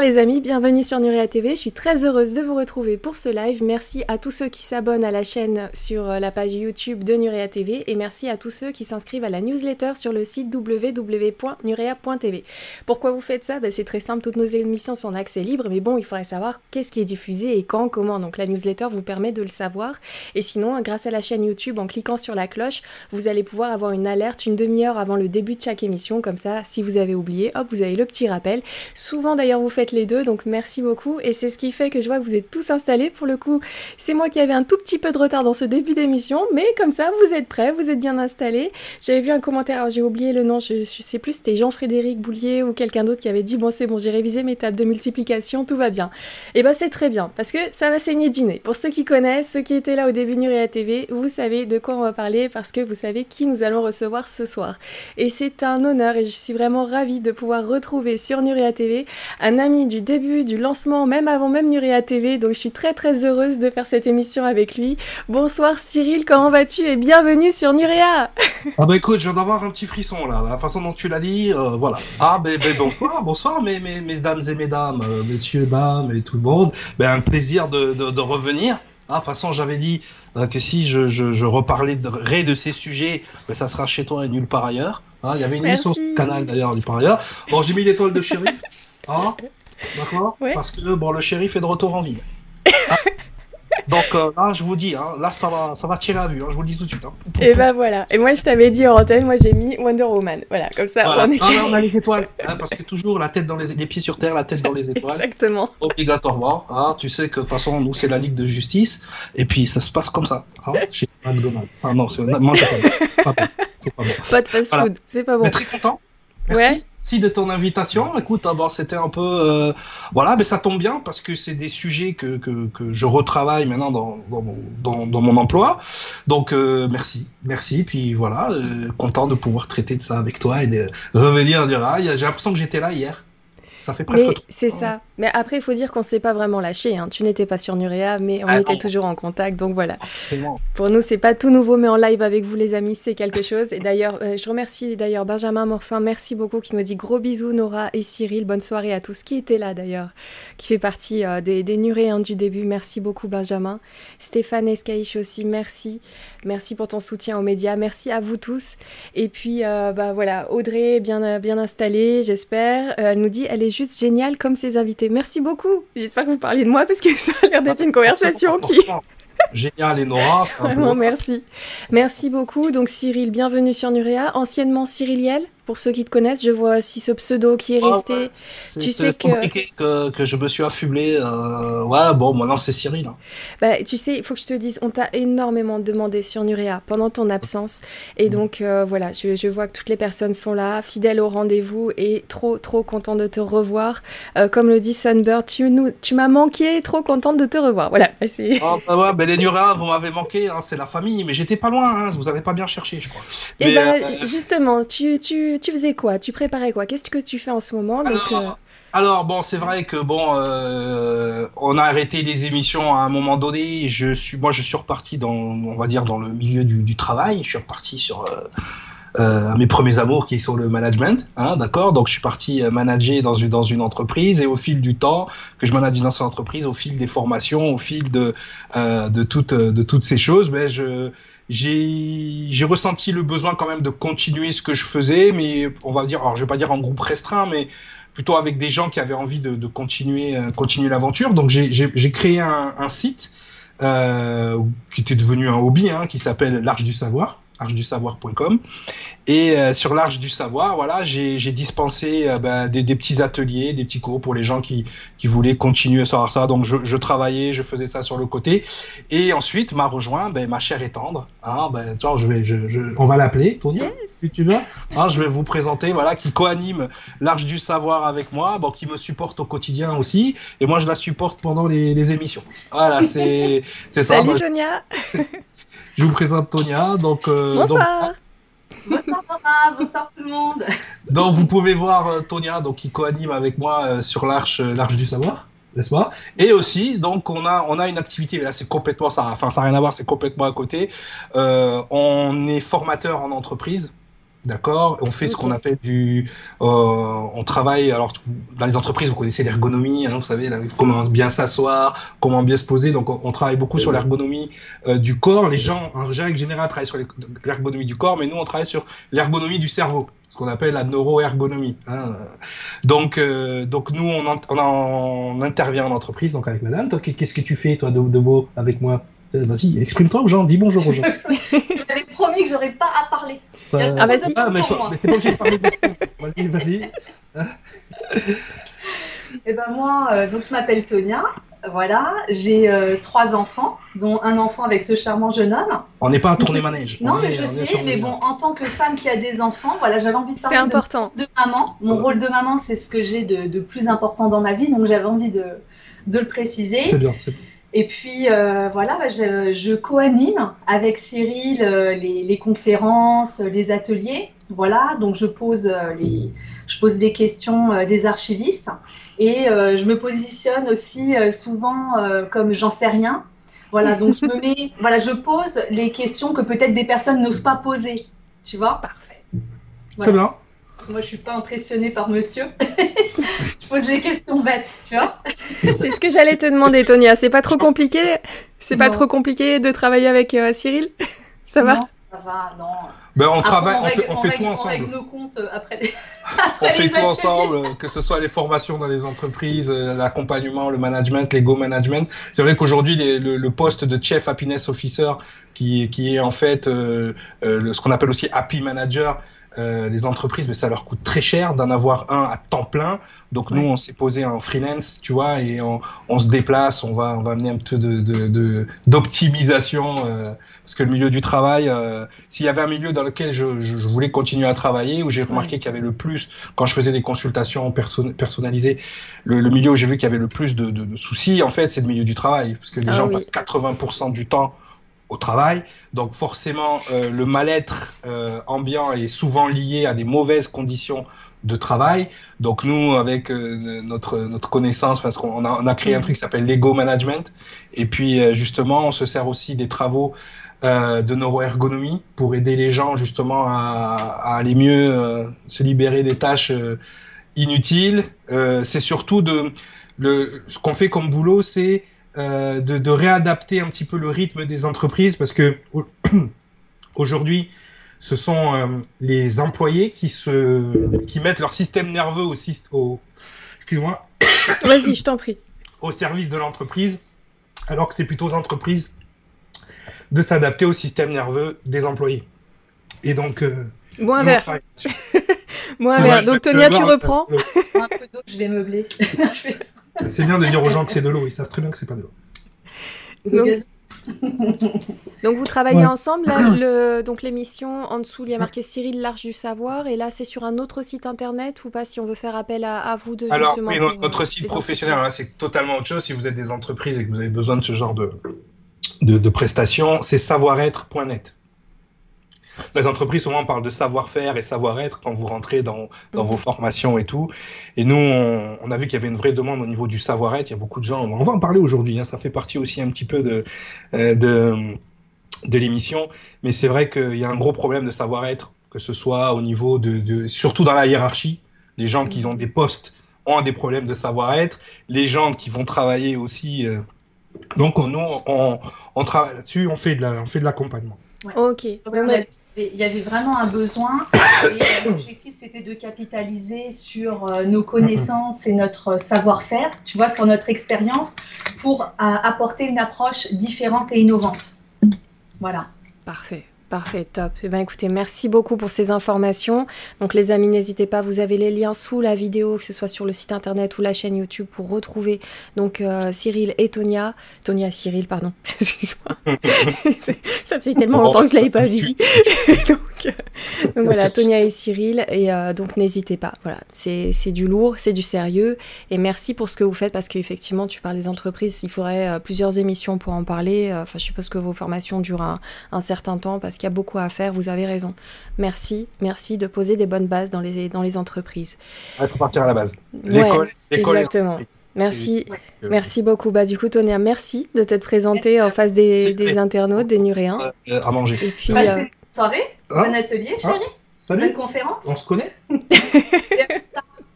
Les amis, bienvenue sur Nuria TV. Je suis très heureuse de vous retrouver pour ce live. Merci à tous ceux qui s'abonnent à la chaîne sur euh, la page YouTube de Nuria TV et merci à tous ceux qui s'inscrivent à la newsletter sur le site www.nurea.tv. Pourquoi vous faites ça? Ben, C'est très simple, toutes nos émissions sont en accès libre, mais bon, il faudrait savoir qu'est-ce qui est diffusé et quand, comment. Donc la newsletter vous permet de le savoir. Et sinon, grâce à la chaîne YouTube, en cliquant sur la cloche, vous allez pouvoir avoir une alerte une demi-heure avant le début de chaque émission. Comme ça, si vous avez oublié, hop, vous avez le petit rappel. Souvent d'ailleurs, vous faites les deux, donc merci beaucoup. Et c'est ce qui fait que je vois que vous êtes tous installés. Pour le coup, c'est moi qui avais un tout petit peu de retard dans ce début d'émission, mais comme ça, vous êtes prêts, vous êtes bien installés. J'avais vu un commentaire, alors j'ai oublié le nom, je, sais plus, c'était Jean-Frédéric Boulier ou quelqu'un d'autre qui avait dit Bon, c'est bon, j'ai révisé mes tables de multiplication, tout va bien. Et eh ben, c'est très bien, parce que ça va saigner du nez. Pour ceux qui connaissent, ceux qui étaient là au début de Nuria TV, vous savez de quoi on va parler, parce que vous savez qui nous allons recevoir ce soir. Et c'est un honneur, et je suis vraiment ravie de pouvoir retrouver sur Nuria TV un ami du début, du lancement, même avant même Nuria TV. Donc je suis très très heureuse de faire cette émission avec lui. Bonsoir Cyril, comment vas-tu et bienvenue sur Nuria Ah bah écoute, je viens d'avoir un petit frisson là, la façon dont tu l'as dit, euh, voilà. Ah ben bonsoir, bonsoir mes, mes, mesdames et mesdames, euh, messieurs, dames et tout le monde. Ben, un plaisir de, de, revenir. Ah, de toute façon, j'avais dit euh, que si je, je, je reparlais de, de ces sujets, ben, ça sera chez toi et nulle part ailleurs. Ah, il y avait une émission sur ce canal d'ailleurs, nulle part ailleurs. Bon, j'ai mis l'étoile de shérif. Ah, D'accord Parce que bon, le shérif est de retour en ville. Ah. Donc euh, là, je vous dis, hein, là, ça va, ça va tirer à vue, hein, je vous le dis tout de suite. Hein. Et ben voilà. Et moi, je t'avais dit en antenne, moi, j'ai mis Wonder Woman. Voilà, comme ça, on est. on a les étoiles, parce que toujours la tête dans les... les pieds sur terre, la tête dans les étoiles. Exactement. Obligatoirement. tu sais que de toute façon, nous, c'est la Ligue de Justice, et puis ça se passe comme ça. chez McDonald's. Ah non, c'est pas bon. C'est pas bon. Pas de fast-food, c'est pas bon. Mais très content. Merci. Ouais de ton invitation. Écoute, hein, c'était un peu, euh, voilà, mais ça tombe bien parce que c'est des sujets que, que, que, je retravaille maintenant dans, dans, dans, mon emploi. Donc euh, merci, merci. Puis voilà, euh, content de pouvoir traiter de ça avec toi et de revenir dire ah, j'ai l'impression que j'étais là hier. Ça fait presque. C'est ça. Mais après, il faut dire qu'on ne s'est pas vraiment lâché. Hein. Tu n'étais pas sur Nurea, mais on ah, était toujours en contact. Donc voilà. Pour nous, c'est pas tout nouveau, mais en live avec vous, les amis, c'est quelque chose. Et d'ailleurs, euh, je remercie d'ailleurs Benjamin Morfin. Merci beaucoup, qui nous dit gros bisous, Nora et Cyril. Bonne soirée à tous qui étaient là d'ailleurs, qui fait partie euh, des, des Nuréens du début. Merci beaucoup, Benjamin. Stéphane Escaïch aussi, merci. Merci pour ton soutien aux médias. Merci à vous tous. Et puis, euh, bah voilà, Audrey, bien, bien installée, j'espère. elle nous dit, elle est juste géniale comme ses invités merci beaucoup. J'espère que vous parliez de moi parce que ça a l'air d'être une conversation qui. Génial, Nora. Vraiment, merci. Merci beaucoup. Donc, Cyril, bienvenue sur Nurea, anciennement Cyriliel pour ceux qui te connaissent, je vois aussi ce pseudo qui est ah resté. Tu sais que... que... je me suis affublé. Euh, ouais, bon, maintenant c'est Cyril. Hein. Bah, tu sais, il faut que je te dise, on t'a énormément demandé sur Nurea pendant ton absence. Et mm. donc, euh, voilà, je, vois que toutes les personnes sont là, fidèles au rendez-vous et trop, trop content de te revoir. Euh, comme le dit Sunbird, tu, nous, tu m'as manqué, trop contente de te revoir. Voilà. Bah ouais, ben les Nurea, vous m'avez manqué, hein, c'est la famille, mais j'étais pas loin, hein, vous avez pas bien cherché, je crois. Et eh bah, justement, tu, tu, tu, faisais quoi? Tu préparais quoi? Qu'est-ce que tu fais en ce moment? Euh, alors, bon, c'est vrai que bon, euh, on a arrêté les émissions à un moment donné. Je suis, moi, je suis reparti dans, on va dire, dans le milieu du, travail. Je suis reparti sur euh, mes premiers amours qui sont le management, hein, d'accord? Donc, je suis parti manager dans une dans une entreprise et au fil du temps que je manage dans cette entreprise, au fil des formations, au fil de de toutes de toutes ces choses, ben je j'ai ressenti le besoin quand même de continuer ce que je faisais, mais on va dire, alors je vais pas dire en groupe restreint, mais plutôt avec des gens qui avaient envie de, continuer, euh, continuer l'aventure. Donc j'ai créé un, un site euh, qui était devenu un hobby, hein, qui s'appelle l'Arche du Savoir archedusavoir.com. Et euh, sur l'Arche du Savoir, voilà, j'ai dispensé euh, ben, des, des, petits ateliers, des petits cours pour les gens qui, qui voulaient continuer à savoir ça. Donc je, je, travaillais, je faisais ça sur le côté. Et ensuite m'a rejoint ben, ma chère et tendre. Hein, ben, je vais, je, je, on va l'appeler, Tony, si tu veux. Hein, je vais vous présenter, voilà, qui co-anime l'Arche du Savoir avec moi, bon, qui me supporte au quotidien aussi. Et moi, je la supporte pendant les, les émissions. Voilà, c'est ça. Salut, Sonia Je vous présente Tonia. Donc, euh, bonsoir. bonsoir bonsoir tout le monde. Donc vous pouvez voir euh, Tonia donc qui coanime avec moi euh, sur l'arche l'arche du savoir, n'est-ce pas? Et aussi donc on a on a une activité là c'est complètement ça enfin ça n'a rien à voir c'est complètement à côté. on est formateur en entreprise D'accord On fait ce qu'on appelle du. Euh, on travaille. Alors, dans les entreprises, vous connaissez l'ergonomie, hein, vous savez, comment bien s'asseoir, comment bien se poser. Donc, on, travaille beaucoup sur l'ergonomie euh, du corps. Les gens, en règle générale, travaillent sur l'ergonomie du corps, mais nous, on travaille sur l'ergonomie du cerveau, ce qu'on appelle la neuroergonomie. Hein. Donc, euh, donc, nous, on, on, intervient en entreprise, donc avec madame. Toi, qu'est-ce que tu fais, toi, de, de beau, avec moi? Vas-y, exprime-toi aux gens, dis bonjour aux gens. J'avais promis que j'aurais pas à parler. ah, vas-y. Ah, mais, t'es pas obligé de parler de Vas-y, vas-y. Eh ben moi, euh, donc je m'appelle Tonia. Voilà, j'ai euh, trois enfants, dont un enfant avec ce charmant jeune homme. On n'est pas à tourner manège. Non, mais je sais, mais bon, en tant que femme qui a des enfants, voilà, j'avais envie de parler important. De, maman. Mon rôle de maman, c'est ce que j'ai de, de, plus important dans ma vie, donc j'avais envie de, de le préciser. C'est bien, c'est bien. Et puis euh, voilà, bah, je, je co-anime avec Cyril euh, les, conférences, les ateliers. Voilà, donc je pose, euh, les, je pose des questions des archivistes et je me positionne aussi souvent comme j'en sais rien. Voilà, donc je me mets, voilà, je pose les questions que peut-être des personnes n'osent pas poser. Tu vois Parfait. Voilà. bien. Moi, je suis pas impressionnée par monsieur. je pose les questions bêtes, tu vois. C'est ce que j'allais te demander, Tonia. C'est pas trop compliqué? C'est pas trop compliqué de travailler avec euh, Cyril? Ça va? Ça va, non. Ben, on travaille, on, fait, on fait tout ensemble. On nos comptes euh, après. on fait tout ensemble, que ce soit les formations dans les entreprises, euh, l'accompagnement, le management, l'ego management. C'est vrai qu'aujourd'hui, le, le, poste de Chief Happiness Officer, qui, qui est en fait euh, ce qu'on appelle aussi Happy Manager, euh, les entreprises, mais ça leur coûte très cher d'en avoir un à temps plein. Donc nous, on s'est posé en freelance, tu vois, et on, on, se déplace, on va, on va amener un peu de d'optimisation, de, euh, parce que le milieu du travail, euh, s'il y avait un milieu dans lequel je, je, voulais continuer à travailler, où j'ai remarqué qu'il y avait le plus, quand je faisais des consultations perso personnalisées, le, le, milieu où j'ai vu qu'il y avait le plus de, de soucis, en fait, c'est le milieu du travail, parce que les ah gens passent 80% du temps au travail. Donc forcément, euh, le mal-être euh, ambiant est souvent lié à des mauvaises conditions de travail. Donc nous, avec euh, notre notre connaissance, parce qu'on a, on a créé un truc qui s'appelle l'ego management. Et puis justement, on se sert aussi des travaux de neuroergonomie pour aider les gens justement à, à aller mieux se libérer des tâches inutiles. c'est surtout de le ce qu'on fait comme boulot, c'est euh, de, réadapter un petit peu le rythme des entreprises parce que aujourd'hui, ce sont euh, les employés qui se qui mettent leur système nerveux au, au excuse-moi. Vas-y, je t'en prie. Au service de l'entreprise, alors que c'est plutôt aux entreprises de s'adapter au système nerveux des employés. Et donc. Euh, Moins vert. Moins vert. Donc Tonia, tu reprends. Un peu d'eau, je vais meubler. C'est bien de dire aux gens que c'est de l'eau, ils savent très bien que c'est pas de l'eau. Donc... vous travaillez ensemble, le... donc l'émission en dessous il y a marqué Cyril L'Arche du Savoir et là c'est sur un autre site internet ou pas si on veut faire appel à, vous deux Alors justement oui, notre site professionnel c'est totalement autre chose. Si vous êtes des entreprises et que vous avez besoin de ce genre de, de, de prestations, c'est savoir-être.net les entreprises souvent parlent de savoir-faire et savoir-être quand vous rentrez dans, dans vos formations et tout. Et nous, on, on a vu qu'il y avait une vraie demande au niveau du savoir-être. Il y a beaucoup de gens. On va en parler aujourd'hui. Hein, ça fait partie aussi un petit peu de, euh, de, de l'émission. Mais c'est vrai qu'il y a un gros problème de savoir-être, que ce soit au niveau de, de surtout dans la hiérarchie. Les gens qui ont des postes ont des problèmes de savoir-être. Les gens qui vont travailler aussi. Euh, donc nous, on, on travaille là-dessus. On fait de la, on fait de l'accompagnement. Ok il y avait vraiment un besoin et l'objectif c'était de capitaliser sur euh, nos connaissances et notre savoir-faire, tu vois, sur notre expérience pour euh, apporter une approche différente et innovante. Voilà. Parfait. Parfait, top. Eh ben, écoutez, merci beaucoup pour ces informations. Donc les amis, n'hésitez pas, vous avez les liens sous la vidéo, que ce soit sur le site internet ou la chaîne YouTube pour retrouver donc euh, Cyril et Tonia. Tonia Cyril, pardon. Ça fait tellement longtemps que je l'avais pas vu. Euh, donc, voilà, Tonia et Cyril. Et euh, donc n'hésitez pas. Voilà, c'est du lourd, c'est du sérieux. Et merci pour ce que vous faites parce qu'effectivement, tu parles des entreprises, il faudrait plusieurs émissions pour en parler. Enfin, je suppose que vos formations durent un, un certain temps parce qu'il y a beaucoup à faire, vous avez raison. Merci, merci de poser des bonnes bases dans les, dans les entreprises. Il faut partir à la base. L'école, Exactement. Merci, merci beaucoup. Bah, du coup, Tonia, merci de t'être présenté en face des, des internautes, des Nuréens. Euh, à manger. Et puis, euh, soirée, hein bon atelier, chérie. Salut. conférence. On se connaît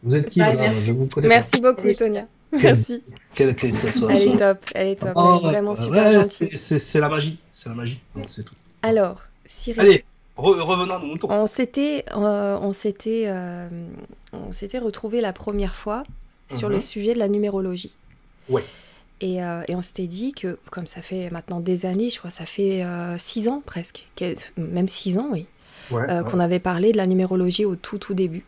Vous êtes qui, Je vous connais Merci beaucoup, Tonia. Merci. Quelle, quelle, elle est top, elle est top. Oh, elle est vraiment super ouais, C'est la magie, c'est la magie, c'est tout. Alors, Cyril. Allez, revenons à nos moutons. On s'était, euh, on s'était, euh, on s'était retrouvé la première fois sur le mhm. sujet de la numérologie. Ouais. Et, euh, et, on s'était dit que, comme ça fait maintenant des années, je crois ça fait six ans presque, même six ans, oui, qu'on avait parlé de la numérologie au tout tout début.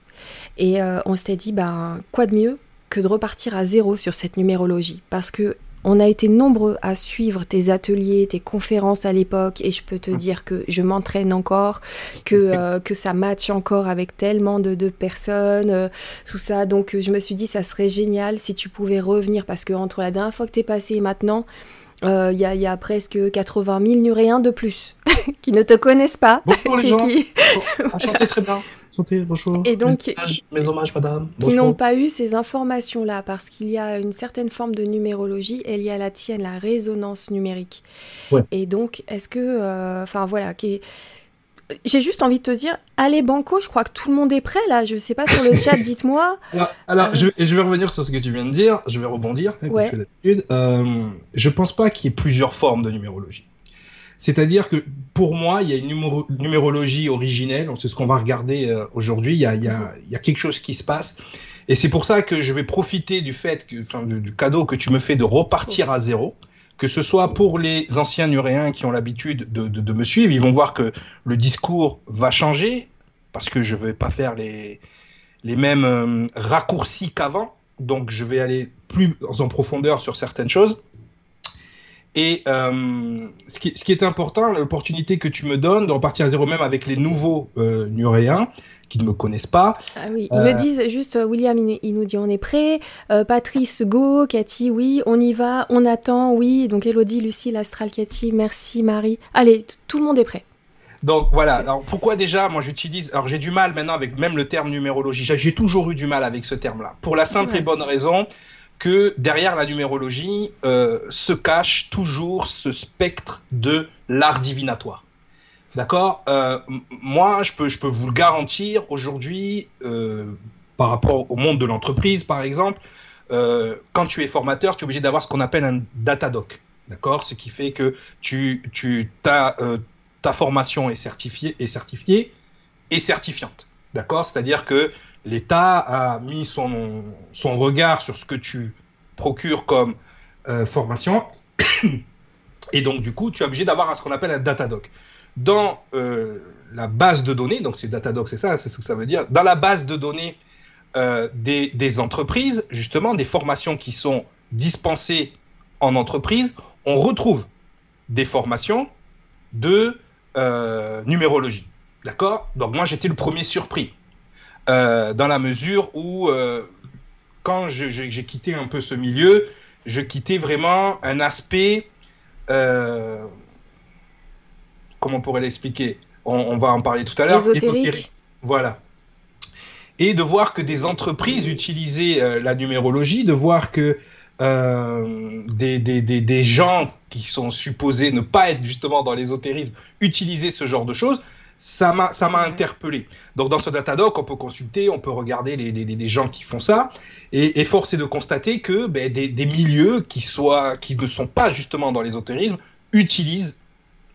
Et on s'était dit, ben, quoi de mieux que de repartir à zéro sur cette numérologie? Parce que on a été nombreux à suivre tes ateliers, tes conférences à l'époque, et je peux te mm. dire que je m'entraîne encore, que, euh, que ça matche encore avec tellement de, de personnes, euh, tout ça. Donc je me suis dit, ça serait génial si tu pouvais revenir, parce que entre la dernière fois que tu es passé et maintenant, euh, il y, a, y, a presque 80 000 Nuréens de plus qui ne te connaissent pas. Bonjour les gens, qui... enchanté très bien. Santé, bonjour. Et donc, mes, hommages, madame. Qui n'ont pas eu ces informations-là, parce qu'il y a une certaine forme de numérologie, et il y a la tienne, la résonance numérique. Et donc, est-ce que, euh, enfin voilà, qui j'ai juste envie de te dire, allez Banco, je crois que tout le monde est prêt là. Je sais pas sur le chat, dites-moi. Alors, euh, je, je, vais revenir sur ce que tu viens de dire. Je vais rebondir, comme je fais. Euh, je pense pas qu'il y ait plusieurs formes de numérologie. C'est-à-dire que pour moi, il y a une numérologie originelle, c'est ce qu'on va regarder euh, aujourd'hui, il, y, a, quelque chose qui se passe. Et c'est pour ça que je vais profiter du fait, du, cadeau que tu me fais de repartir à zéro, que ce soit pour les anciens nuréens qui ont l'habitude de, me suivre, ils vont voir que le discours va changer, parce que je ne vais pas faire les, les mêmes euh, raccourcis qu'avant, donc je vais aller plus en profondeur sur certaines choses. Et euh, ce, qui, ce, qui, est important, l'opportunité que tu me donnes de repartir à zéro même avec les nouveaux euh, Nuréens qui ne me connaissent pas. Ah oui, ils me euh, disent juste, euh, William, il, nous dit on est prêt. Patrice, go. Cathy, oui, on y va, on attend, oui. Donc Elodie, Lucie, l'Astral, Cathy, merci Marie. Allez, tout le monde est prêt. Donc voilà, alors pourquoi déjà moi j'utilise, alors j'ai du mal maintenant avec même le terme numérologie, j'ai toujours eu du mal avec ce terme-là, pour la simple et bonne raison que derrière la numérologie euh, se cache toujours ce spectre de l'art divinatoire. D'accord? Euh, Moi, je peux, je peux vous le garantir aujourd'hui, euh, par rapport au monde de l'entreprise, par exemple, quand tu es formateur, tu es obligé d'avoir ce qu'on appelle un datadoc. D'accord? Ce qui fait que tu, tu, ta formation est certifiée, est certifiée et certifiante. D'accord? C'est-à-dire que l'État a mis son, regard sur ce que tu procures comme euh, formation. Et donc, du coup, tu es obligé d'avoir ce qu'on appelle un Datadoc. Dans euh, la base de données, donc c'est Datadoc, c'est ça, c'est ce que ça veut dire, dans la base de données euh, des, entreprises, justement, des formations qui sont dispensées en entreprise, on retrouve des formations de numérologie. D'accord? Donc, moi, j'étais le premier surpris. Euh, dans la mesure où, euh, quand j'ai quitté un peu ce milieu, je quittais vraiment un aspect, euh, comment on pourrait l'expliquer? On, va en parler tout à l'heure. Voilà. Et de voir que des entreprises utilisaient la numérologie, de voir que des, des, des, des, gens qui sont supposés ne pas être justement dans l'ésotérisme utilisaient ce genre de choses, ça m'a ça m'a interpellé. Donc dans ce Datadoc, on peut consulter, on peut regarder les, les, les gens qui font ça, et, et force est de constater que ben, des, des, milieux qui soient qui ne sont pas justement dans l'ésotérisme utilisent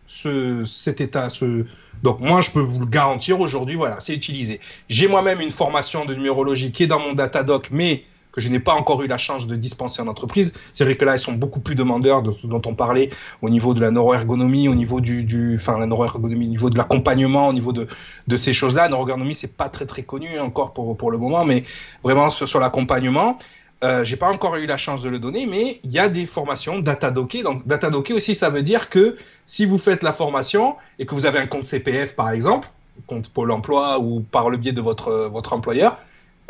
ce, cet état. Ce... Donc moi, je peux vous le garantir aujourd'hui, voilà, c'est utilisé. J'ai moi-même une formation de numérologie qui est dans mon Datadoc, mais que je n'ai pas encore eu la chance de dispenser en entreprise. C'est vrai que là, ils sont beaucoup plus demandeurs de ce dont on parlait au niveau de la neuroergonomie, au niveau du, du enfin la neuroergonomie, au niveau de l'accompagnement, au niveau de, de ces choses-là. La neuroergonomie, c'est pas très très connu encore pour, pour le moment, mais vraiment sur, sur l'accompagnement. Euh, j'ai pas encore eu la chance de le donner, mais il y a des formations datadocké. Donc datadocké aussi, ça veut dire que si vous faites la formation et que vous avez un compte CPF par exemple, compte Pôle Emploi ou par le biais de votre votre employeur,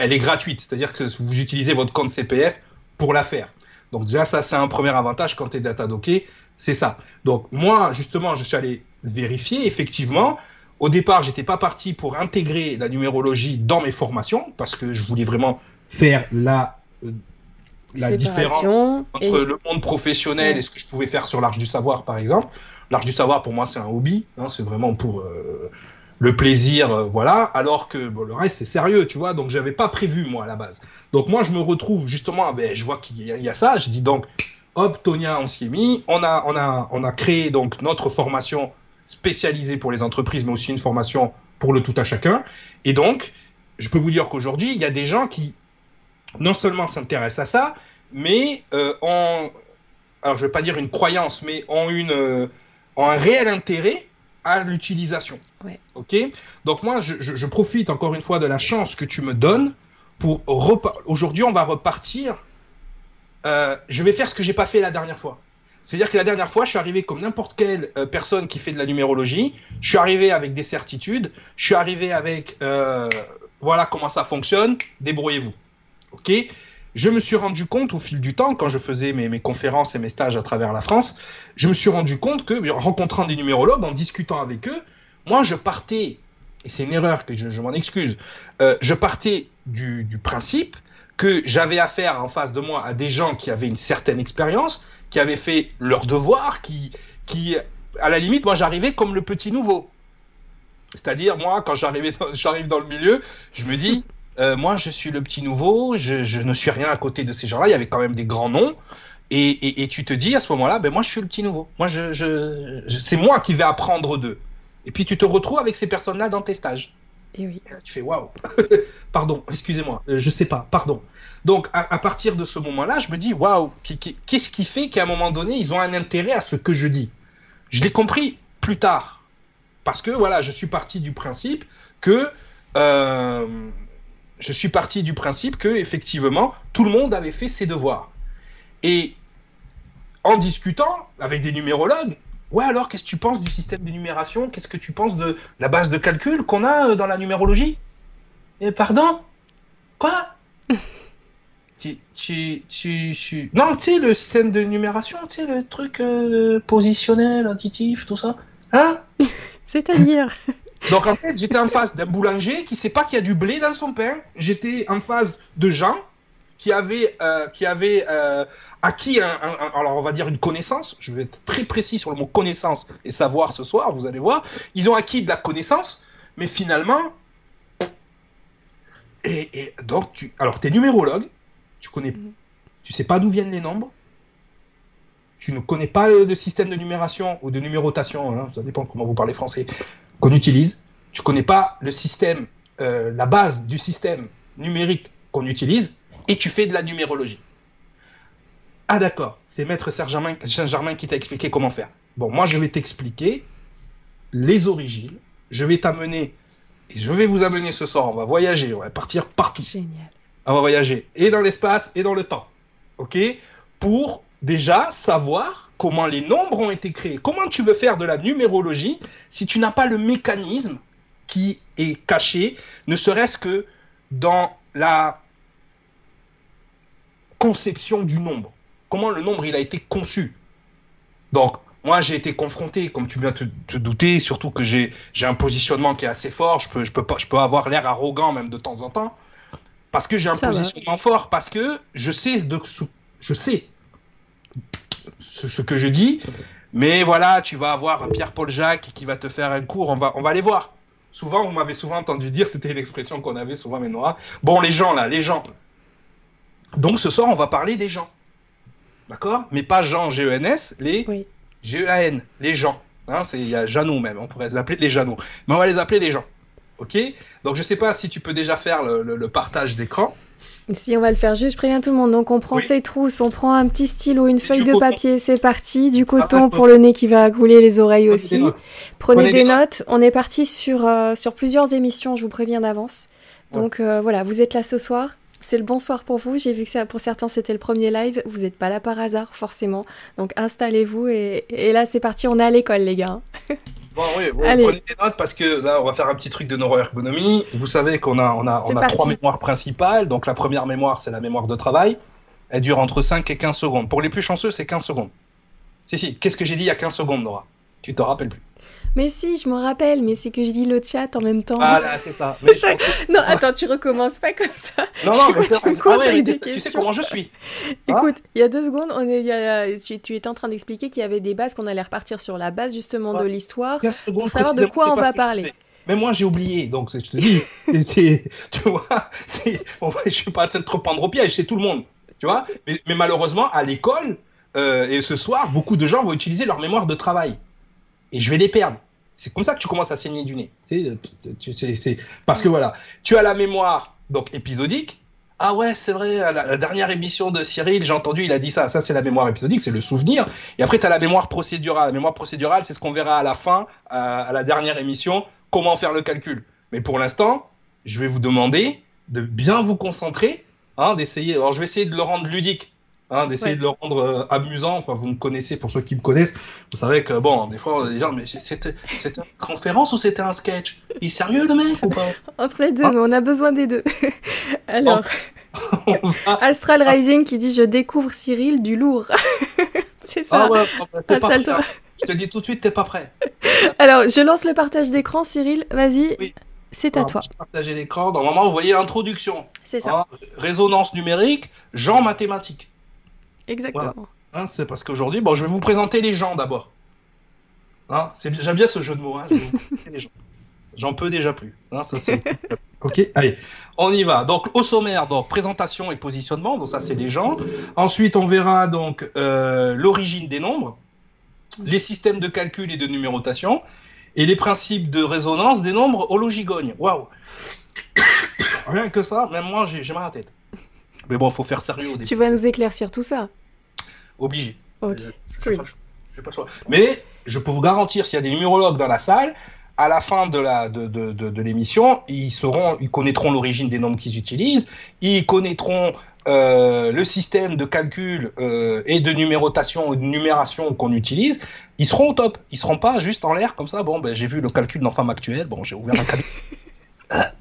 elle est gratuite. C'est-à-dire que vous utilisez votre compte CPF pour la faire. Donc déjà, ça, c'est un premier avantage quand tu es datadocké, c'est ça. Donc moi, justement, je suis allé vérifier, effectivement, au départ, j'étais pas parti pour intégrer la numérologie dans mes formations, parce que je voulais vraiment faire la, euh, la différence entre le monde professionnel et ce que je pouvais faire sur l'Arche du Savoir, par exemple. L'Arche du Savoir, pour moi, c'est un hobby, hein, c'est vraiment pour... Euh, le plaisir, voilà, alors que le reste c'est sérieux, tu vois. Donc j'avais pas prévu moi à la base. Donc moi je me retrouve justement, ben, je vois qu'il y, y, a ça, je dis donc, hop, Tonia, on s'y est mis, on a, on a, on a créé donc notre formation spécialisée pour les entreprises, mais aussi une formation pour le tout à chacun. Et donc, je peux vous dire qu'aujourd'hui, il y a des gens qui non seulement s'intéressent à ça, mais euh, ont, alors je vais pas dire une croyance, mais ont, une, euh, ont un réel intérêt à l'utilisation. Ouais. Ok Donc moi, je, je, je, profite encore une fois de la chance que tu me donnes pour. Aujourd'hui, on va repartir. Euh, je vais faire ce que j'ai pas fait la dernière fois. C'est-à-dire que la dernière fois, je suis arrivé comme n'importe quelle euh, personne qui fait de la numérologie. Je suis arrivé avec des certitudes. Je suis arrivé avec euh, voilà comment ça fonctionne. Débrouillez-vous. Ok Je me suis rendu compte au fil du temps, quand je faisais mes, conférences et mes stages à travers la France, je me suis rendu compte que, en rencontrant des numérologues, en discutant avec eux, moi, je partais, et c'est une erreur que je, m'en excuse, euh, je partais du, du principe que j'avais affaire en face de moi à des gens qui avaient une certaine expérience, qui avaient fait leur devoir, qui, qui à la limite, moi, j'arrivais comme le petit nouveau. C'est-à-dire, moi, quand j'arrive dans le milieu, je me dis, euh, moi, je suis le petit nouveau, je, je, ne suis rien à côté de ces gens-là. Il y avait quand même des grands noms. Et, et, et tu te dis à ce moment-là, ben moi, je suis le petit nouveau. Moi, je, je, je c'est moi qui vais apprendre d'eux. Et puis, tu te retrouves avec ces personnes-là dans tes stages. Et oui. Et là, tu fais waouh. pardon, excusez-moi, euh, je sais pas, pardon. Donc, à, à partir de ce moment-là, je me dis waouh, qu'est-ce qui fait qu'à un moment donné, ils ont un intérêt à ce que je dis? Je l'ai compris plus tard. Parce que voilà, je suis parti du principe que. Euh, je suis parti du principe que, effectivement, tout le monde avait fait ses devoirs. Et en discutant avec des numérologues, ouais, alors qu'est-ce que tu penses du système de numération Qu'est-ce que tu penses de la base de calcul qu'on a dans la numérologie? Et pardon? Quoi? Tu, tu, tu, tu, Non, tu sais, le système de numération, tu sais, le truc euh, positionnel, intuitif, tout ça. Hein? C'est-à-dire? Donc en fait, j'étais en face d'un boulanger qui sait pas qu'il y a du blé dans son pain. J'étais en face de gens qui avaient, euh, qui avaient euh, acquis, un, un, un, alors on va dire une connaissance. Je vais être très précis sur le mot connaissance et savoir ce soir, vous allez voir. Ils ont acquis de la connaissance, mais finalement, et, et donc tu, alors t'es numérologue, tu connais, mm. tu sais pas d'où viennent les nombres. Tu ne connais pas le, le système de numération ou de numérotation, hein, ça dépend comment vous parlez français, qu'on utilise. Tu connais pas le système, euh, la base du système numérique qu'on utilise, et tu fais de la numérologie. Ah d'accord, c'est Maître Saint-Germain Saint qui t'a expliqué comment faire. Bon, moi je vais t'expliquer les origines, je vais t'amener, et je vais vous amener ce soir, on va voyager, on va partir partout. Génial. On va voyager et dans l'espace et dans le temps. Ok? Pour déjà savoir comment les nombres ont été créés. Comment tu veux faire de la numérologie si tu n'as pas le mécanisme qui est caché, ne serait-ce que dans la conception du nombre. Comment le nombre il a été conçu. Donc, moi j'ai été confronté, comme tu viens te, te douter, surtout que j'ai un positionnement qui est assez fort, je peux, je peux, pas, je peux avoir l'air arrogant même de temps en temps, parce que j'ai un Ça positionnement va. fort, parce que je sais, de, je sais ce, ce, que je dis, mais voilà, tu vas avoir Pierre-Paul Jacques qui va te faire un cours, on va, on va aller voir. Souvent, vous m'avez souvent entendu dire, c'était l'expression qu'on avait souvent, mais non. Bon, les gens là, les gens. Donc ce soir, on va parler des gens. D'accord? Mais pas Jean G-E-N-S, les oui. G-E-A-N, les gens. Hein, il y a Jeannot même, on pourrait les appeler les Jeannot. Mais on va les appeler les gens. Ok? Donc je sais pas si tu peux déjà faire le, le, le partage d'écran. Si on va le faire juste, je préviens tout le monde. Donc on prend oui. ses trousses, on prend un petit stylo, une feuille de papier, c'est parti. Du coton ah, pour le nez qui va couler les oreilles Prenez aussi. Des Prenez, Prenez, des, des notes. notes. On est parti sur, euh, sur plusieurs émissions, je vous préviens d'avance. Donc ouais. euh, voilà, vous êtes là ce soir. C'est le bonsoir pour vous. J'ai vu que ça, pour certains c'était le premier live. Vous n'êtes pas là par hasard, forcément. Donc installez-vous et, et là c'est parti. On est à l'école, les gars. Bon, oui, bon, prenez des notes parce que là, on va faire un petit truc de neuroergonomie. Vous savez qu'on a, on a, on a trois mémoires principales. Donc, la première mémoire, c'est la mémoire de travail. Elle dure entre 5 et 15 secondes. Pour les plus chanceux, c'est 15 secondes. Si, si, qu'est-ce que j'ai dit il y a 15 secondes, Nora? Tu te rappelles plus mais si, je m'en rappelle, mais c'est que je dis le chat en même temps. Voilà, c'est ça. Mais je... Non, attends, tu recommences pas comme ça. Non, non, mais tu, ah ouais, mais tu sais comment je suis. Écoute, hein il y a deux secondes, on est, y a, tu, tu étais en train d'expliquer qu'il y avait des bases, qu'on allait repartir sur la base justement ah. de l'histoire, pour savoir de quoi on va parler. mais moi j'ai oublié. Donc je te dis, tu vois, je vais pas trop prendre au piège, c'est tout le monde. Tu vois? Mais, malheureusement, à l'école, euh, et ce soir, beaucoup de gens vont utiliser leur mémoire de travail. Et je vais les perdre. C'est comme ça que tu commences à saigner du nez. C'est, parce que voilà, tu as la mémoire donc épisodique, ah ouais, c'est vrai, la, dernière émission de Cyril, j'ai entendu, il a dit ça. Ça, c'est la mémoire épisodique, c'est le souvenir. Et après, tu as la mémoire procédurale. La mémoire procédurale, c'est ce qu'on verra à la fin, à, la dernière émission, comment faire le calcul. Mais pour l'instant, je vais vous demander de bien vous concentrer, hein, d'essayer. Alors, je vais essayer de le rendre ludique. Hein, d'essayer de le rendre euh, amusant. Enfin, vous me connaissez, pour ceux qui me connaissent, vous savez que, bon, des fois, les gens, mais c'était une conférence ou c'était un sketch? Il est sérieux, le mec, ou pas? Entre les deux, ah. on a besoin des deux. Alors, Astral Rising qui dit Je découvre Cyril du lourd. C'est ça. Ah ouais, t'es pas prêt. Hein. Je te dis tout de suite, t'es pas prêt. Alors, je lance le partage d'écran, Cyril. Vas-y. C'est à toi. Partager l'écran. Normalement, vous voyez introduction. C'est ça. Hein, résonance numérique, genre mathématique. Exactement. Hein, c'est parce qu'aujourd'hui, bon, je vais vous présenter les gens d'abord. Hein, J'aime bien ce jeu de mots. Hein, J'en peux déjà plus. Hein, ça, ok, allez, on y va. Donc au sommaire, donc présentation et positionnement. Donc ça, c'est les gens. Ensuite, on verra donc euh, l'origine des nombres, les systèmes de calcul et de numérotation, et les principes de résonance des nombres hologigognes. Waouh Rien que ça, même moi, j'ai mal à la tête. Mais bon, faut faire sérieux au début. Tu vas nous éclaircir tout ça obligé. Ok. Je, pas le choix. Mais je peux vous garantir, s'il y a des numérologues dans la salle, à la fin de la de, de, de, l'émission, ils seront, ils connaîtront l'origine des nombres qu'ils utilisent, ils connaîtront euh, le système de calcul euh, et de numérotation ou de numération qu'on utilise, ils seront au top. Ils seront pas juste en l'air comme ça. Bon, ben, j'ai vu le calcul dans Femme Actuelle. Bon, j'ai ouvert un cabinet.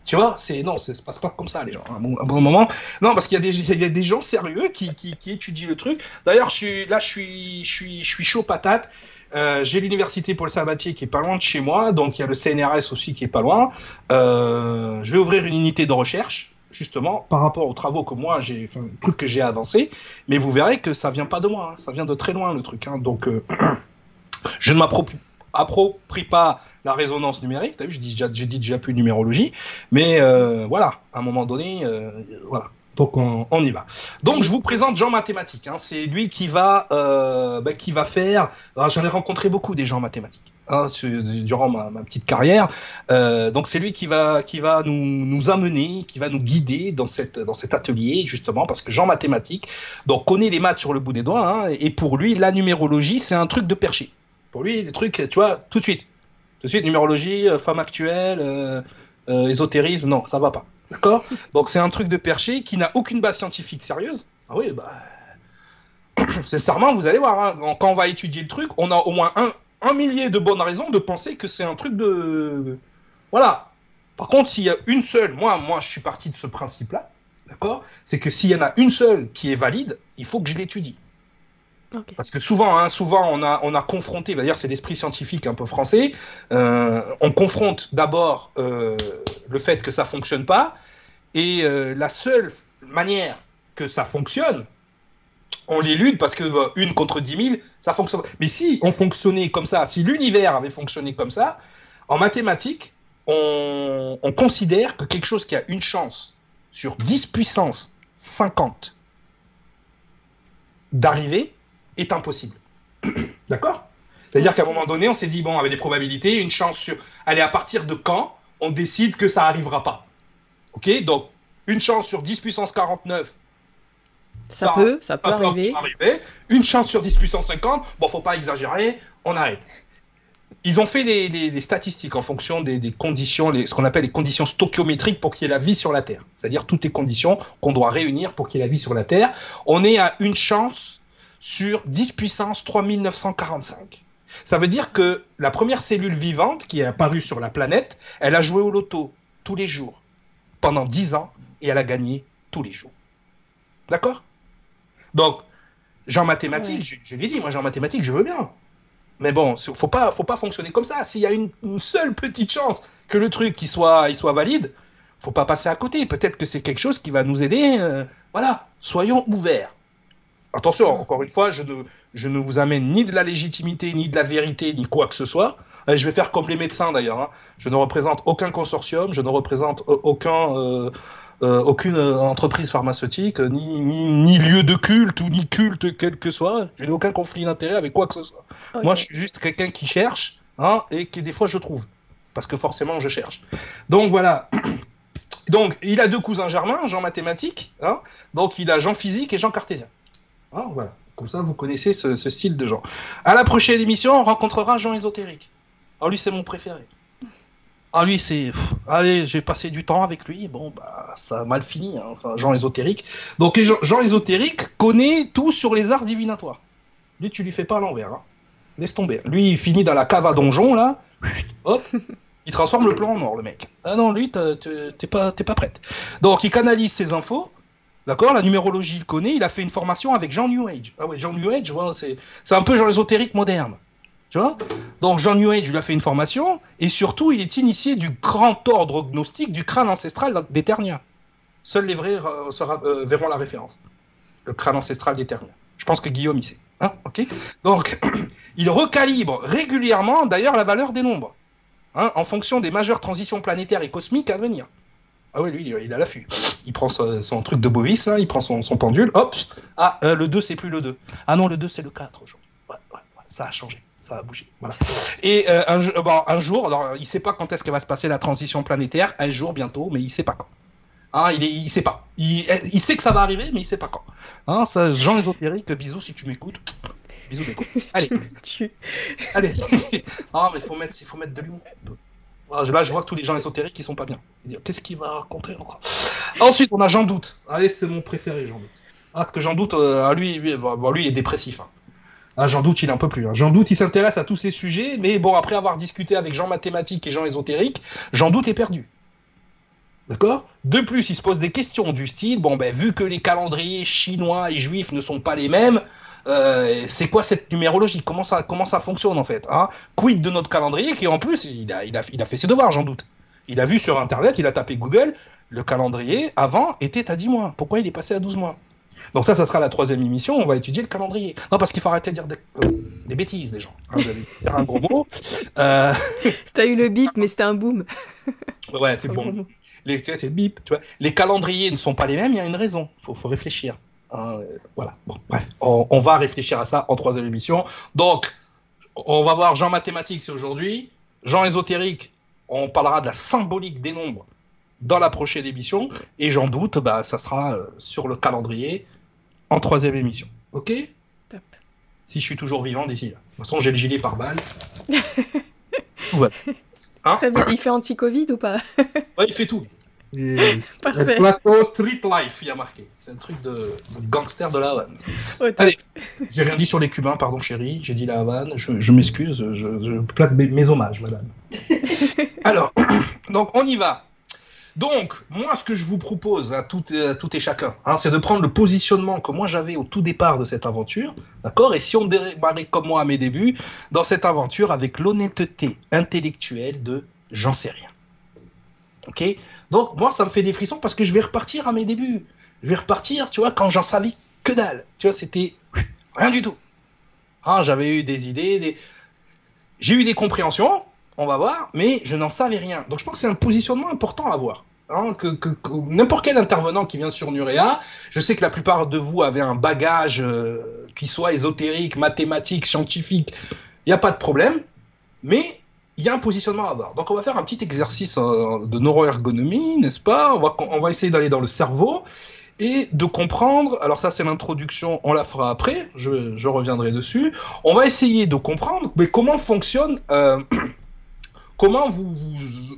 tu vois, c'est non, ça se passe pas comme ça, les gens. À un bon, moment, non, parce qu'il y a des, gens sérieux qui, étudient le truc. D'ailleurs, là, je suis, chaud patate. Euh, j'ai l'université Paul Sabatier qui est pas loin de chez moi, donc il y a le CNRS aussi qui est pas loin. Euh, je vais ouvrir une unité de recherche justement par rapport aux travaux que moi j'ai, enfin, truc que j'ai avancé. Mais vous verrez que ça vient pas de moi, hein. ça vient de très loin le truc. Hein. donc euh, je ne m'approprie approprie pas la résonance numérique. T'as vu, j'ai déjà, dit déjà plus numérologie, mais euh, voilà, à un moment donné, euh, voilà. Donc on, y va. Donc je vous présente Jean mathématique. Hein. C'est lui qui va, euh, bah, qui va faire. J'en ai rencontré beaucoup des gens mathématiques hein, durant ma, petite carrière. donc c'est lui qui va, qui va nous, amener, qui va nous guider dans cette, dans cet atelier justement parce que Jean mathématique, donc connaît les maths sur le bout des doigts. Hein, et pour lui, la numérologie c'est un truc de perché. Pour lui, des trucs, tu vois, tout de suite. Tout de suite, numérologie, euh, femme actuelle, euh, euh, ésotérisme, non, ça va pas. D'accord? Donc c'est un truc de perché qui n'a aucune base scientifique sérieuse. Ah oui, bah. Sincèrement, vous allez voir, hein, quand on va étudier le truc, on a au moins un, un millier de bonnes raisons de penser que c'est un truc de. Voilà. Par contre, s'il y a une seule, moi, moi, je suis parti de ce principe-là, d'accord? C'est que s'il y en a une seule qui est valide, il faut que je l'étudie. Parce que souvent, hein, souvent on a, on a confronté, d'ailleurs c'est l'esprit scientifique un peu français, euh, on confronte d'abord euh, le fait que ça fonctionne pas, et euh, la seule manière que ça fonctionne, on l'élude parce que une contre dix mille, ça fonctionne. Mais si on fonctionnait comme ça, si l'univers avait fonctionné comme ça, en mathématiques, on, on considère que quelque chose qui a une chance sur 10 puissance 50 d'arriver, est impossible. D'accord? C'est-à-dire qu'à un moment donné, on s'est dit, bon, avec des probabilités, une chance sur... Allez, à partir de quand on décide que ça n'arrivera pas Ok? Donc, une chance sur 10 puissance 49. Ça, peut, ça, peut, arriver. Une chance sur 10 puissance 50, bon, faut pas exagérer, on arrête. Ils ont fait des, statistiques en fonction des, conditions, ce qu'on appelle les conditions stoichiométriques pour qu'il y ait la vie sur la Terre. C'est-à-dire toutes les conditions qu'on doit réunir pour qu'il y ait la vie sur la Terre. On est à une chance sur 10 puissance 3945. Ça veut dire que la première cellule vivante qui est apparue sur la planète, elle a joué au loto tous les jours pendant 10 ans et elle a gagné tous les jours. D'accord? Donc, Jean mathématique, je, je l'ai dit, moi Jean mathématique, je veux bien. Mais bon, faut pas, faut pas fonctionner comme ça. S'il y a une, seule petite chance que le truc il soit, il soit valide, faut pas passer à côté. Peut-être que c'est quelque chose qui va nous aider. Euh, voilà, soyons ouverts. Attention, encore une fois, je ne, je ne vous amène ni de la légitimité, ni de la vérité, ni quoi que ce soit. je vais faire comme les médecins d'ailleurs. Hein. Je ne représente aucun consortium, je ne représente aucun, euh, euh, aucune entreprise pharmaceutique, ni, ni, lieu de culte ou ni culte quel que soit. Je n'ai aucun conflit d'intérêt avec quoi que ce soit. Moi, je suis juste quelqu'un qui cherche hein, et qui des fois je trouve. Parce que forcément, je cherche. Donc voilà. Donc, il a deux cousins germains, Jean mathématique, hein, donc il a Jean physique et Jean cartésien. Hein, voilà. Comme ça, vous connaissez ce, style de Jean. À la prochaine émission, on rencontrera Jean ésotérique. Alors lui, c'est mon préféré. Ah lui, c'est... Allez, j'ai passé du temps avec lui. Bon, bah, ça a mal fini. Hein. Enfin, Jean ésotérique. Donc, Jean, ésotérique connaît tout sur les arts divinatoires. Lui, tu lui fais pas à l'envers. Hein. Laisse tomber. Lui, il finit dans la cave à donjon, là. Hop, il transforme le plan en or, le mec. Ah non, lui, t'es pas, pas prête. Donc, il canalise ses infos. D'accord La numérologie, il connaît. Il a fait une formation avec Jean New Age. Ah ouais, Jean New Age, c'est un peu genre ésotérique moderne. Tu vois? Donc Jean New Age lui a fait une formation et surtout il est initié du grand ordre gnostique du crâne ancestral d'Eternia. Seuls les vrais euh, euh, verront la référence. Le crâne ancestral d'Eternia. Je pense que Guillaume y sait. Hein? Donc il recalibre régulièrement d'ailleurs la valeur des nombres hein, en fonction des majeures transitions planétaires et cosmiques à venir. Ah oui, lui, il a l'affût. Il prend son, truc de bovis, il prend son, pendule, hop, ah, euh, le 2, c'est plus le 2. Ah non, le 2, c'est le 4 Ouais, ouais, ça a changé, ça a bougé. Voilà. Et euh, un, bon, un, jour, alors, il sait pas quand est-ce que va se passer la transition planétaire, un jour bientôt, mais il sait pas quand. Hein, il, est, il sait pas. Il, il, sait que ça va arriver, mais il sait pas quand. Hein, ça, Jean ésotérique, bisous si tu m'écoutes. Bisous, d'écoute. Allez. Allez. ah, mais il faut mettre, faut mettre de l'humour. Là, je vois que tous les gens ésotériques, ils sont pas bien. Qu'est-ce qu'il va raconter encore? Ensuite, on a Jean Doute. Allez, c'est mon préféré, Jean Doute. Ah, parce que Jean Doute, euh, lui, lui, lui, il est dépressif. Hein. Ah, Jean Doute, il est un peu plus. Hein. Jean Doute, il s'intéresse à tous ces sujets, mais bon, après avoir discuté avec Jean Mathématique et Jean Ésotérique, Jean Doute est perdu. D'accord? De plus, il se pose des questions du style, bon, ben, vu que les calendriers chinois et juifs ne sont pas les mêmes, euh, c'est quoi cette numérologie? Comment ça, comment ça fonctionne en fait hein? Quid de notre calendrier qui en plus, il a, il, a, il a fait ses devoirs, j'en doute. Il a vu sur Internet, il a tapé Google, le calendrier avant était à 10 mois. Pourquoi il est passé à 12 mois? Donc ça, ça sera la troisième émission, on va étudier le calendrier. Non, parce qu'il faut arrêter de dire des, euh, bêtises, les gens. Hein, vous allez dire un gros mot. Euh... T'as eu le bip, mais c'était un boom. ouais, c'est bon. Les, c'est le bip, tu vois. Les calendriers ne sont pas les mêmes, il y a une raison. Il faut, faut réfléchir. Hein, voilà. Bon, bref, on, va réfléchir à ça en troisième émission. Donc, on va voir Jean mathématique, c'est aujourd'hui. Jean ésotérique, on parlera de la symbolique des nombres dans la prochaine émission. Et j'en doute, bah, ça sera euh, sur le calendrier en troisième émission. Ok? Top. Si je suis toujours vivant d'ici là. De toute façon, j'ai le gilet par balle. Hein? Très bien. Il fait anti-Covid ou pas? Ouais, Il fait tout. Parfait. Plateau Street Life, il y a marqué. C'est un truc de, gangster de la Havane. Allez, j'ai rien dit sur les Cubains, pardon chérie, j'ai dit la Havane, je, m'excuse, je, je, plate mes, hommages, madame. Alors, donc on y va. Donc, moi, ce que je vous propose à tout, tout et chacun, hein, c'est de prendre le positionnement que moi j'avais au tout départ de cette aventure, d'accord? Et si on démarrait comme moi à mes débuts, dans cette aventure avec l'honnêteté intellectuelle de j'en sais rien. Ok? Donc, moi, ça me fait des frissons parce que je vais repartir à mes débuts. Je vais repartir, tu vois, quand j'en savais que dalle. Tu vois, c'était rien du tout. Ah, j'avais eu des idées, des... j'ai eu des compréhensions, on va voir, mais je n'en savais rien. Donc, je pense que c'est un positionnement important à avoir. Hein, que, n'importe quel intervenant qui vient sur Nurea, je sais que la plupart de vous avez un bagage euh, qui soit ésotérique, mathématique, scientifique, il n'y a pas de problème, mais il y a un positionnement à avoir. Donc on va faire un petit exercice euh, de neuroergonomie, n'est-ce pas? On va, essayer d'aller dans le cerveau et de comprendre, alors ça c'est l'introduction, on la fera après, je, reviendrai dessus, on va essayer de comprendre mais comment fonctionne, euh, comment vous,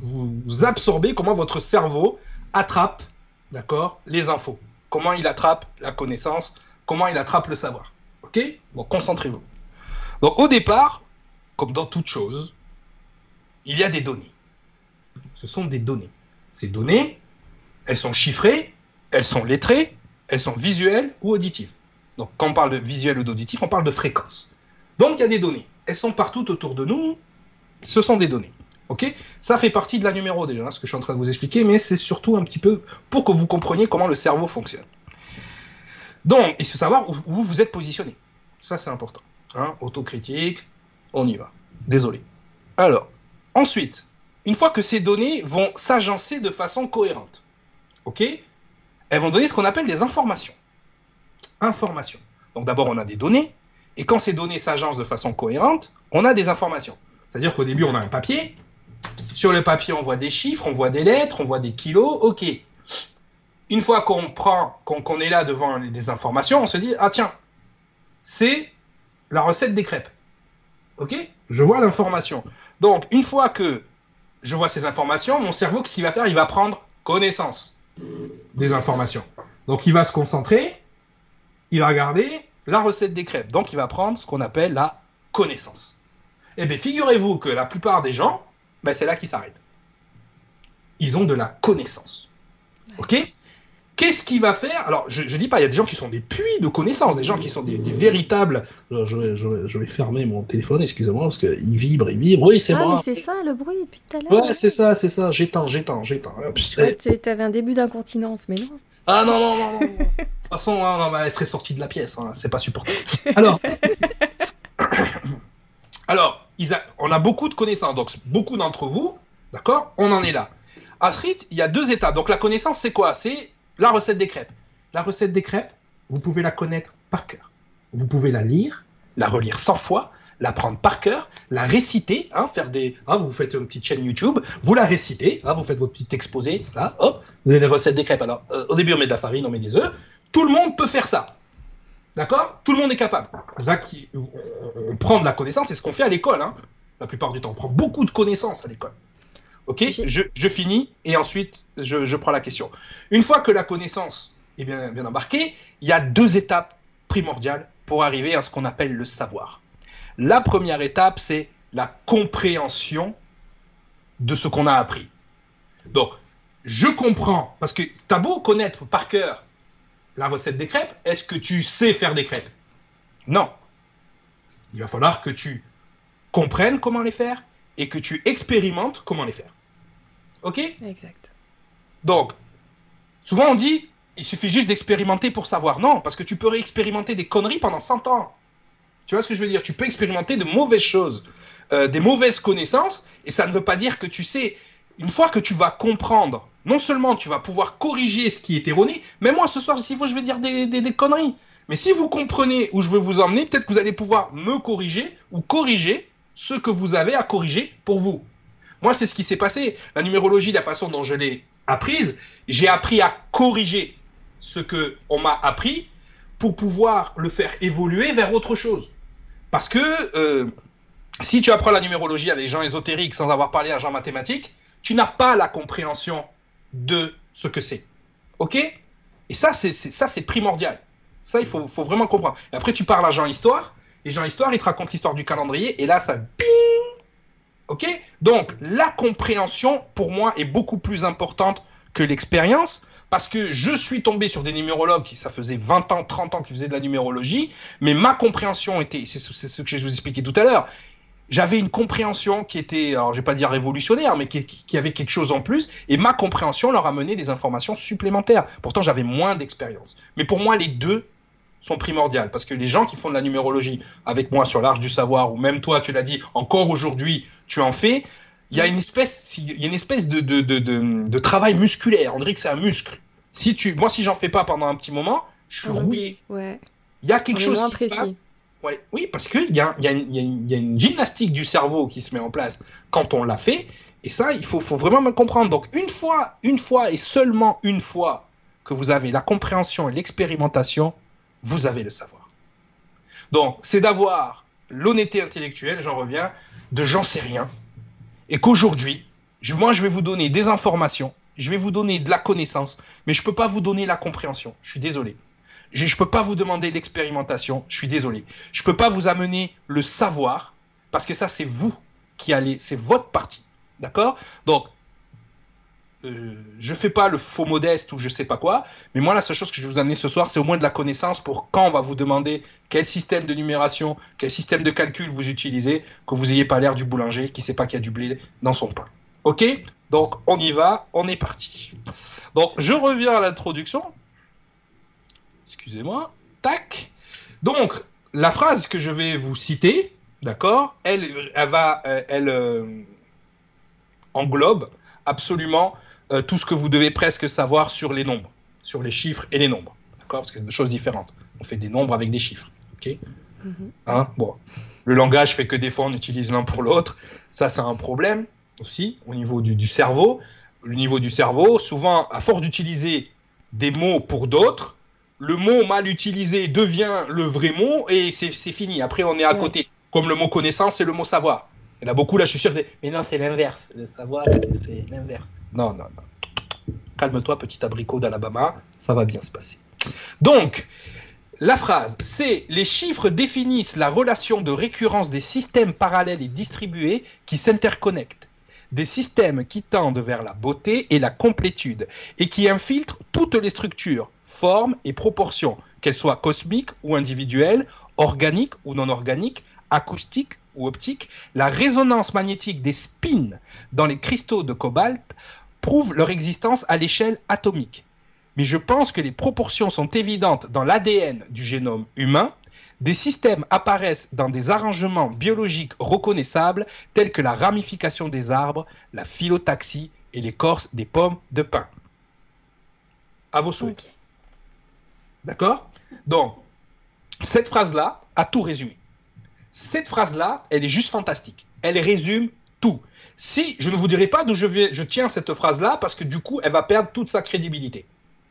vous, absorbez, comment votre cerveau attrape, d'accord, les infos, comment il attrape la connaissance, comment il attrape le savoir? Ok? Donc concentrez-vous. Donc au départ, comme dans toute chose, il y a des données. Ce sont des données. Ces données, elles sont chiffrées, elles sont lettrées, elles sont visuelles ou auditives. Donc quand on parle de visuel ou d'auditif, on parle de fréquence. Donc il y a des données. Elles sont partout autour de nous. Ce sont des données. Ok? Ça fait partie de la numéro déjà, ce que je suis en train de vous expliquer, mais c'est surtout un petit peu pour que vous compreniez comment le cerveau fonctionne. Donc, il faut savoir où, vous êtes positionné. Ça, c'est important. Hein Autocritique, on y va. Désolé. Alors, ensuite, une fois que ces données vont s'agencer de façon cohérente, ok Elles vont donner ce qu'on appelle des informations. Informations. Donc d'abord, on a des données, et quand ces données s'agencent de façon cohérente, on a des informations. C'est-à-dire qu'au début, on a un papier. Sur le papier, on voit des chiffres, on voit des lettres, on voit des kilos. Ok. Une fois qu'on prend, qu'on est là devant les informations, on se dit ah tiens, c'est la recette des crêpes. Ok? Je vois l'information. Donc une fois que je vois ces informations, mon cerveau, qu'est-ce qu'il va faire? Il va prendre connaissance des informations. Donc il va se concentrer, il va regarder la recette des crêpes. Donc il va prendre ce qu'on appelle la connaissance. Eh bien, figurez-vous que la plupart des gens, ben, c'est là qu'ils s'arrêtent. Ils ont de la connaissance. Ok? Qu'est-ce qu'il va faire? Alors, je, ne dis pas, il y a des gens qui sont des puits de connaissances, des gens qui sont des, véritables. je, vais, fermer mon téléphone, excusez-moi, parce qu'il vibre, il vibre. Oui, c'est ah, moi. c'est ça le bruit depuis tout à l'heure. Ouais, c'est ça, c'est ça. J'éteins, j'éteins, j'éteins. Tu avais un début d'incontinence, mais non. Ah non, non, non, non. de toute façon, hein, elle serait sortie de la pièce, hein, c'est pas supportable. Alors. Alors, on a beaucoup de connaissances, donc beaucoup d'entre vous, d'accord? On en est là. Ensuite, il y a deux étapes. Donc la connaissance, c'est quoi? C'est la recette des crêpes. La recette des crêpes, vous pouvez la connaître par cœur. Vous pouvez la lire, la relire 100 fois, la prendre par cœur, la réciter, hein, faire des, hein, vous faites une petite chaîne YouTube, vous la récitez, hein, vous faites votre petit exposé, là, hop, vous avez les recettes des crêpes. Alors, euh, au début, on met de la farine, on met des œufs. Tout le monde peut faire ça. D'accord? Tout le monde est capable. on, prend de la connaissance, c'est ce qu'on fait à l'école. La plupart du temps, on prend beaucoup de connaissances à l'école. Ok je, finis et ensuite je, prends la question. Une fois que la connaissance est bien, bien embarquée, il y a deux étapes primordiales pour arriver à ce qu'on appelle le savoir. La première étape, c'est la compréhension de ce qu'on a appris. Donc, je comprends, parce que tu as beau connaître par cœur la recette des crêpes, est-ce que tu sais faire des crêpes? Non. Il va falloir que tu comprennes comment les faire et que tu expérimentes comment les faire. Ok? Exact. Donc, souvent on dit, il suffit juste d'expérimenter pour savoir. Non, parce que tu peux réexpérimenter des conneries pendant 100 ans. Tu vois ce que je veux dire? Tu peux expérimenter de mauvaises choses, euh, des mauvaises connaissances, et ça ne veut pas dire que tu sais. Une fois que tu vas comprendre non seulement tu vas pouvoir corriger ce qui est erroné, mais moi ce soir, s'il faut, je vais dire des, conneries. Mais si vous comprenez où je veux vous emmener, peut-être que vous allez pouvoir me corriger ou corriger ce que vous avez à corriger pour vous. Moi, c'est ce qui s'est passé. La numérologie, la façon dont je l'ai apprise, j'ai appris à corriger ce que on m'a appris pour pouvoir le faire évoluer vers autre chose. Parce que euh, si tu apprends la numérologie à des gens ésotériques sans avoir parlé à gens mathématiques, tu n'as pas la compréhension de ce que c'est. OK? Et ça, c'est ça, c'est primordial. Ça, il faut, vraiment comprendre. Et après, tu parles à Jean Histoire, et Jean Histoire, il te raconte l'histoire du calendrier, et là, ça ping OK? Donc, la compréhension, pour moi, est beaucoup plus importante que l'expérience, parce que je suis tombé sur des numérologues qui, ça faisait 20 ans, 30 ans qu'ils faisaient de la numérologie, mais ma compréhension était, c'est ce que je vous expliquais tout à l'heure, j'avais une compréhension qui était, alors je vais pas dire révolutionnaire, mais qui, avait quelque chose en plus, et ma compréhension leur a mené des informations supplémentaires. Pourtant, j'avais moins d'expérience. Mais pour moi, les deux sont primordiales, parce que les gens qui font de la numérologie avec moi sur l'Arche du Savoir, ou même toi, tu l'as dit, encore aujourd'hui, tu en fais, il y a une espèce, il y a une espèce de, de, de, de, travail musculaire. On dirait que c'est un muscle. Si tu, moi, si j'en fais pas pendant un petit moment, je suis rouillé. Ouais. Il y a quelque chose qui se passe oui, parce qu'il y, a, une gymnastique du cerveau qui se met en place quand on l'a fait, et ça, il faut, vraiment me comprendre. Donc, une fois, une fois et seulement une fois que vous avez la compréhension et l'expérimentation, vous avez le savoir. Donc, c'est d'avoir l'honnêteté intellectuelle, j'en reviens, de j'en sais rien, et qu'aujourd'hui, moi, je vais vous donner des informations, je vais vous donner de la connaissance, mais je ne peux pas vous donner la compréhension. Je suis désolé. Je ne peux pas vous demander l'expérimentation, je suis désolé. Je ne peux pas vous amener le savoir, parce que ça, c'est vous qui allez, c'est votre partie. D'accord? Donc, euh, je fais pas le faux modeste ou je sais pas quoi, mais moi, la seule chose que je vais vous amener ce soir, c'est au moins de la connaissance pour quand on va vous demander quel système de numération, quel système de calcul vous utilisez, que vous n'ayez pas l'air du boulanger qui sait pas qu'il y a du blé dans son pain. Ok? Donc, on y va, on est parti. Donc, je reviens à l'introduction excusez-moi, tac. Donc, la phrase que je vais vous citer, d'accord, elle, elle, va, euh, elle euh, englobe absolument euh, tout ce que vous devez presque savoir sur les nombres, sur les chiffres et les nombres, d'accord, parce que c'est deux choses différentes. On fait des nombres avec des chiffres, ok? Mhm. Hein, bon, le langage fait que des fois on utilise l'un pour l'autre. Ça, c'est un problème aussi au niveau du, du cerveau. Le niveau du cerveau, souvent, à force d'utiliser des mots pour d'autres, le mot mal utilisé devient le vrai mot et c'est fini. Après, on est à Ouais. côté. Comme le mot connaissance et le mot savoir. Il y en a beaucoup là, je suis sûr. que c'est- Mais non, c'est l'inverse. Le savoir, c'est l'inverse. Non, non, non. Calme-toi, petit abricot d'Alabama. Ça va bien se passer. Donc, la phrase, c'est les chiffres définissent la relation de récurrence des systèmes parallèles et distribués qui s'interconnectent. Des systèmes qui tendent vers la beauté et la complétude et qui infiltrent toutes les structures, formes et proportions, qu'elles soient cosmiques ou individuelles, organiques ou non organiques, acoustiques ou optiques. La résonance magnétique des spins dans les cristaux de cobalt prouve leur existence à l'échelle atomique mais je pense que les proportions sont évidentes dans l'ADN du génome humain. Des systèmes apparaissent dans des arrangements biologiques reconnaissables tels que la ramification des arbres, la phyllotaxie et l'écorce des pommes de pin. À vos souhaits. D'accord? Donc, cette phrase-là a tout résumé. Cette phrase-là, elle est juste fantastique. Elle résume tout. Si je ne vous dirai pas d'où je, tiens cette phrase-là, parce que du coup, elle va perdre toute sa crédibilité.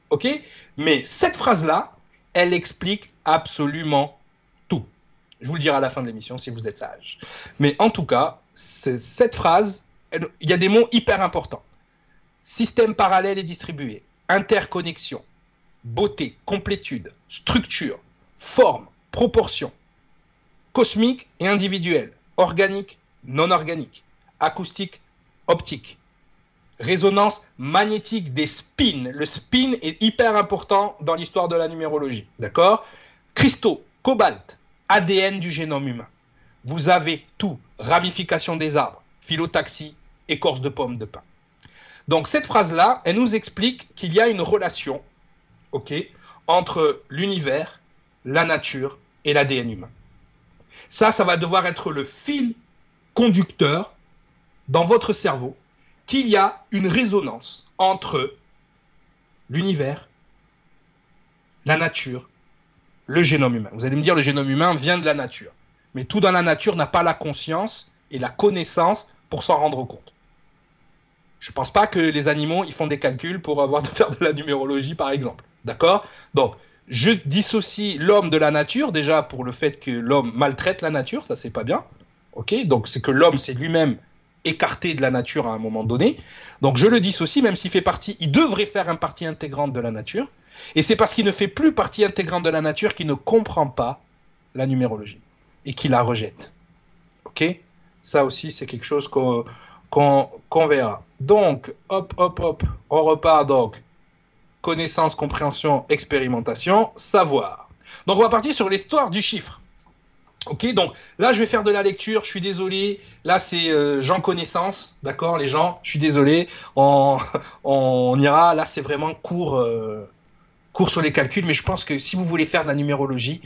OK? Mais cette phrase-là, elle explique absolument tout. Je vous le dirai à la fin de l'émission si vous êtes sage. Mais en tout cas, cette phrase, il y a des mots hyper importants. Système parallèle et distribué, interconnexion, beauté, complétude, structure, forme, proportion, cosmique et individuelle, organique, non organique, acoustique, optique, résonance magnétique des spins. Le spin est hyper important dans l'histoire de la numérologie, d'accord? Cristaux, cobalt, ADN du génome humain. Vous avez tout, ramification des arbres, phyllotaxie, écorce de pomme de pin. Donc cette phrase-là, elle nous explique qu'il y a une relation ok, entre l'univers, la nature et l'ADN humain. Ça, ça va devoir être le fil conducteur dans votre cerveau qu'il y a une résonance entre l'univers, la nature, le génome humain. Vous allez me dire, le génome humain vient de la nature. Mais tout dans la nature n'a pas la conscience et la connaissance pour s'en rendre compte. Je ne pense pas que les animaux ils font des calculs pour avoir de faire de la numérologie, par exemple. D'accord? Donc, je dissocie l'homme de la nature, déjà pour le fait que l'homme maltraite la nature, ça c'est pas bien. Ok? Donc, c'est que l'homme s'est lui-même écarté de la nature à un moment donné. Donc, je le dissocie, même s'il fait partie, il devrait faire une partie intégrante de la nature. Et c'est parce qu'il ne fait plus partie intégrante de la nature qu'il ne comprend pas la numérologie et qu'il la rejette. Ok? Ça aussi, c'est quelque chose qu'on verra. Donc, hop, hop, hop, on repart donc. Connaissance, compréhension, expérimentation, savoir. Donc, on va partir sur l'histoire du chiffre. Ok, donc là, je vais faire de la lecture. Je suis désolé. Là, c'est euh, Jean Connaissance. D'accord, les gens, je suis désolé. On, on ira. Là, c'est vraiment court, euh, court sur les calculs. Mais je pense que si vous voulez faire de la numérologie,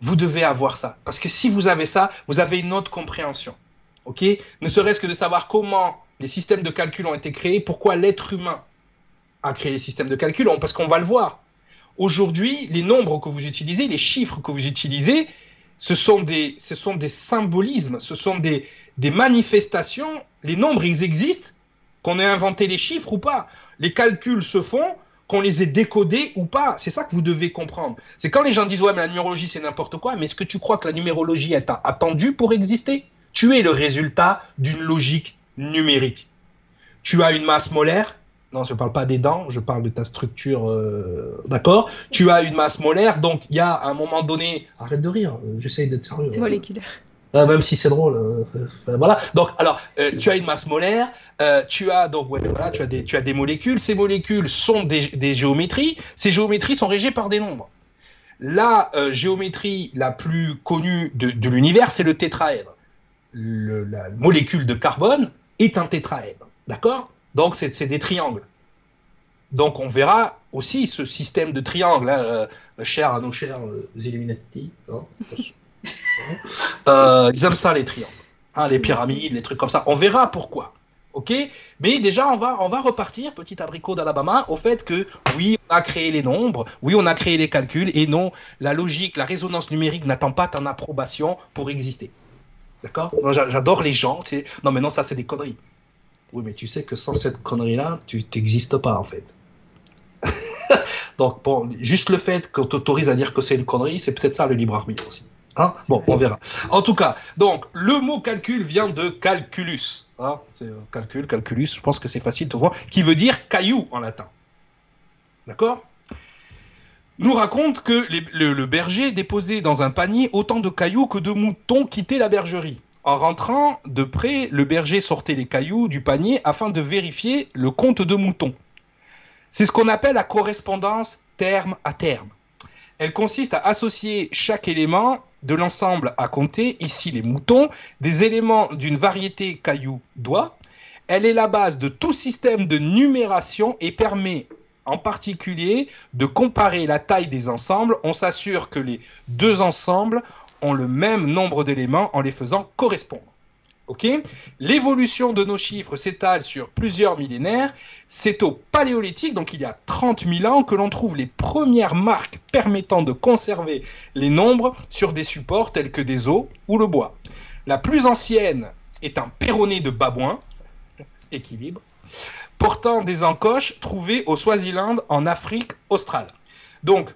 vous devez avoir ça. Parce que si vous avez ça, vous avez une autre compréhension. Ok? Ne serait-ce que de savoir comment les systèmes de calcul ont été créés, pourquoi l'être humain a créé les systèmes de calcul, parce qu'on va le voir. Aujourd'hui, les nombres que vous utilisez, les chiffres que vous utilisez, ce sont des, ce sont des symbolismes, ce sont des, des manifestations. Les nombres, ils existent, qu'on ait inventé les chiffres ou pas. Les calculs se font, qu'on les ait décodés ou pas. C'est ça que vous devez comprendre. C'est quand les gens disent ouais mais la numérologie c'est n'importe quoi, mais est-ce que tu crois que la numérologie est attendue pour exister? Tu es le résultat d'une logique numérique. Tu as une masse molaire. Non, je ne parle pas des dents, je parle de ta structure. Euh, D'accord Tu as une masse molaire, donc il y a à un moment donné. Arrête de rire, euh, j'essaye d'être sérieux. Moléculaire. Euh, même si c'est drôle. euh, voilà. Donc, alors, tu as une masse molaire, tu as donc ouais, voilà, tu as des, tu as des molécules. Ces molécules sont des, des géométries. Ces géométries sont régies par des nombres. La géométrie la plus connue de, de l'univers, c'est le tétraèdre. Le, la molécule de carbone est un tétraèdre. D'accord? Donc, c'est des triangles. Donc, on verra aussi ce système de triangles, hein, euh, cher à nos chers euh, Illuminati. Hein Euh, ils aiment ça, les triangles. Hein, les pyramides, les trucs comme ça. On verra pourquoi. Ok? Mais déjà, on va, on va repartir, petit abricot d'Alabama, au fait que oui, on a créé les nombres, oui, on a créé les calculs, et non, la logique, la résonance numérique n'attend pas ton approbation pour exister. D'accord? J'adore les gens. Non, mais non, ça, c'est des conneries. Oui, mais tu sais que sans cette connerie-là, tu n'existes pas, en fait. Donc, bon, juste le fait qu'on t'autorise à dire que c'est une connerie, c'est peut-être ça le libre arbitre aussi. Hein? Bon, on verra. En tout cas, donc, le mot calcul vient de calculus. Hein? C'est calcul, calculus, je pense que c'est facile de voir, qui veut dire caillou en latin. D'accord? Nous raconte que le, berger déposait dans un panier autant de cailloux que de moutons quittaient la bergerie. En rentrant de près, le berger sortait les cailloux du panier afin de vérifier le compte de moutons. C'est ce qu'on appelle la correspondance terme à terme. Elle consiste à associer chaque élément de l'ensemble à compter, ici les moutons, des éléments d'une variété caillou-doigt. Elle est la base de tout système de numération et permet en particulier de comparer la taille des ensembles. On s'assure que les deux ensembles ont le même nombre d'éléments en les faisant correspondre. L'évolution de nos chiffres s'étale sur plusieurs millénaires. C'est au Paléolithique, donc il y a 30 000 ans, que l'on trouve les premières marques permettant de conserver les nombres sur des supports tels que des os ou le bois. La plus ancienne est un perronnet de babouin, équilibre, portant des encoches trouvées au Swaziland en Afrique australe. Donc,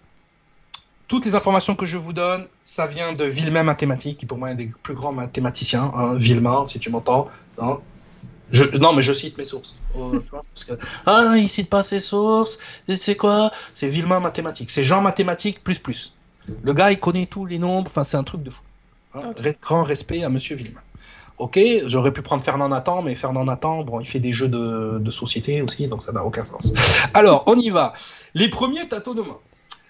toutes les informations que je vous donne, ça vient de Villemin Mathématiques, qui pour moi est un des plus grands mathématiciens. Hein, Villemin, si tu m'entends. Hein. non, mais je cite mes sources. Oh, ah, il cite pas ses sources. C'est quoi? C'est Villemin Mathématiques. C'est Jean Mathématiques plus plus. Le gars, il connaît tous les nombres. Enfin, c'est un truc de fou. Hein. Grand respect à Monsieur Villemin. Ok, j'aurais pu prendre Fernand Nathan, mais Fernand Nathan, bon, il fait des jeux de, de société aussi, donc ça n'a aucun sens. Alors, on y va. Les premiers tâtonnements.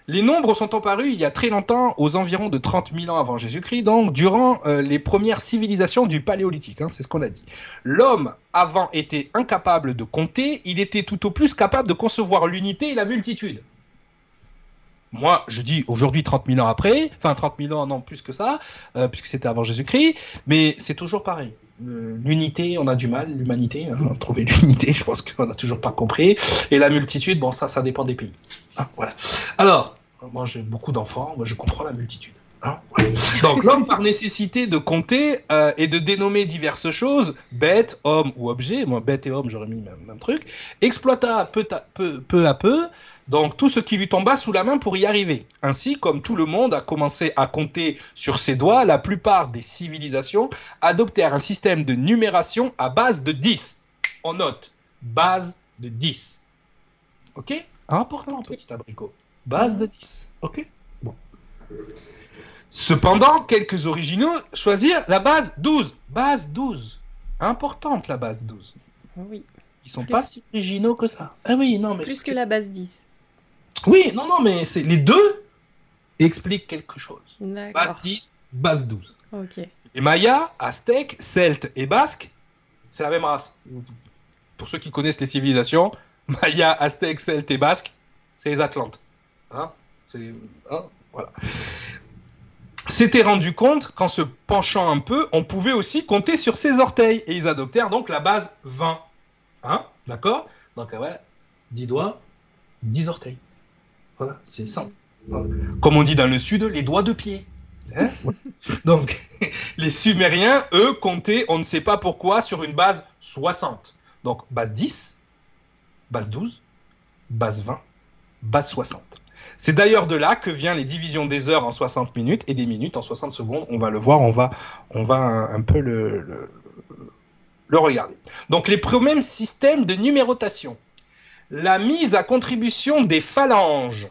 Les nombres sont apparus il y a très longtemps, aux environs de 30 000 ans avant Jésus-Christ, donc durant euh, les premières civilisations du Paléolithique, hein, c'est ce qu'on a dit. L'homme, avant, était incapable de compter, il était tout au plus capable de concevoir l'unité et la multitude. Moi, je dis aujourd'hui 30 000 ans après, enfin 30 000 ans, non plus que ça, euh, puisque c'était avant Jésus-Christ, mais c'est toujours pareil. L'unité, on a du mal, l'humanité, hein, trouver l'unité, je pense qu'on n'a toujours pas compris. Et la multitude, bon, ça, ça dépend des pays. Hein, voilà. Alors, moi j'ai beaucoup d'enfants, moi je comprends la multitude. Hein, Donc l'homme par nécessité de compter euh, et de dénommer diverses choses, bêtes, hommes ou objets, moi bête et homme j'aurais mis même, même, truc, exploita peu à peu, peu à peu donc tout ce qui lui tomba sous la main pour y arriver. Ainsi, comme tout le monde a commencé à compter sur ses doigts, la plupart des civilisations adoptèrent un système de numération à base de 10. On note, base de 10. Ok? Important, petit abricot. Base de 10. Ok? Bon. Cependant, quelques originaux choisirent la base 12. Base 12. Importante la base 12. Oui. Ils sont pas si originaux que ça. Ah oui, non, mais. Plus que la base 10. Oui, non, non, mais c'est les deux expliquent quelque chose. Base 10, base 12. Ok. Les Mayas, Aztèques, Celtes et Basques, c'est la même race. Pour ceux qui connaissent les civilisations, Mayas, Aztèques, Celtes et Basques, c'est les Atlantes. Hein? Hein? Voilà. S'était rendu compte qu'en se penchant un peu, on pouvait aussi compter sur ses orteils. Et ils adoptèrent donc la base 20. Hein? D'accord? Donc, ouais, 10 doigts, 10 orteils. Voilà, c'est simple. Comme on dit dans le sud, les doigts de pied. Hein? Donc, les Sumériens, eux, comptaient, on ne sait pas pourquoi, sur une base 60. Donc, base 10, base 12, base 20, base 60. C'est d'ailleurs de là que vient les divisions des heures en 60 minutes et des minutes en 60 secondes. On va le voir, on va, un, peu le regarder. Donc, les premiers systèmes de numérotation la mise à contribution des phalanges.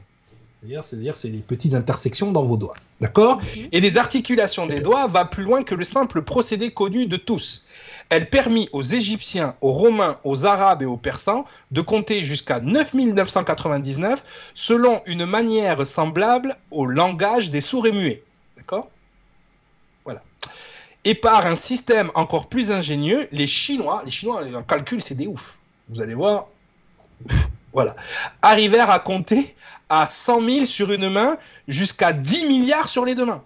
C'est-à-dire, c'est les petites intersections dans vos doigts. D'accord Et des articulations des doigts va plus loin que le simple procédé connu de tous. Elle permit aux Égyptiens, aux Romains, aux Arabes et aux Persans de compter jusqu'à 9999 selon une manière semblable au langage des sourds et muets. D'accord Voilà. Et par un système encore plus ingénieux, les Chinois, les Chinois, en calcul, c'est des ouf. Vous allez voir, voilà. Arrivèrent à compter à 100 000 sur une main jusqu'à 10 milliards sur les deux mains.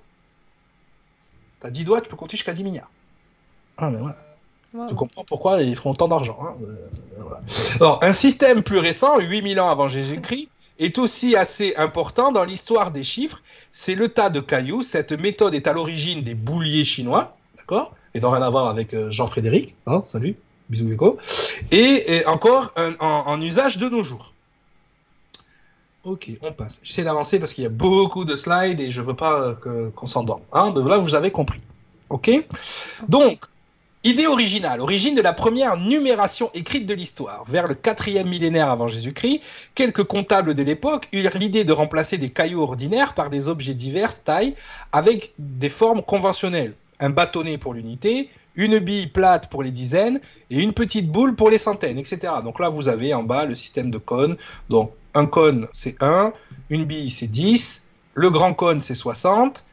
T'as 10 doigts, tu peux compter jusqu'à 10 milliards. Ah, mais ouais. Tu comprends pourquoi ils font autant d'argent. Hein. Alors, un système plus récent, 8000 ans avant Jésus-Christ, est aussi assez important dans l'histoire des chiffres. C'est le tas de cailloux. Cette méthode est à l'origine des bouliers chinois, d'accord? Et n'a rien à voir avec euh, Jean-Frédéric. Hein, salut, bisous Nico. Et, encore en, usage de nos jours. Ok, on passe. J'essaie d'avancer parce qu'il y a beaucoup de slides et je veux pas euh, qu'on s'endorme. Hein, là, vous avez compris. Ok? Donc, Idée originale, origine de la première numération écrite de l'histoire. Vers le quatrième millénaire avant Jésus-Christ, quelques comptables de l'époque eurent l'idée de remplacer des cailloux ordinaires par des objets diverses tailles avec des formes conventionnelles. Un bâtonnet pour l'unité, une bille plate pour les dizaines et une petite boule pour les centaines, etc. Donc là, vous avez en bas le système de cônes. Donc un cône, c'est 1, une bille, c'est 10, le grand cône, c'est 60,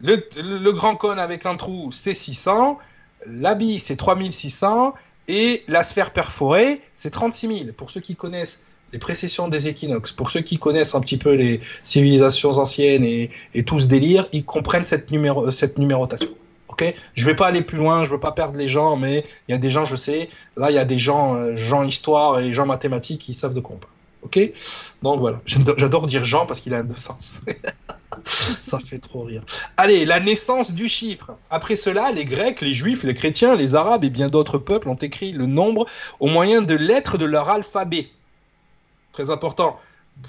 le, grand cône avec un trou, c'est 600, L'habit, c'est 3600 et la sphère perforée, c'est 36 000. Pour ceux qui connaissent les précessions des équinoxes, pour ceux qui connaissent un petit peu les civilisations anciennes et, tout ce délire, ils comprennent cette, numéro, cette numérotation. Ok? Je vais pas aller plus loin, je veux pas perdre les gens, mais il y a des gens, je sais, là il y a des gens, euh, gens histoire et gens mathématiques qui savent de quoi on parle. Ok Donc voilà, j'adore dire Jean parce qu'il a deux sens. Ça fait trop rire. Allez, la naissance du chiffre. Après cela, les Grecs, les Juifs, les chrétiens, les Arabes et bien d'autres peuples ont écrit le nombre au moyen de lettres de leur alphabet. Très important.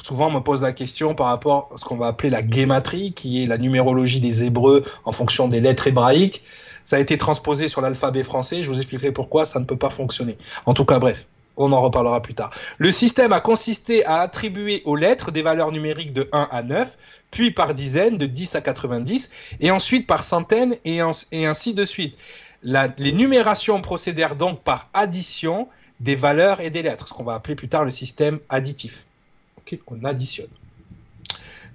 Souvent, on me pose la question par rapport à ce qu'on va appeler la guématrie, qui est la numérologie des Hébreux en fonction des lettres hébraïques. Ça a été transposé sur l'alphabet français. Je vous expliquerai pourquoi ça ne peut pas fonctionner. En tout cas, bref. On en reparlera plus tard. Le système a consisté à attribuer aux lettres des valeurs numériques de 1 à 9, puis par dizaines, de 10 à 90, et ensuite par centaines, et, ainsi de suite. les numérations procédèrent donc par addition des valeurs et des lettres, ce qu'on va appeler plus tard le système additif. on additionne.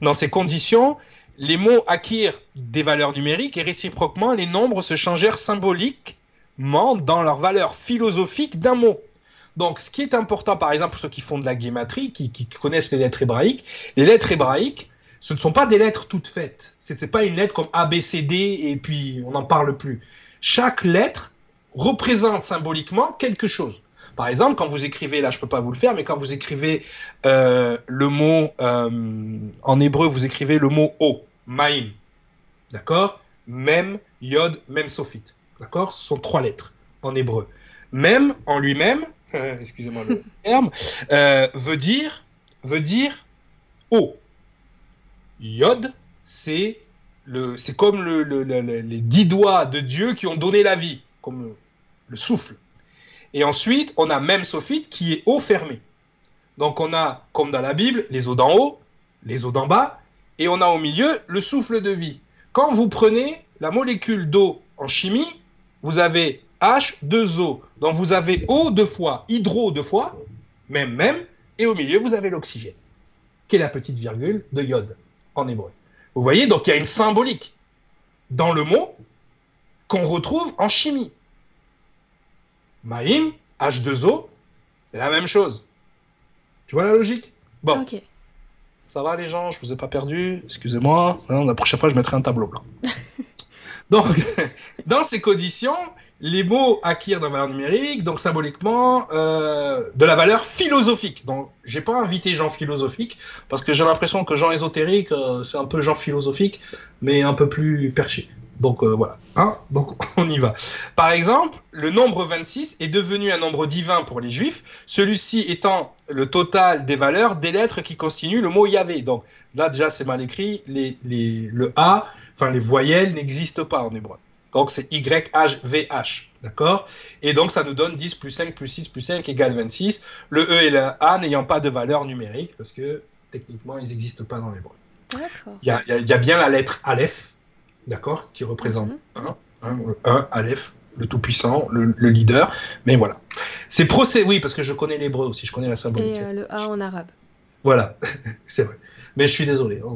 Dans ces conditions, les mots acquirent des valeurs numériques et réciproquement, les nombres se changèrent symboliquement dans leur valeur philosophique d'un mot. Donc, ce qui est important, par exemple, pour ceux qui font de la guématrie, qui, connaissent les lettres hébraïques, les lettres hébraïques, ce ne sont pas des lettres toutes faites. Ce n'est pas une lettre comme A, B, C, D et puis on n'en parle plus. Chaque lettre représente symboliquement quelque chose. Par exemple, quand vous écrivez, là je ne peux pas vous le faire, mais quand vous écrivez euh, le mot, euh, en hébreu, vous écrivez le mot O, Maïm. D'accord? Même, Yod, même Sophite. D'accord? Ce sont trois lettres en hébreu. Même en lui-même, excusez-moi le terme, euh, veut dire, veut dire eau. Yod, c'est le, c'est comme le, les dix doigts de Dieu qui ont donné la vie, comme le, souffle. Et ensuite, on a même sophite qui est eau fermée. Donc on a, comme dans la Bible, les eaux d'en haut, les eaux d'en bas, et on a au milieu le souffle de vie. Quand vous prenez la molécule d'eau en chimie, vous avez H, deux O. Donc vous avez O deux fois, hydro deux fois, même, même, et au milieu, vous avez l'oxygène, qui est la petite virgule de iode en hébreu. Vous voyez, donc il y a une symbolique dans le mot qu'on retrouve en chimie. Maïm, H2O, c'est la même chose. Tu vois la logique? Bon. Ça va les gens, je vous ai pas perdu, excusez-moi. Hein, la prochaine fois, je mettrai un tableau blanc. donc, dans ces conditions, les mots acquièrent de valeur numérique, donc symboliquement, euh, de la valeur philosophique. Donc, j'ai pas invité Jean philosophique, parce que j'ai l'impression que Jean ésotérique, euh, c'est un peu Jean philosophique, mais un peu plus perché. Donc euh, voilà, hein? Donc on y va. Par exemple, le nombre 26 est devenu un nombre divin pour les juifs, celui-ci étant le total des valeurs des lettres qui constituent le mot Yahvé. Donc là déjà c'est mal écrit, le A, enfin les voyelles n'existent pas en hébreu. Donc c'est YHVH. D'accord? Et donc ça nous donne 10 plus 5 plus 6 plus 5 égale 26. Le E et le A n'ayant pas de valeur numérique parce que techniquement ils n'existent pas dans l'hébreu. Il y a, y a, bien la lettre Aleph, d'accord, qui représente 1, 1, Aleph, le tout-puissant, le, leader. Mais voilà. C'est procès, oui, parce que je connais l'hébreu aussi, je connais la symbolique. Et euh, le A en arabe. Voilà, c'est vrai. Mais je suis désolé. Hein,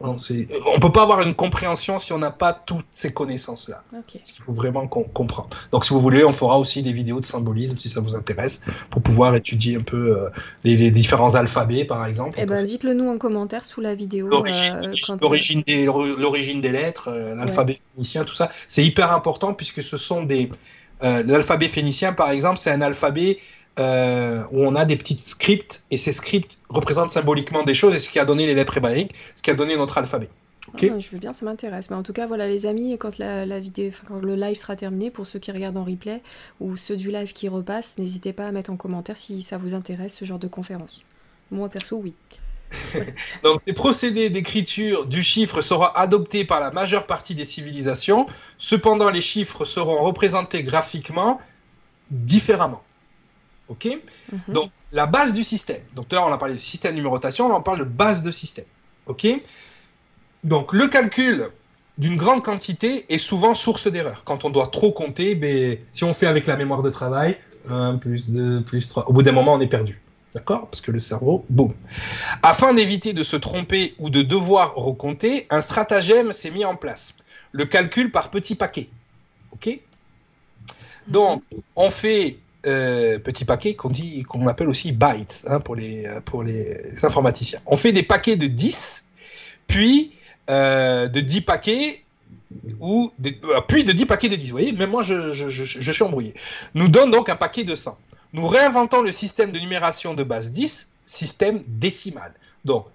On ne peut pas avoir une compréhension si on n'a pas toutes ces connaissances-là. Okay. Ce qu'il faut vraiment comprendre. Donc, si vous voulez, on fera aussi des vidéos de symbolisme si ça vous intéresse, pour pouvoir étudier un peu euh, les, différents alphabets, par exemple. Eh ben, dites-le nous en commentaire sous la vidéo. L'origine des, des, lettres, l'alphabet phénicien, tout ça, c'est hyper important puisque ce sont des. L'alphabet phénicien, par exemple, c'est un alphabet euh, où on a des petits scripts et ces scripts représentent symboliquement des choses et ce qui a donné les lettres hébraïques, ce qui a donné notre alphabet. Ah, je veux bien, ça m'intéresse. Mais en tout cas, voilà, les amis, quand la, vidéo, quand le live sera terminé, pour ceux qui regardent en replay ou ceux du live qui repassent, n'hésitez pas à mettre en commentaire si ça vous intéresse ce genre de conférence. Moi perso, oui. Donc, ces procédés d'écriture du chiffre seront adoptés par la majeure partie des civilisations. Cependant, les chiffres seront représentés graphiquement différemment. OK? Mhm. Donc, la base du système. Donc, tout à l'heure, on a parlé de système de numérotation, là, on parle de base de système. OK? Donc, le calcul d'une grande quantité est souvent source d'erreur. Quand on doit trop compter, ben, si on fait avec la mémoire de travail, 1 plus 2 plus 3, au bout d'un moment, on est perdu. D'accord? Parce que le cerveau, boum. Afin d'éviter de se tromper ou de devoir recompter, un stratagème s'est mis en place. Le calcul par petits paquets. OK? Donc, on fait euh, petit paquet qu'on dit qu'on appelle aussi bytes hein, pour, les, euh, pour les informaticiens. On fait des paquets de 10, puis euh, de 10 paquets ou puis de 10 paquets de 10. Vous voyez, même moi je, je, je, suis embrouillé. Nous donne donc un paquet de 100. Nous réinventons le système de numération de base 10, système décimal. Donc,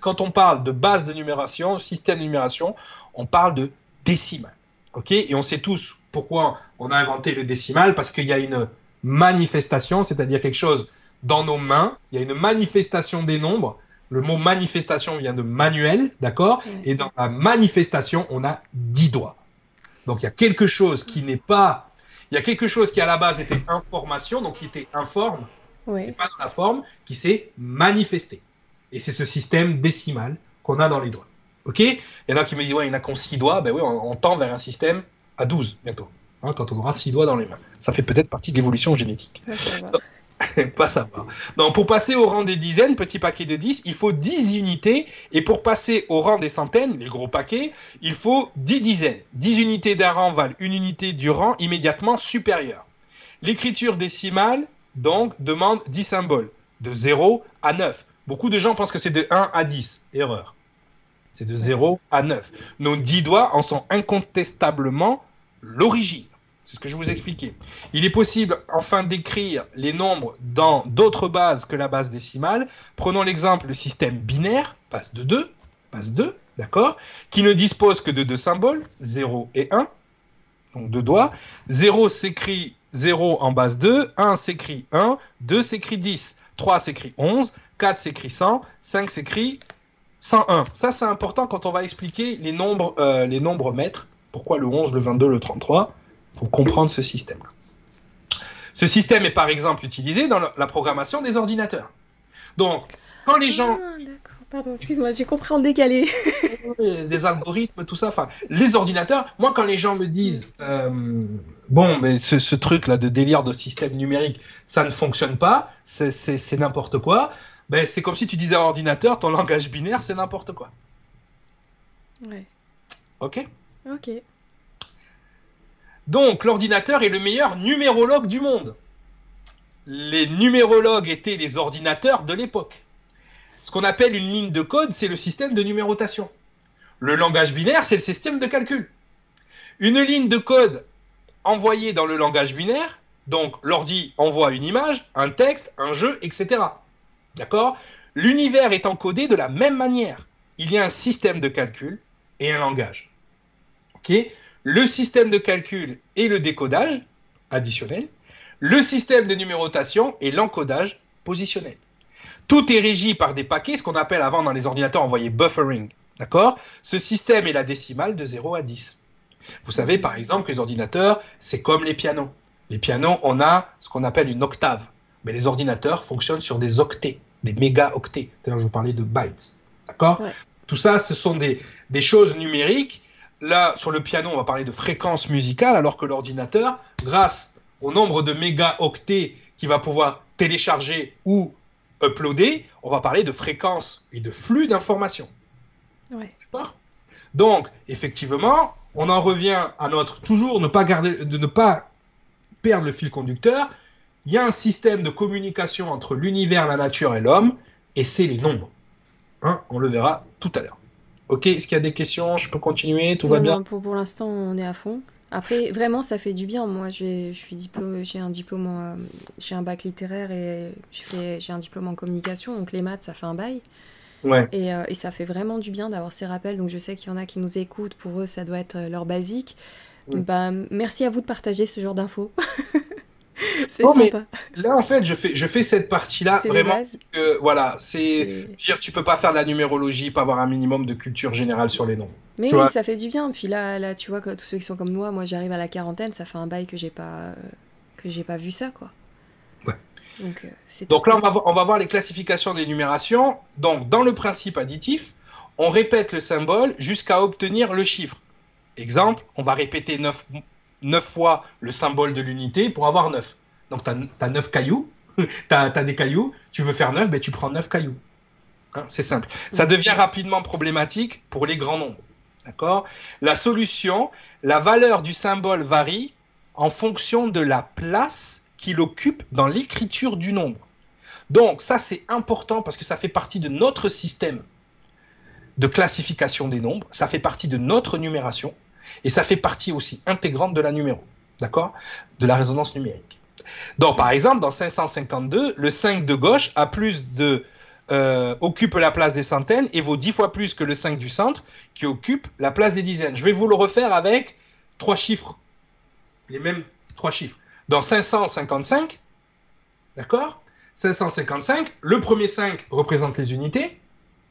quand on parle de base de numération, système de numération, on parle de décimal. OK? Et on sait tous pourquoi on a inventé le décimal, parce qu'il y a une manifestation, c'est-à-dire quelque chose dans nos mains. Il y a une manifestation des nombres. Le mot manifestation vient de manuel, d'accord Et dans la manifestation, on a dix doigts. Donc il y a quelque chose qui n'est pas. Il y a quelque chose qui à la base était information, donc qui était informe, ouais. pas dans la forme, qui s'est manifesté. Et c'est ce système décimal qu'on a dans les doigts. Ok? Il y en a qui me disent, ouais, il n'y en a qu'en six doigts. Ben oui, on, on tend vers un système à 12 bientôt. Hein, quand on aura six doigts dans les mains. Ça fait peut-être partie de l'évolution génétique. pas savoir. Donc, pour passer au rang des dizaines, petit paquet de 10, il faut 10 unités. Et pour passer au rang des centaines, les gros paquets, il faut 10 dizaines. 10 unités d'un rang valent une unité du rang immédiatement supérieur. L'écriture décimale, donc, demande 10 symboles, de 0 à 9. Beaucoup de gens pensent que c'est de 1 à 10. Erreur. C'est de 0 à 9. Nos 10 doigts en sont incontestablement l'origine. C'est ce que je vous expliquais. Il est possible enfin d'écrire les nombres dans d'autres bases que la base décimale. Prenons l'exemple du système binaire, base de 2, base 2, d'accord, qui ne dispose que de deux symboles, 0 et 1, donc deux doigts. 0 s'écrit 0 en base 2, 1 s'écrit 1, 2 s'écrit 10, 3 s'écrit 11, 4 s'écrit 100, 5 s'écrit 101. Ça, c'est important quand on va expliquer les nombres, euh, les nombres mètres pourquoi le 11, le 22, le 33 Faut comprendre ce système. Ce système est par exemple utilisé dans la programmation des ordinateurs. Donc, quand les gens... Ah, Pardon, excuse-moi, j'ai compris en décalé. des algorithmes, tout ça. Enfin, les ordinateurs, moi, quand les gens me disent, euh, bon, mais ce, truc-là de délire de système numérique, ça ne fonctionne pas, c'est n'importe quoi, ben, c'est comme si tu disais à l'ordinateur, ton langage binaire, c'est n'importe quoi. Ouais. Ok? Ok. Donc, l'ordinateur est le meilleur numérologue du monde. Les numérologues étaient les ordinateurs de l'époque. Ce qu'on appelle une ligne de code, c'est le système de numérotation. Le langage binaire, c'est le système de calcul. Une ligne de code envoyée dans le langage binaire, donc l'ordi envoie une image, un texte, un jeu, etc. D'accord? L'univers est encodé de la même manière. Il y a un système de calcul et un langage le système de calcul et le décodage additionnel, le système de numérotation et l'encodage positionnel. Tout est régi par des paquets, ce qu'on appelle avant dans les ordinateurs envoyés buffering. D'accord? Ce système est la décimale de 0 à 10. Vous savez par exemple que les ordinateurs, c'est comme les pianos. Les pianos, on a ce qu'on appelle une octave. Mais les ordinateurs fonctionnent sur des octets, des mégaoctets. D'ailleurs, je vous parlais de bytes. D'accord? Tout ça, ce sont des, des choses numériques Là, sur le piano, on va parler de fréquence musicale, alors que l'ordinateur, grâce au nombre de mégaoctets qu'il va pouvoir télécharger ou uploader, on va parler de fréquence et de flux d'informations. Ouais. Donc, effectivement, on en revient à notre toujours ne pas garder, de ne pas perdre le fil conducteur. Il y a un système de communication entre l'univers, la nature et l'homme, et c'est les nombres. Hein, on le verra tout à l'heure. Ok, est-ce qu'il y a des questions? Je peux continuer? Tout va bien? Pour, pour l'instant, on est à fond. Après, vraiment, ça fait du bien. Moi, j'ai un diplôme, j'ai un bac littéraire et j'ai un diplôme en communication, donc les maths, ça fait un bail. Ouais. Et, euh, et, ça fait vraiment du bien d'avoir ces rappels. Donc je sais qu'il y en a qui nous écoutent. Pour eux, ça doit être euh, leur basique. Bah, merci à vous de partager ce genre d'infos. c'est sympa. là, en fait, je fais, je fais cette partie-là vraiment. Que, voilà, c'est dire tu peux pas faire de la numérologie, pas avoir un minimum de culture générale sur les noms. Mais oui, ça fait du bien. Puis là, là, tu vois, tous ceux qui sont comme moi, moi, j'arrive à la quarantaine, ça fait un bail que j'ai pas, que j'ai pas vu ça, quoi. Donc, euh, Donc là, on va, on va, voir les classifications des numérations. Donc, dans le principe additif, on répète le symbole jusqu'à obtenir le chiffre. Exemple, on va répéter 9, 9 fois le symbole de l'unité pour avoir 9. Donc, tu as, 9 cailloux, tu as, des cailloux, tu veux faire 9, ben, tu prends 9 cailloux. Hein, c'est simple. Ça devient rapidement problématique pour les grands nombres. D'accord? La solution, la valeur du symbole varie en fonction de la place qu'il occupe dans l'écriture du nombre. Donc ça c'est important parce que ça fait partie de notre système de classification des nombres, ça fait partie de notre numération et ça fait partie aussi intégrante de la numéro, d'accord De la résonance numérique. Donc par exemple dans 552, le 5 de gauche euh, occupe la place des centaines et vaut 10 fois plus que le 5 du centre qui occupe la place des dizaines. Je vais vous le refaire avec trois chiffres, les mêmes trois chiffres dans 555, d'accord 555, le premier 5 représente les unités,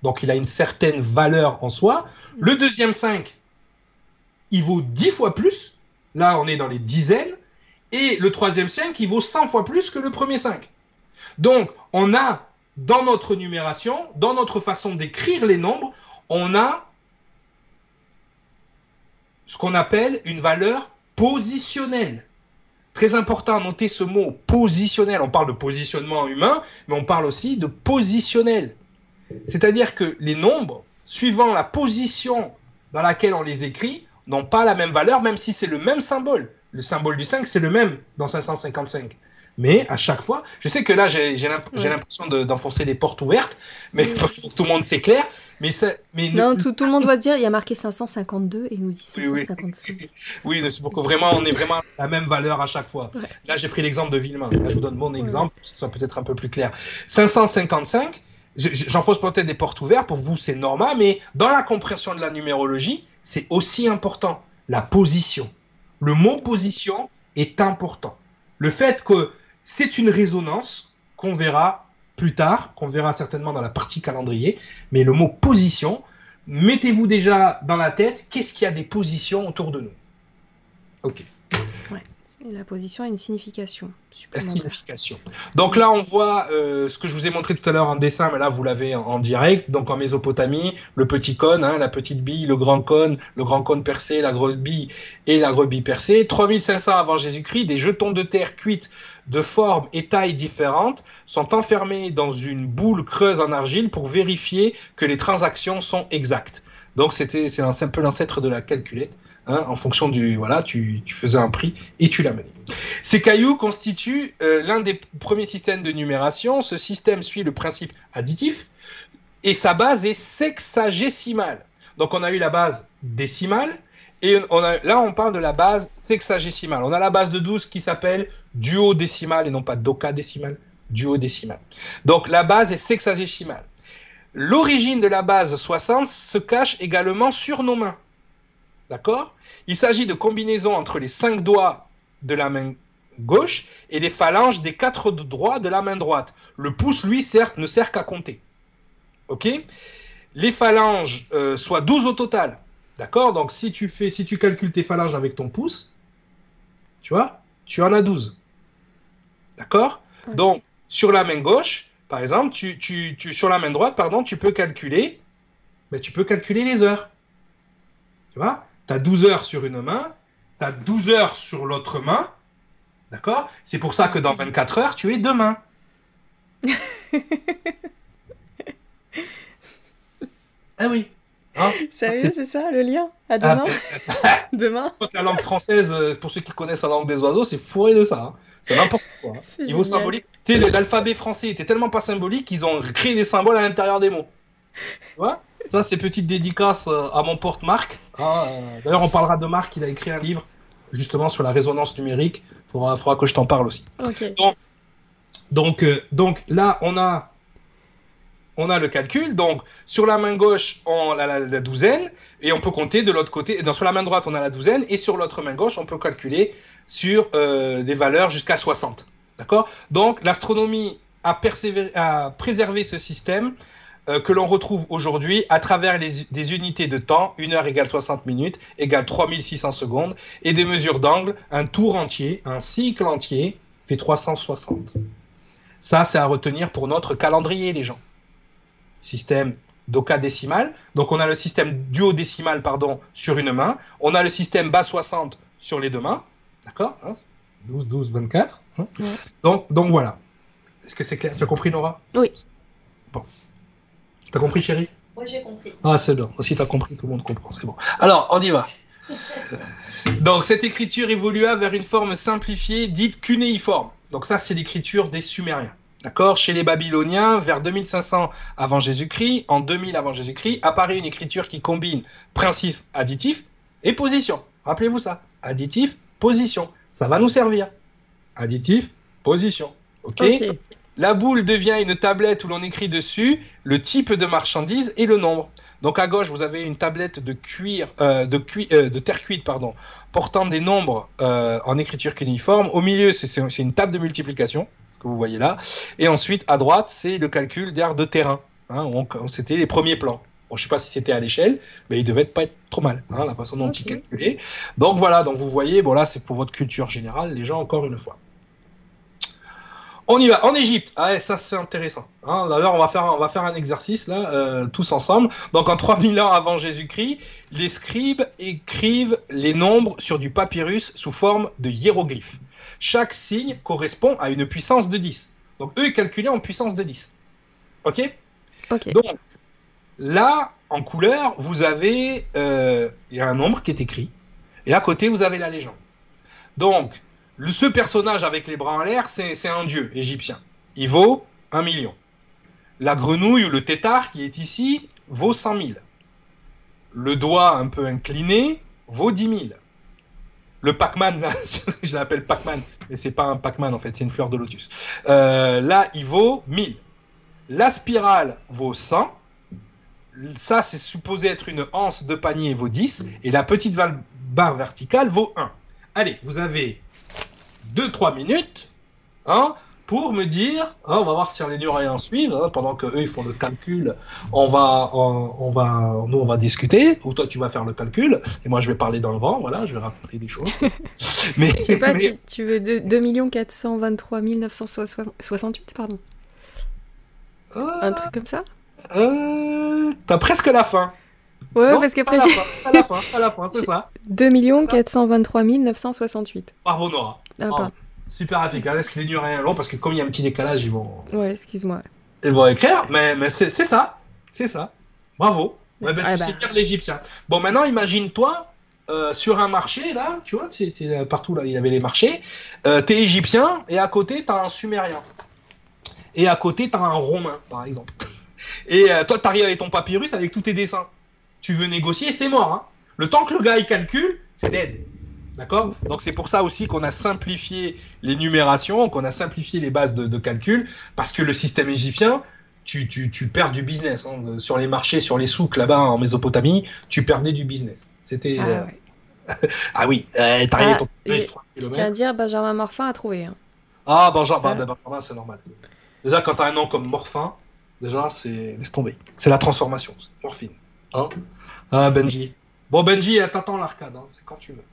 donc il a une certaine valeur en soi. Le deuxième 5, il vaut 10 fois plus, là on est dans les dizaines, et le troisième 5, il vaut 100 fois plus que le premier 5. Donc on a dans notre numération, dans notre façon d'écrire les nombres, on a ce qu'on appelle une valeur positionnelle. Très important à noter ce mot positionnel. On parle de positionnement humain, mais on parle aussi de positionnel. C'est-à-dire que les nombres, suivant la position dans laquelle on les écrit, n'ont pas la même valeur, même si c'est le même symbole. Le symbole du 5, c'est le même dans 555. Mais à chaque fois, je sais que là, j'ai l'impression d'enfoncer des portes ouvertes, mais pour que tout le monde s'éclaire. Mais, mais non, tout, le monde doit dire, il y a marqué 552 et il nous dit 555. Oui, c'est pour que vraiment, on ait vraiment la même valeur à chaque fois. Là, j'ai pris l'exemple de Villemain. Là, je vous donne mon exemple, pour que ce soit peut-être un peu plus clair. 555, j'enfonce peut-être des portes ouvertes, pour vous, c'est normal, mais dans la compréhension de la numérologie, c'est aussi important. La position. Le mot position est important. Le fait que c'est une résonance qu'on verra plus tard, qu'on verra certainement dans la partie calendrier. Mais le mot position, mettez-vous déjà dans la tête qu'est-ce qu'il y a des positions autour de nous? Ok. La position a une signification. La signification. Donc là, on voit euh, ce que je vous ai montré tout à l'heure en dessin, mais là, vous l'avez en, direct. Donc en Mésopotamie, le petit cône, hein, la petite bille, le grand cône, le grand cône percé, la grosse bille et la grosse bille percée. 3500 avant Jésus-Christ, des jetons de terre cuites de formes et tailles différentes sont enfermés dans une boule creuse en argile pour vérifier que les transactions sont exactes. Donc c'était c'est un, un peu l'ancêtre de la calculette. Hein, en fonction du voilà, tu, faisais un prix et tu l'amenais. Ces cailloux constituent euh, l'un des premiers systèmes de numération. Ce système suit le principe additif et sa base est sexagésimale. Donc on a eu la base décimale et là on parle de la base sexagésimale. On a la base de 12 qui s'appelle duodécimale et non pas docadécimale, duodécimale. Donc la base est sexagésimale. L'origine de la base 60 se cache également sur nos mains. D'accord? Il s'agit de combinaisons entre les cinq doigts de la main gauche et les phalanges des quatre doigts de la main droite. Le pouce, lui, ne sert qu'à compter. OK? Les phalanges, euh, soit 12 au total. D'accord? Donc si tu fais, si tu calcules tes phalanges avec ton pouce, tu vois, tu en as 12. D'accord? Donc sur la main gauche, par exemple, tu, tu, sur la main droite, pardon, tu peux calculer, mais tu peux calculer les heures. Tu vois? Tu as 12 heures sur une main, tu as 12 heures sur l'autre main. D'accord? C'est pour ça que dans 24 heures, tu es deux mains. ah oui. Hein? Sérieux, c'est ça le lien? À demain? Demain? La langue française, euh, pour ceux qui connaissent la langue des oiseaux, c'est fourré de ça. hein. C'est n'importe quoi. hein. Niveau symbolique. Tu sais, l'alphabet français était tellement pas symbolique qu'ils ont créé des symboles à l'intérieur des mots. Tu vois? Ça, c'est petite dédicace euh, à mon porte Marc. hein, euh, D'ailleurs, on parlera de Marc, il a écrit un livre justement sur la résonance numérique. Faudra, faudra que je t'en parle aussi. Donc, euh, donc là, on a, on a le calcul. Donc, sur la main gauche, on a la, la douzaine, et on peut compter de l'autre côté. Non, sur la main droite, on a la douzaine, et sur l'autre main gauche, on peut calculer sur euh, des valeurs jusqu'à 60. D'accord? Donc, l'astronomie a préservé ce système euh, que l'on retrouve aujourd'hui à travers les- des unités de temps, 1 heure égale 60 minutes, égale 3600 secondes, et des mesures d'angle, un tour entier, un cycle entier, fait 360. Ça, c'est à retenir pour notre calendrier, les gens. Système d'ocadécimal. Donc, on a le système duodécimal, pardon, sur une main. On a le système bas 60 sur les deux mains. D'accord hein? 12, 12, 24. hein? Ouais. donc, donc, voilà. Est-ce que c'est clair? Tu as compris, Nora? Oui. Bon. Tu as compris, chérie? Moi, j'ai compris. ah, c'est bien. Si t'as compris, tout le monde comprend. C'est bon. Alors, on y va. Donc, cette écriture évolua vers une forme simplifiée dite cunéiforme. Donc, ça, c'est l'écriture des Sumériens. D'accord? Chez les Babyloniens, vers 2500 avant Jésus-Christ, en 2000 avant Jésus-Christ, apparaît une écriture qui combine principe additif et position. Rappelez-vous ça. Additif, position. Ça va nous servir. Additif, position. OK, Ok. la boule devient une tablette où l'on écrit dessus le type de marchandise et le nombre. Donc à gauche, vous avez une tablette de cuir, euh, de, euh, de terre cuite, pardon, portant des nombres euh, en écriture cuniforme. Au milieu, c'est- une table de multiplication que vous voyez là. Et ensuite, à droite, c'est le calcul d'air de terrain. Hein, donc, c'était les premiers plans. Bon, je sais pas si c'était à l'échelle, mais il devait pas être trop mal, hein, la façon dont Ok. il calculait. Donc voilà, donc vous voyez, bon là, c'est pour votre culture générale, les gens, encore une fois. On y va, en Égypte. Ah ça c'est intéressant. Hein, D'ailleurs, on va faire, on va faire un exercice là, euh, tous ensemble. Donc en 3000 ans avant Jésus-Christ, les scribes écrivent les nombres sur du papyrus sous forme de hiéroglyphes. Chaque signe correspond à une puissance de 10. Donc eux, ils calculaient en puissance de 10. Ok? Ok. Donc là, en couleur, vous avez euh, il y a un nombre qui est écrit. Et à côté, vous avez la légende. Donc, le- ce personnage avec les bras en l'air, c'est un dieu égyptien. Il vaut un million. La grenouille ou le tétard qui est ici vaut 100 000. Le doigt un peu incliné vaut 10 000. Le Pac-Man, je l'appelle Pac-Man, mais c'est pas un Pac-Man en fait, c'est une fleur de lotus. Euh, là, il vaut 1000. La spirale vaut 100. Ça, c'est supposé être une anse de panier, vaut 10. Et la petite barre verticale vaut 1. Allez, vous avez 2-3 minutes hein, pour me dire, hein, on va voir si les Nuréens suivent, hein, pendant que eux ils font le calcul, on va, on, on va, nous on va discuter, ou toi tu vas faire le calcul, et moi je vais parler dans le vent, voilà, je vais raconter des choses. mais, Je sais pas, mais- tu, tu veux 2 423 968, pardon. Un truc comme ça? Euh, T'as presque la fin. Ouais, Non, parce qu'après la fin, à la fin, à la fin, c'est ça. 2 423 968. Bravo Nora. Ah, pardon. Super efficace. Les Nuréens long parce que comme il y a un petit décalage, ils vont, Ouais, excuse-moi. ils vont écrire. Mais, mais c'est ça, c'est ça. Bravo. Ouais, ben, Ah tu bah. sais l'égyptien. Bon, maintenant imagine-toi euh, sur un marché là, tu vois, c'est euh, partout là, il y avait les marchés. Euh, T'es égyptien et à côté t'as un sumérien. Et à côté t'as un romain, par exemple. Et euh, toi t'arrives avec ton papyrus avec tous tes dessins. Tu veux négocier, c'est mort. Hein. Le temps que le gars il calcule, c'est dead. D'accord? Donc c'est pour ça aussi qu'on a simplifié les numérations, qu'on a simplifié les bases de, de calcul, parce que le système égyptien, tu, tu, tu perds du business. hein. Sur les marchés, sur les souks là-bas en Mésopotamie, tu perdais du business. C'était. Ah euh, ouais. Ah oui, euh, t'arrivais Ah, ton j'ai- 3 Je tiens à dire, Benjamin Morphin a trouvé. hein. Ah, Benjamin, bah, Ah. Benjamin, c'est normal. Déjà, quand t'as un nom comme Morphin, déjà, c'est. Laisse tomber. C'est la transformation, morphine. Hein Ah, Benji. Bon, Benji, elle t'attend l'arcade, hein, c'est quand tu veux.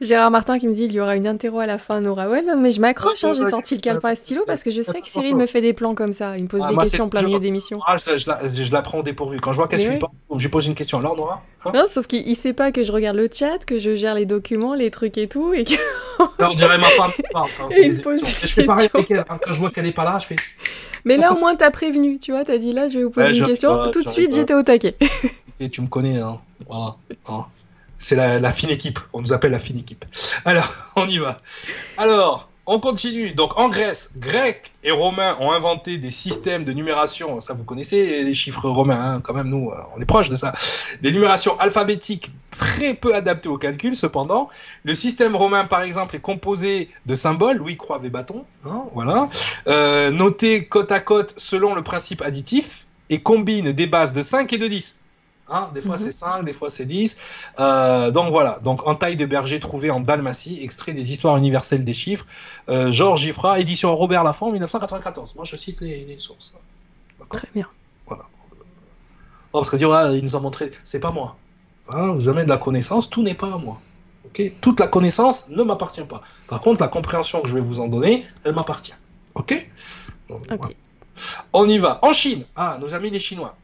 Gérard Martin qui me dit il y aura une interro à la fin, Nora. Ouais, non, mais je m'accroche, hein, j'ai Ouais, sorti le ouais. calepin à stylo parce que je sais que Cyril me fait des plans comme ça. Il me pose Ah, des moi, questions en plein milieu d'émission. Ah, je, je la, je la prends au dépourvu. Quand je vois qu'elle suit oui. pas, je lui pose une question. Alors, Nora hein Non, sauf qu'il il sait pas que je regarde le chat, que je gère les documents, les trucs et tout, et que... Là, on dirait ma femme fait Et il me pose des Je fais pareil avec elle. hein. Quand je vois qu'elle est pas là, je fais. Mais là, au moins, t'as prévenu, tu vois, t'as dit là, je vais vous poser Ouais, une question. tout de suite, j'étais au taquet. Tu me connais, hein. Voilà. Hein. C'est la, la, fine équipe. On nous appelle la fine équipe. Alors, on y va. Alors, on continue. Donc en Grèce, Grecs et Romains ont inventé des systèmes de numération. Ça, vous connaissez les chiffres romains, hein, quand même, nous, euh, on est proche de ça. Des numérations alphabétiques très peu adaptées au calcul, cependant. Le système romain, par exemple, est composé de symboles, Louis, croix et bâton, hein, voilà, euh, notés côte à côte selon le principe additif et combine des bases de 5 et de 10. Hein, des fois c'est 5, des fois c'est 10. Euh, donc voilà, donc en taille de berger trouvé en Dalmatie, extrait des histoires universelles des chiffres. Euh, Georges Giffra, édition Robert Laffont, 1994. Moi je cite les, sources. Très bien. Voilà. Oh, parce que dire, il nous a montré, c'est pas moi. Hein, jamais de la connaissance, tout n'est pas à moi. ok? Toute la connaissance ne m'appartient pas. Par contre, la compréhension que je vais vous en donner, elle m'appartient. Ok, Ok. On y va. En Chine, ah, nos amis les Chinois.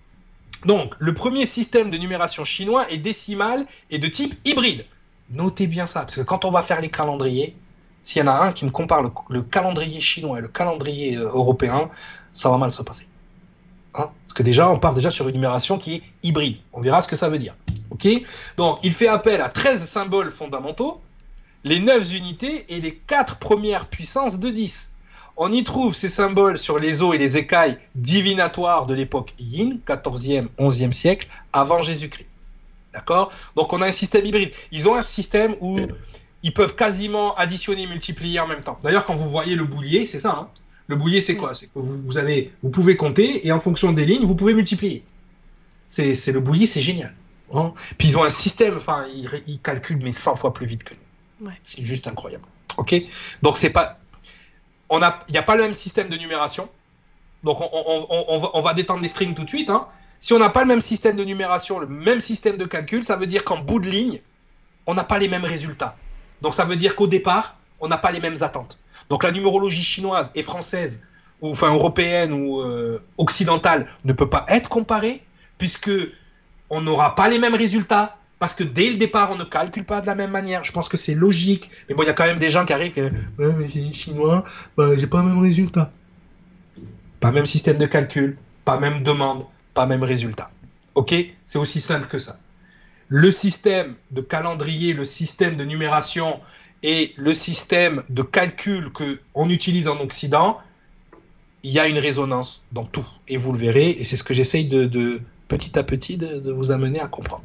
Donc, le premier système de numération chinois est décimal et de type hybride. Notez bien ça, parce que quand on va faire les calendriers, s'il y en a un qui me compare le, calendrier chinois et le calendrier euh, européen, ça va mal se passer. Hein? Parce que déjà, on part déjà sur une numération qui est hybride. On verra ce que ça veut dire. Donc, il fait appel à 13 symboles fondamentaux, les 9 unités et les 4 premières puissances de 10. On y trouve ces symboles sur les os et les écailles divinatoires de l'époque Yin, 14e, 11e siècle, avant Jésus-Christ. D'accord? Donc on a un système hybride. Ils ont un système où ils peuvent quasiment additionner et multiplier en même temps. D'ailleurs, quand vous voyez le boulier, c'est ça. Hein? Le boulier, c'est quoi? C'est que vous, avez, vous pouvez compter et en fonction des lignes, vous pouvez multiplier. C'est le boulier, c'est génial. Hein? Puis ils ont un système, enfin, ils, calculent mais 100 fois plus vite que nous. C'est juste incroyable. Ok? Donc c'est pas il n'y a pas le même système de numération. Donc on, va, détendre les strings tout de suite. Hein. Si on n'a pas le même système de numération, le même système de calcul, ça veut dire qu'en bout de ligne, on n'a pas les mêmes résultats. Donc ça veut dire qu'au départ, on n'a pas les mêmes attentes. Donc la numérologie chinoise et française, ou enfin européenne ou euh, occidentale, ne peut pas être comparée, puisque on n'aura pas les mêmes résultats, parce que dès le départ, on ne calcule pas de la même manière. Je pense que c'est logique. Mais bon, il y a quand même des gens qui arrivent et Ouais, mais c'est chinois, bah, j'ai pas le même résultat. Pas même système de calcul, pas même demande, pas même résultat. Ok? C'est aussi simple que ça. Le système de calendrier, le système de numération et le système de calcul que on utilise en Occident, il y a une résonance dans tout. Et vous le verrez, et c'est ce que j'essaye de, petit à petit de vous amener à comprendre.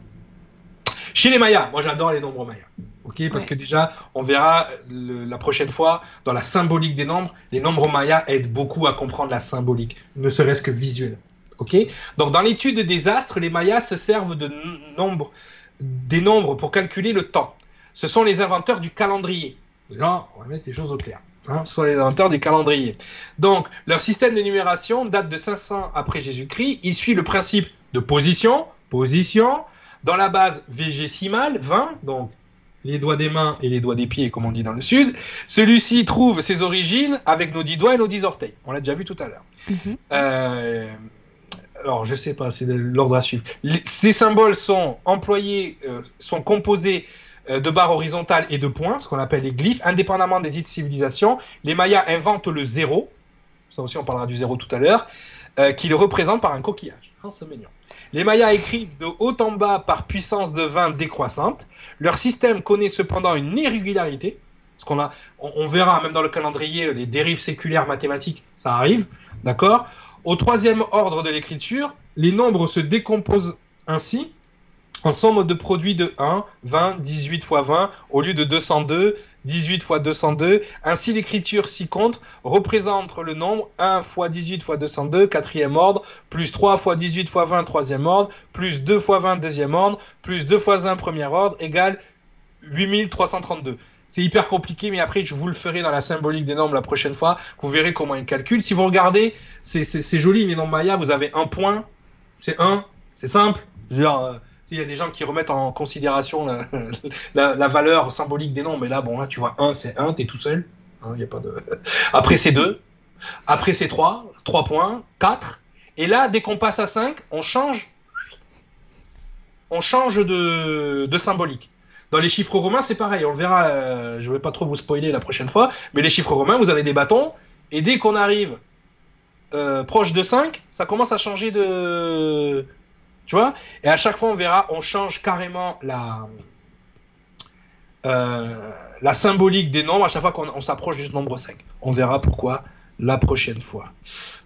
Chez les Mayas, moi j'adore les nombres Mayas. Ok, parce que déjà, on verra la prochaine fois dans la symbolique des nombres, les nombres Mayas aident beaucoup à comprendre la symbolique, ne serait-ce que visuel. Ok, donc dans l'étude des astres, les Mayas se servent de nombres, des nombres pour calculer le temps. Ce sont les inventeurs du calendrier. Là, on va mettre les choses au clair. Hein, ce sont les inventeurs du calendrier. Donc, leur système de numération date de 500 après Jésus-Christ. Il suit le principe de position, position, dans la base végésimale, 20, donc les doigts des mains et les doigts des pieds, comme on dit dans le sud, celui-ci trouve ses origines avec nos dix doigts et nos dix orteils. On l'a déjà vu tout à l'heure. Mhm. Euh, alors, je sais pas, c'est l'ordre à suivre. ces symboles sont employés, euh, sont composés euh, de barres horizontales et de points, ce qu'on appelle les glyphes, indépendamment des îles civilisations. Les Mayas inventent le zéro, ça aussi on parlera du zéro tout à l'heure, qui le représente par un coquillage. Oh, c'est mignon. Les Mayas écrivent de haut en bas par puissance de 20 décroissante. Leur système connaît cependant une irrégularité. On, verra même dans le calendrier les dérives séculaires mathématiques, ça arrive, d'accord? Au troisième ordre de l'écriture, les nombres se décomposent ainsi en somme de produits de 1, 20, 18 fois 20 au lieu de 202, 18 fois 202. Ainsi, l'écriture ci-contre représente le nombre 1 fois 18 fois 202, quatrième ordre, plus 3 fois 18 fois 20, troisième ordre, plus 2 fois 20, deuxième ordre, plus 2 fois 1, premier ordre, égale 8332. C'est hyper compliqué, mais après, je vous le ferai dans la symbolique des nombres la prochaine fois. Vous verrez comment ils calculent. Si vous regardez, c'est joli, les nombres Maya, vous avez un point, c'est 1, c'est simple. Euh, il y a des gens qui remettent en considération la, valeur symbolique des noms, mais là, bon, là, tu vois, 1, c'est 1, t'es tout seul. Hein. Après, c'est 2. Après, c'est 3. 3 points. 4. Et là, dès qu'on passe à 5, on change. On change de, de symbolique. Dans les chiffres romains, c'est pareil. On le verra. Euh, je ne vais pas trop vous spoiler la prochaine fois. Mais les chiffres romains, vous avez des bâtons. Et dès qu'on arrive euh, proche de 5, ça commence à changer de, Et à chaque fois, on verra, on change carrément la, euh, symbolique des nombres à chaque fois qu'on s'approche du nombre 5. On verra pourquoi la prochaine fois.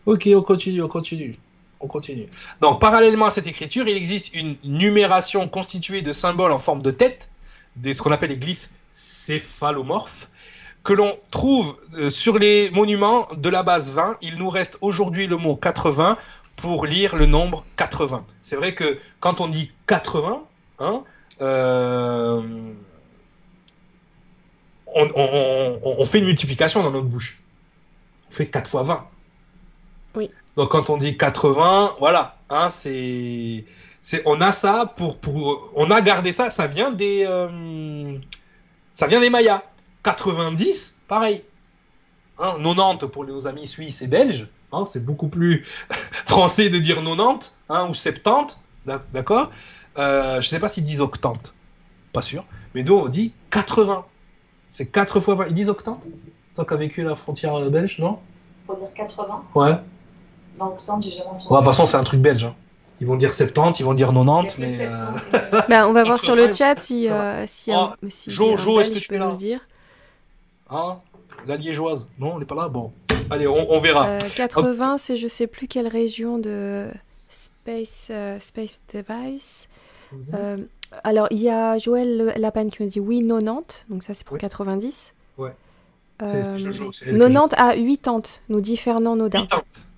Ok, on continue, on continue. On continue. Donc, parallèlement à cette écriture, il existe une numération constituée de symboles en forme de tête, ce qu'on appelle les glyphes céphalomorphes, que l'on trouve euh, sur les monuments de la base 20. Il nous reste aujourd'hui le mot 80 pour lire le nombre 80. C'est vrai que quand on dit 80, hein, euh, on, fait une multiplication dans notre bouche. On fait 4 fois 20. Oui. Donc quand on dit 80, voilà, hein, c'est, on a ça pour, pour, on a gardé ça, ça vient des, euh, ça vient des Mayas. 90, pareil. 90 hein, pour nos amis suisses et belges, hein, c'est beaucoup plus français de dire 90 hein, ou 70, d'accord? Euh, Je sais pas s'ils disent octante, pas sûr, mais nous on dit 80. C'est 4 fois 20. Ils disent octante Toi qui as vécu la frontière euh, belge, non? Faut dire 80 Ouais. Non, octante, j'ai jamais entendu. de toute façon, c'est un truc belge. Hein. Ils vont dire 70, ils vont dire 90, mais. Euh, ben, on va voir sur le chat si. Euh, si, oh, si jo, jo est-ce que tu peux là? dire Hein? La liégeoise Non, elle n'est pas là? Bon. Allez, on, verra. 80, c'est je sais plus quelle région de Space, space Device. Mhm. Alors, il y a Joël Lapin qui me dit oui, 90, donc ça c'est pour 90. Ouais. Euh, 90 à 80, nous dit Fernand Nodin.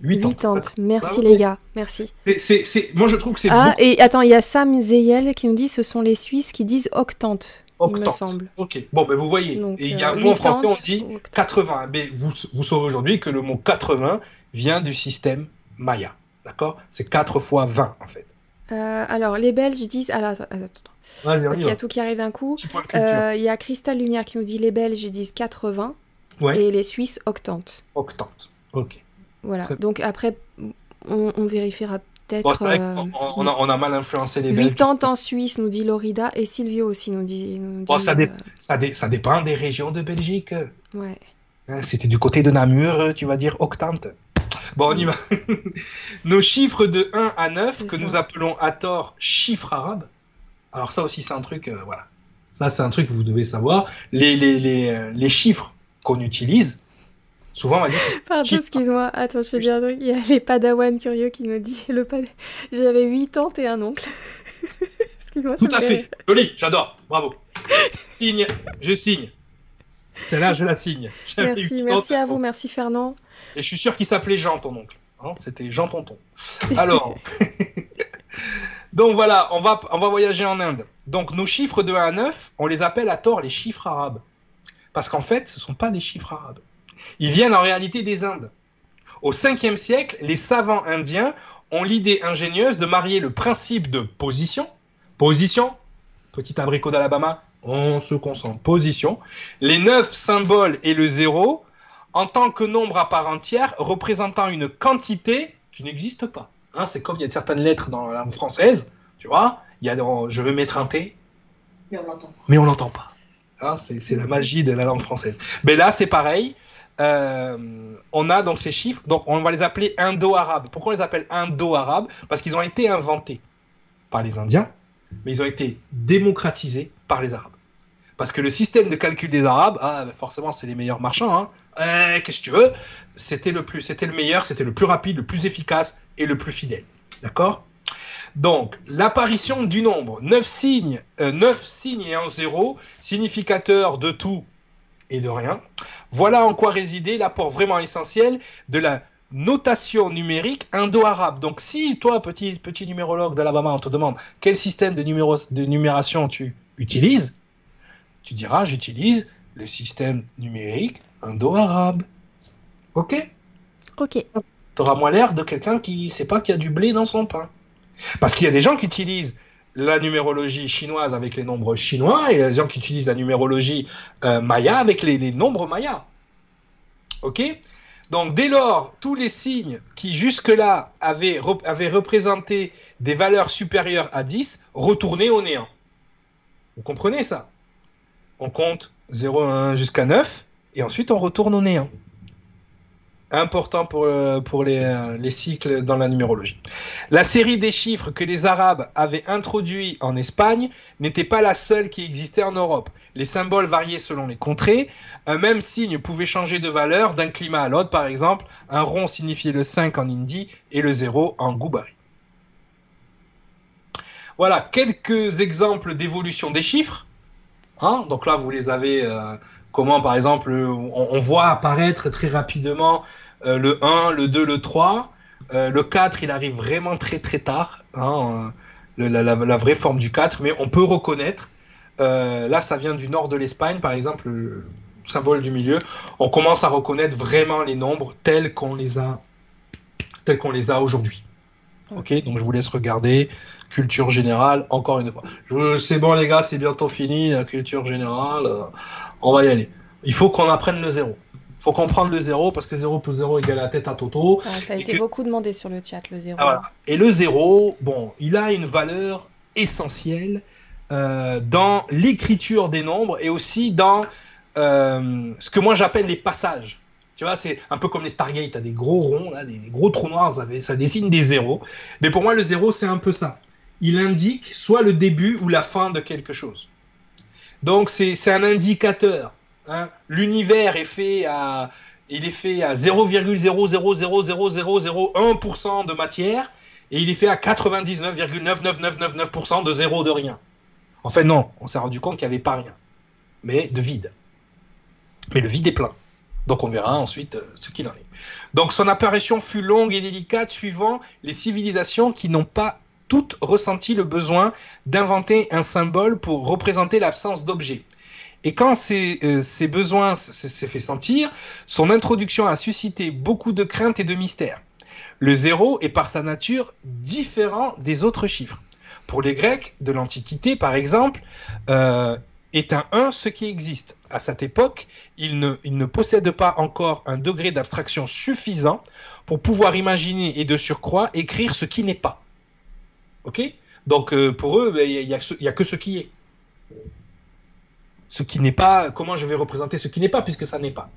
80. 80. Merci bah, les gars, merci. c'est Moi je trouve que c'est. Ah, et attends, il y a Sam Zeyel qui nous dit ce sont les Suisses qui disent octante. Octante. Il me semble. Ok, bon, ben vous voyez. et il y a un mot en français, on dit 80. Mais vous, vous saurez aujourd'hui que le mot 80 vient du système Maya. D'accord? C'est 4 fois 20 en fait. Euh, alors, les Belges disent. Alors, attends, attends. Parce qu'il y a tout qui arrive d'un coup. Euh, il y a Cristal Lumière qui nous dit les Belges disent 80 et les Suisses octante. Octante, ok. Voilà, donc après, on, vérifiera peut-être. Euh, on, a, mal influencé les Belges. 80 en Suisse, nous dit Lorida, et Silvio aussi nous dit. ça, ça, dépend des régions de Belgique. Ouais. Hein, c'était du côté de Namur, tu vas dire octante. Bon, on y va. Nos chiffres de 1 à 9, que nous appelons à tort chiffres arabes. Alors ça aussi, c'est un truc, euh, voilà. Ça, c'est un truc que vous devez savoir. Les, les, les, euh, les chiffres qu'on utilise, souvent on va dire... Pardon, excuse-moi. Attends, je vais dire un truc. Il y a les padawans curieux qui nous dit... Le pad... J'avais 8 ans et un oncle. excuse-moi. Tout à fait. Joli, j'adore. Bravo. Signe, je signe. Celle-là, je la signe. Merci, merci à vous, merci Fernand. Et je suis sûr qu'il s'appelait Jean, ton oncle. Hein, C'était Jean Tonton. Alors, donc voilà, on va, on va voyager en Inde. Donc nos chiffres de 1 à 9, on les appelle à tort les chiffres arabes. Parce qu'en fait, ce ne sont pas des chiffres arabes. Ils viennent en réalité des Indes. Au 5e siècle, les savants indiens ont l'idée ingénieuse de marier le principe de position, position, petit abricot d'Alabama, on se concentre, position, les neuf symboles et le zéro, en tant que nombre à part entière représentant une quantité qui n'existe pas. Hein, c'est comme il y a certaines lettres dans la langue française, tu vois, il y a je vais mettre un T, mais on l'entend pas. Mais on l'entend pas. Hein, c'est la magie de la langue française. Mais là, c'est pareil. Euh, on a donc ces chiffres, donc on va les appeler indo-arabes. Pourquoi on les appelle indo-arabes? Parce qu'ils ont été inventés par les Indiens, mais ils ont été démocratisés par les Arabes. Parce que le système de calcul des Arabes, ah, bah, forcément, c'est les meilleurs marchands. Eh, qu'est-ce que tu veux? C'était le plus, c'était le meilleur, c'était le plus rapide, le plus efficace et le plus fidèle. D'accord? Donc, l'apparition du nombre 9 signes, 9 euh, signes et un zéro, significateur de tout et de rien, voilà en quoi résidait l'apport vraiment essentiel de la notation numérique indo-arabe. Donc, si toi, petit, petit numérologue d'Alabama, on te demande quel système de, de numération tu utilises, tu diras j'utilise le système numérique indo-arabe. Ok? Ok. Tu auras moins l'air de quelqu'un qui ne sait pas qu'il y a du blé dans son pain. Parce qu'il y a des gens qui utilisent la numérologie chinoise avec les nombres chinois et des gens qui utilisent la numérologie euh, maya avec les, nombres mayas. Ok? Donc dès lors, tous les signes qui jusque-là avaient, avaient représenté des valeurs supérieures à 10 retournaient au néant. Vous comprenez ça? On compte 0, 1 jusqu'à 9, et ensuite on retourne au néant. Important pour, euh, euh, les, cycles dans la numérologie. La série des chiffres que les Arabes avaient introduits en Espagne n'était pas la seule qui existait en Europe. Les symboles variaient selon les contrées. Un même signe pouvait changer de valeur d'un climat à l'autre. Par exemple, un rond signifiait le 5 en hindi et le 0 en goubari. Voilà quelques exemples d'évolution des chiffres. Hein Donc là, vous les avez... Euh, comment par exemple on, voit apparaître très rapidement euh, le 1, le 2, le 3. Euh, le 4, il arrive vraiment très très tard, hein, euh, la, vraie forme du 4, mais on peut reconnaître, là ça vient du nord de l'Espagne par exemple, le symbole du milieu, on commence à reconnaître vraiment les nombres tels qu'on les a, tels qu'on les a aujourd'hui. Ok, donc je vous laisse regarder. Culture générale, encore une fois. C'est bon les gars, c'est bientôt fini, la culture générale on va y aller. Il faut qu'on apprenne le zéro. Il faut comprendre le zéro parce que 0 plus 0 égale la tête à Toto. ça a été beaucoup demandé sur le chat, le zéro. Ah, et le zéro, bon, il a une valeur essentielle euh, dans l'écriture des nombres et aussi dans euh, ce que moi j'appelle les passages. Tu vois, c'est un peu comme les Stargate, tu as des gros ronds, là, des, gros trous noirs, ça, ça dessine des zéros. Mais pour moi, le zéro, c'est un peu ça. Il indique soit le début ou la fin de quelque chose. Donc c'est un indicateur. Hein. L'univers est fait à il est fait à 0,0000001% de matière et il est fait à 99,99999% de zéro de rien. En fait, non, on s'est rendu compte qu'il n'y avait pas rien, mais de vide. Mais le vide est plein. Donc on verra ensuite euh, ce qu'il en est. Donc son apparition fut longue et délicate suivant les civilisations qui n'ont pas toutes ressenti le besoin d'inventer un symbole pour représenter l'absence d'objet. Et quand ces, euh, besoins s'est fait sentir, son introduction a suscité beaucoup de craintes et de mystères. Le zéro est par sa nature différent des autres chiffres. Pour les Grecs de l'Antiquité, par exemple, euh, est un 1 ce qui existe. À cette époque, ne, il ne possède pas encore un degré d'abstraction suffisant pour pouvoir imaginer et de surcroît écrire ce qui n'est pas. Ok? Donc euh, pour eux, ben, il n'y a, que ce qui est. Ce qui n'est pas, comment je vais représenter ce qui n'est pas, puisque ça n'est pas.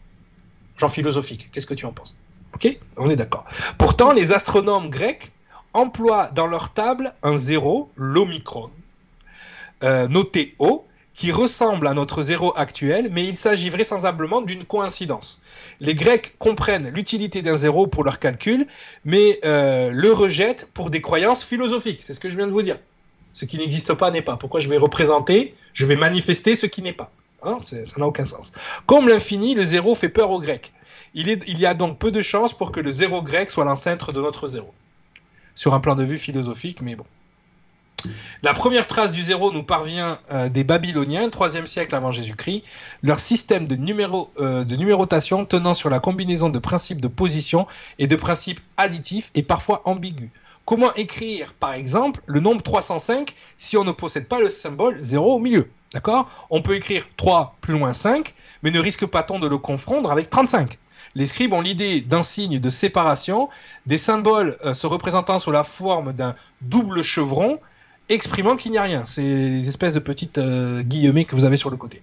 Genre philosophique, qu'est-ce que tu en penses? Ok? On est d'accord. Pourtant, les astronomes grecs emploient dans leur table un zéro, l'omicron, euh, noté O, qui ressemble à notre zéro actuel, mais il s'agit vraisemblablement d'une coïncidence. Les Grecs comprennent l'utilité d'un zéro pour leur calcul, mais euh, le rejettent pour des croyances philosophiques. C'est ce que je viens de vous dire. Ce qui n'existe pas n'est pas. Pourquoi je vais représenter, je vais manifester ce qui n'est pas hein Ça n'a aucun sens. Comme l'infini, le zéro fait peur aux Grecs. Il, il y a donc peu de chances pour que le zéro grec soit l'ancêtre de notre zéro. Sur un plan de vue philosophique, mais bon. La première trace du zéro nous parvient euh, des Babyloniens, 3e siècle avant Jésus-Christ. Leur système de, euh, de, numérotation tenant sur la combinaison de principes de position et de principes additifs est parfois ambigu. Comment écrire, par exemple, le nombre 305 si on ne possède pas le symbole 0 au milieu? D'accord? On peut écrire 3 plus loin 5, mais ne risque pas-on de le confondre avec 35 les scribes ont l'idée d'un signe de séparation, des symboles euh, se représentant sous la forme d'un double chevron, exprimant qu'il n'y a rien. C'est des espèces de petites euh, guillemets que vous avez sur le côté.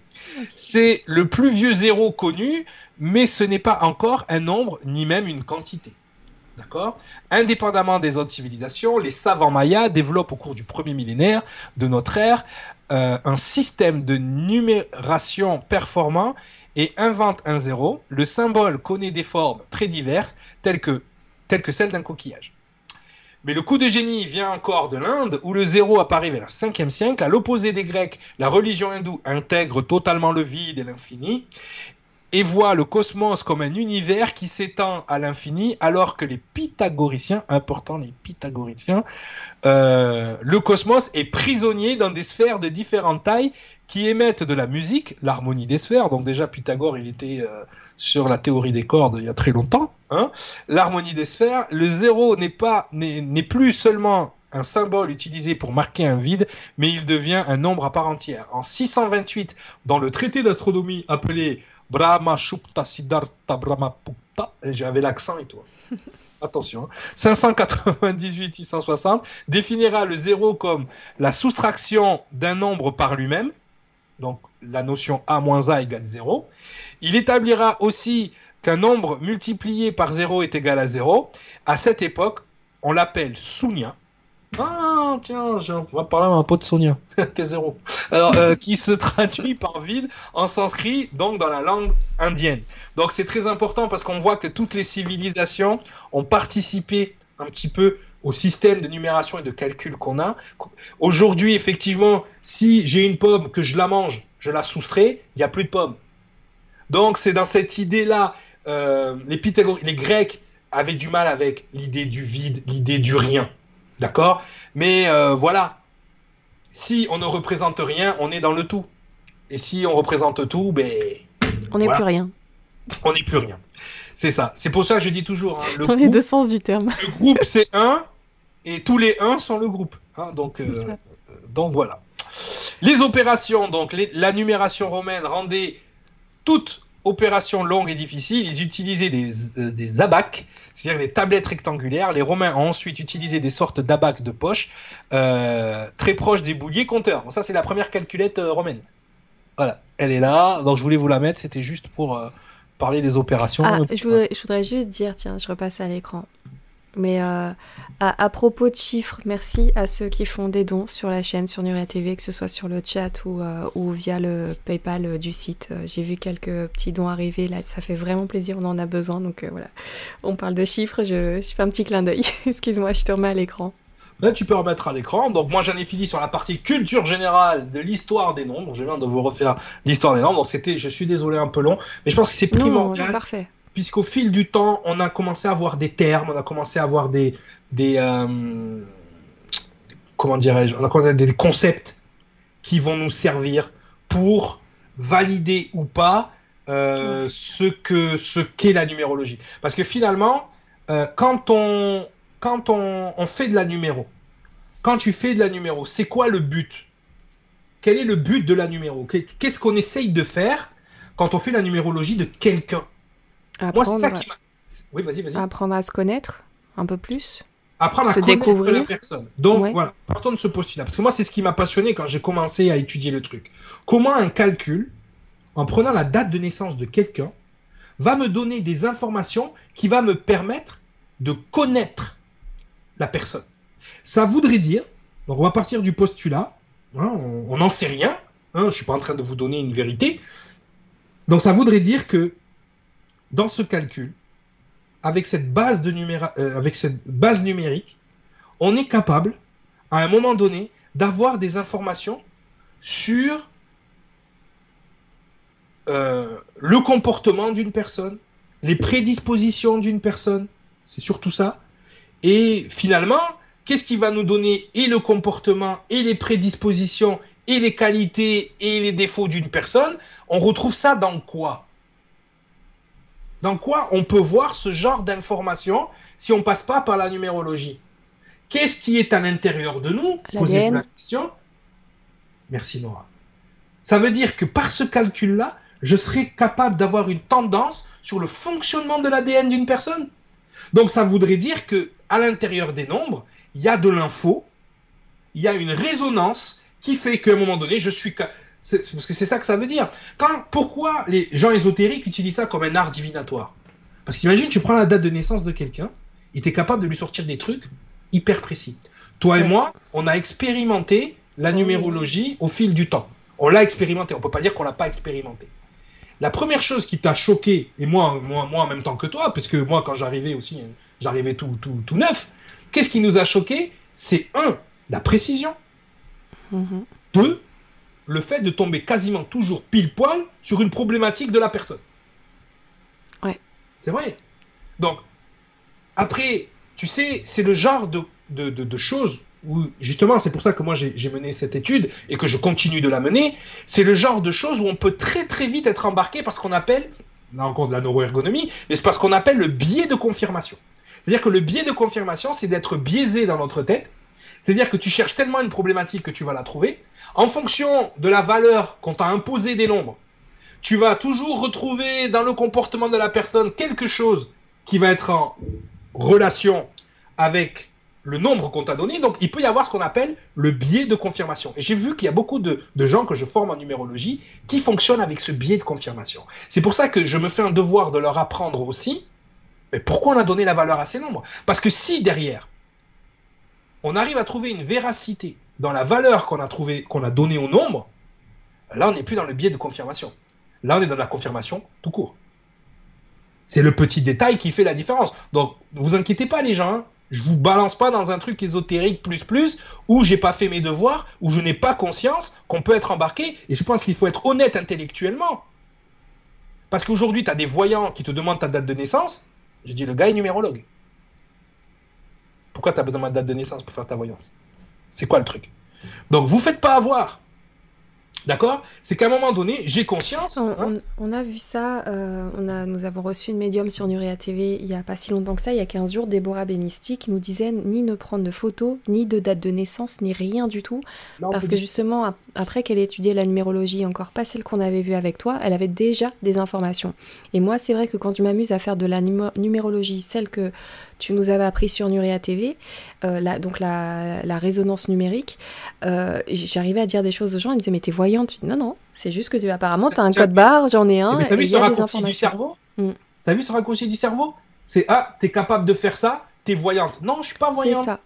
C'est le plus vieux zéro connu, mais ce n'est pas encore un nombre ni même une quantité. D'accord? Indépendamment des autres civilisations, les savants mayas développent au cours du premier millénaire de notre ère euh, un système de numération performant et inventent un zéro. Le symbole connaît des formes très diverses, telles que, telles que celles d'un coquillage. Mais le coup de génie vient encore de l'Inde, où le zéro apparaît vers le 5e siècle. À l'opposé des Grecs, la religion hindoue intègre totalement le vide et l'infini, et voit le cosmos comme un univers qui s'étend à l'infini, alors que les pythagoriciens, important les pythagoriciens, euh, le cosmos est prisonnier dans des sphères de différentes tailles qui émettent de la musique, l'harmonie des sphères. Donc déjà Pythagore, il était euh, sur la théorie des cordes il y a très longtemps. Hein. L'harmonie des sphères, le zéro n'est pas n'est plus seulement un symbole utilisé pour marquer un vide, mais il devient un nombre à part entière. En 628, dans le traité d'astronomie appelé Brahma Shupta Siddhartha Brahmaputta, j'avais l'accent et tout. Attention, 598-660 hein. définira le zéro comme la soustraction d'un nombre par lui-même, donc la notion a moins a égale 0. Il établira aussi qu'un nombre multiplié par 0 est égal à 0, à cette époque, on l'appelle Sunya. Ah, tiens, on va parler à un pote Sonia, T0. Alors, euh, qui se traduit par vide en sanskrit, donc dans la langue indienne. Donc, c'est très important parce qu'on voit que toutes les civilisations ont participé un petit peu au système de numération et de calcul qu'on a. Aujourd'hui, effectivement, si j'ai une pomme que je la mange, je la soustrais, il n'y a plus de pomme. Donc, c'est dans cette idée-là, euh, les, les Grecs avaient du mal avec l'idée du vide, l'idée du rien. D'accord? Mais euh, voilà, si on ne représente rien, on est dans le tout. Et si on représente tout, ben. On n'est plus rien. On n'est plus rien. C'est ça. C'est pour ça que je dis toujours. Hein, le dans les deux sens du terme. Le groupe, c'est un, et tous les uns sont le groupe. Hein, donc, euh, donc voilà. Les opérations, donc la numération romaine rendait toute opération longue et difficile. Ils utilisaient des, euh, abacs, c'est-à-dire des tablettes rectangulaires. Les Romains ont ensuite utilisé des sortes d'abacs de poche, euh, très proches des bouliers compteurs. Bon, ça, c'est la première calculette euh, romaine. Voilà, elle est là. Donc, je voulais vous la mettre. C'était juste pour euh, parler des opérations. Ah, je, voudrais, je voudrais juste dire, tiens, je repasse à l'écran. Mais euh, à, propos de chiffres, merci à ceux qui font des dons sur la chaîne, sur Nuria TV, que ce soit sur le chat ou, euh, ou via le PayPal euh, du site. J'ai vu quelques petits dons arriver, là, ça fait vraiment plaisir, on en a besoin. Donc voilà, on parle de chiffres, je, je fais un petit clin d'œil. Excuse-moi, je te remets à l'écran. Là, tu peux remettre à l'écran. Donc, moi, j'en ai fini sur la partie culture générale de l'histoire des nombres. Je viens de vous refaire l'histoire des nombres. Donc, c'était, je suis désolé, un peu long, mais je pense que c'est primordial. parfait puisqu'au fil du temps, on a commencé à avoir des termes, on a commencé à avoir des, des euh, comment dirais-je, on a commencé à des concepts qui vont nous servir pour valider ou pas euh, ce que ce qu'est la numérologie. Parce que finalement, euh, quand on quand on, on, fait de la numéro, quand tu fais de la numéro, c'est quoi le but? Quel est le but de la numéro? Qu'est-ce qu'on essaye de faire quand on fait la numérologie de quelqu'un? Apprendre... Moi, c'est ça qui m'a. Oui, vas-y, vas-y. Apprendre à se connaître un peu plus. Apprendre à se connaître découvrir. la personne. Donc voilà, partons de ce postulat. Parce que moi, c'est ce qui m'a passionné quand j'ai commencé à étudier le truc. Comment un calcul, en prenant la date de naissance de quelqu'un, va me donner des informations qui va me permettre de connaître la personne? Ça voudrait dire, donc on va partir du postulat, hein, on n'en sait rien, hein, je ne suis pas en train de vous donner une vérité. Donc ça voudrait dire que dans ce calcul, avec cette base, de euh, avec cette base numérique, on est capable, à un moment donné, d'avoir des informations sur euh, le comportement d'une personne, les prédispositions d'une personne, c'est surtout ça. Et finalement, qu'est-ce qui va nous donner et le comportement, et les prédispositions, et les qualités, et les défauts d'une personne On retrouve ça dans quoi? Dans quoi on peut voir ce genre d'informations si on passe pas par la numérologie? Qu'est-ce qui est à l'intérieur de nous? Posez-vous la question. Merci Nora. Ça veut dire que par ce calcul-là, je serai capable d'avoir une tendance sur le fonctionnement de l'ADN d'une personne? Donc ça voudrait dire que à l'intérieur des nombres, il y a de l'info, il y a une résonance qui fait qu'à un moment donné, je suis parce que c'est ça que ça veut dire. Quand, pourquoi les gens ésotériques utilisent ça comme un art divinatoire? Parce qu'imagine, tu prends la date de naissance de quelqu'un, et tu es capable de lui sortir des trucs hyper précis. Toi et moi, on a expérimenté la numérologie au fil du temps. On l'a expérimenté, on peut pas dire qu'on l'a pas expérimenté. La première chose qui t'a choqué, et moi, moi, moi en même temps que toi, parce que moi quand j'arrivais aussi, hein, j'arrivais tout, tout, tout neuf, qu'est-ce qui nous a choqué? C'est un, la précision. Mm-hmm. Deux, le fait de tomber quasiment toujours pile poil sur une problématique de la personne. Ouais. C'est vrai. Donc, après, tu sais, c'est le genre de, de, choses où, justement, c'est pour ça que moi j'ai mené cette étude et que je continue de la mener, c'est le genre de choses où on peut très très vite être embarqué parce qu'on appelle, là encore de la neuroergonomie, mais c'est parce qu'on appelle le biais de confirmation. C'est-à-dire que le biais de confirmation, c'est d'être biaisé dans notre tête. C'est-à-dire que tu cherches tellement une problématique que tu vas la trouver, en fonction de la valeur qu'on t'a imposé des nombres, tu vas toujours retrouver dans le comportement de la personne quelque chose qui va être en relation avec le nombre qu'on t'a donné. Donc, il peut y avoir ce qu'on appelle le biais de confirmation. Et j'ai vu qu'il y a beaucoup de, gens que je forme en numérologie qui fonctionnent avec ce biais de confirmation. C'est pour ça que je me fais un devoir de leur apprendre aussi. Mais pourquoi on a donné la valeur à ces nombres? Parce que si derrière, on arrive à trouver une véracité dans la valeur qu'on a trouvé, qu'on a donnée au nombre, là, on n'est plus dans le biais de confirmation. Là, on est dans la confirmation tout court. C'est le petit détail qui fait la différence. Donc, ne vous inquiétez pas, les gens. Hein. Je vous balance pas dans un truc ésotérique plus plus où j'ai pas fait mes devoirs, où je n'ai pas conscience qu'on peut être embarqué. Et je pense qu'il faut être honnête intellectuellement. Parce qu'aujourd'hui, tu as des voyants qui te demandent ta date de naissance. Je dis, le gars est numérologue. Pourquoi tu as besoin de ma date de naissance pour faire ta voyance? C'est quoi le truc? Donc, vous faites pas avoir. D'accord? C'est qu'à un moment donné, j'ai conscience. On, hein. a vu ça, euh, on a, nous avons reçu une médium sur Nuria TV il n'y a pas si longtemps que ça, il y a 15 jours, Déborah Benisti, qui nous disait ni ne prendre de photos, ni de date de naissance, ni rien du tout. parce que justement, après qu'elle ait étudié la numérologie, encore pas celle qu'on avait vue avec toi, elle avait déjà des informations. Et moi, c'est vrai que quand je m'amuse à faire de la numérologie, celle que tu nous avais appris sur Nuria TV, euh, donc la, résonance numérique, euh, j'arrivais à dire des choses aux gens, ils me disaient mais t'es voyante Non, non, c'est juste que tu, apparemment t'as un code barre, j'en ai un, mais t'as vu ce raccourci du cerveau mm. T'as vu ce raccourci du cerveau C'est ah, t'es capable de faire ça, t'es voyante. Non, je suis pas voyante. C'est ça.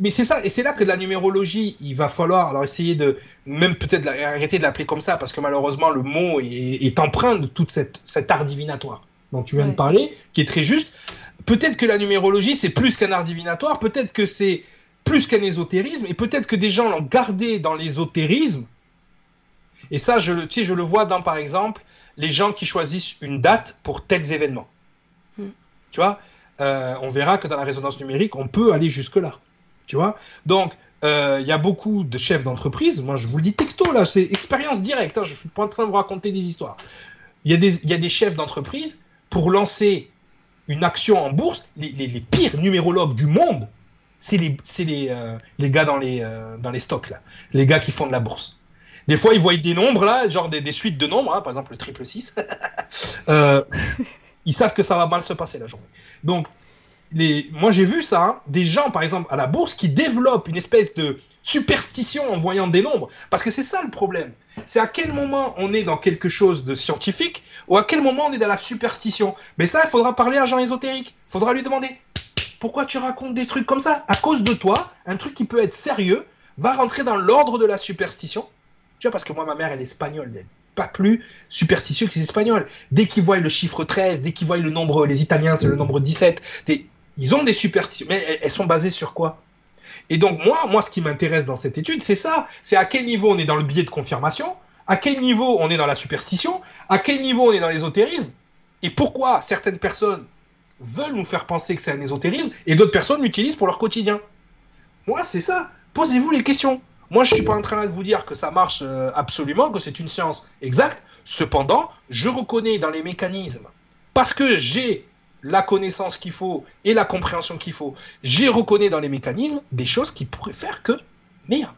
Mais c'est ça, et c'est là que la numérologie, il va falloir alors essayer de, même peut-être arrêter de l'appeler comme ça, parce que malheureusement le mot est, empreint de toute cette, cet art divinatoire dont tu viens de parler, qui est très juste peut-être que la numérologie, c'est plus qu'un art divinatoire, peut-être que c'est plus qu'un ésotérisme, et peut-être que des gens l'ont gardé dans l'ésotérisme. Et ça, je, tu sais, je le vois dans, par exemple, les gens qui choisissent une date pour tels événements. Hmm. Tu vois, euh, on verra que dans la résonance numérique, on peut aller jusque-là. Tu vois Donc, euh, il y a beaucoup de chefs d'entreprise. Moi, je vous le dis texto, là, c'est expérience directe. Hein, je suis pas en train de vous raconter des histoires. Il y, a des chefs d'entreprise pour lancer une action en bourse, les, pires numérologues du monde, c'est les, euh, gars dans les, euh, dans les stocks, là. les gars qui font de la bourse. Des fois, ils voient des nombres, là, genre des, suites de nombres, hein, par exemple le triple 6. Euh, ils savent que ça va mal se passer la journée. Donc, moi j'ai vu ça, hein, des gens, par exemple, à la bourse, qui développent une espèce de superstition en voyant des nombres. Parce que c'est ça le problème. C'est à quel moment on est dans quelque chose de scientifique ou à quel moment on est dans la superstition. Mais ça, il faudra parler à Jean ésotérique. Il faudra lui demander pourquoi tu racontes des trucs comme ça? À cause de toi, un truc qui peut être sérieux va rentrer dans l'ordre de la superstition. Tu vois, parce que moi, ma mère, elle est espagnole. Elle pas plus superstitieux que les Espagnols. Dès qu'ils voient le chiffre 13, dès qu'ils voient le nombre, les Italiens, c'est le nombre 17. Ils ont des superstitions. Mais elles sont basées sur quoi? Et donc moi, moi, ce qui m'intéresse dans cette étude, c'est ça. C'est à quel niveau on est dans le biais de confirmation, à quel niveau on est dans la superstition, à quel niveau on est dans l'ésotérisme, et pourquoi certaines personnes veulent nous faire penser que c'est un ésotérisme et d'autres personnes l'utilisent pour leur quotidien? Moi, c'est ça. Posez-vous les questions. Moi, je suis pas en train de vous dire que ça marche euh, absolument, que c'est une science exacte. Cependant, je reconnais dans les mécanismes, parce que j'ai la connaissance qu'il faut et la compréhension qu'il faut, j'ai reconnu dans les mécanismes des choses qui pourraient faire que, merde,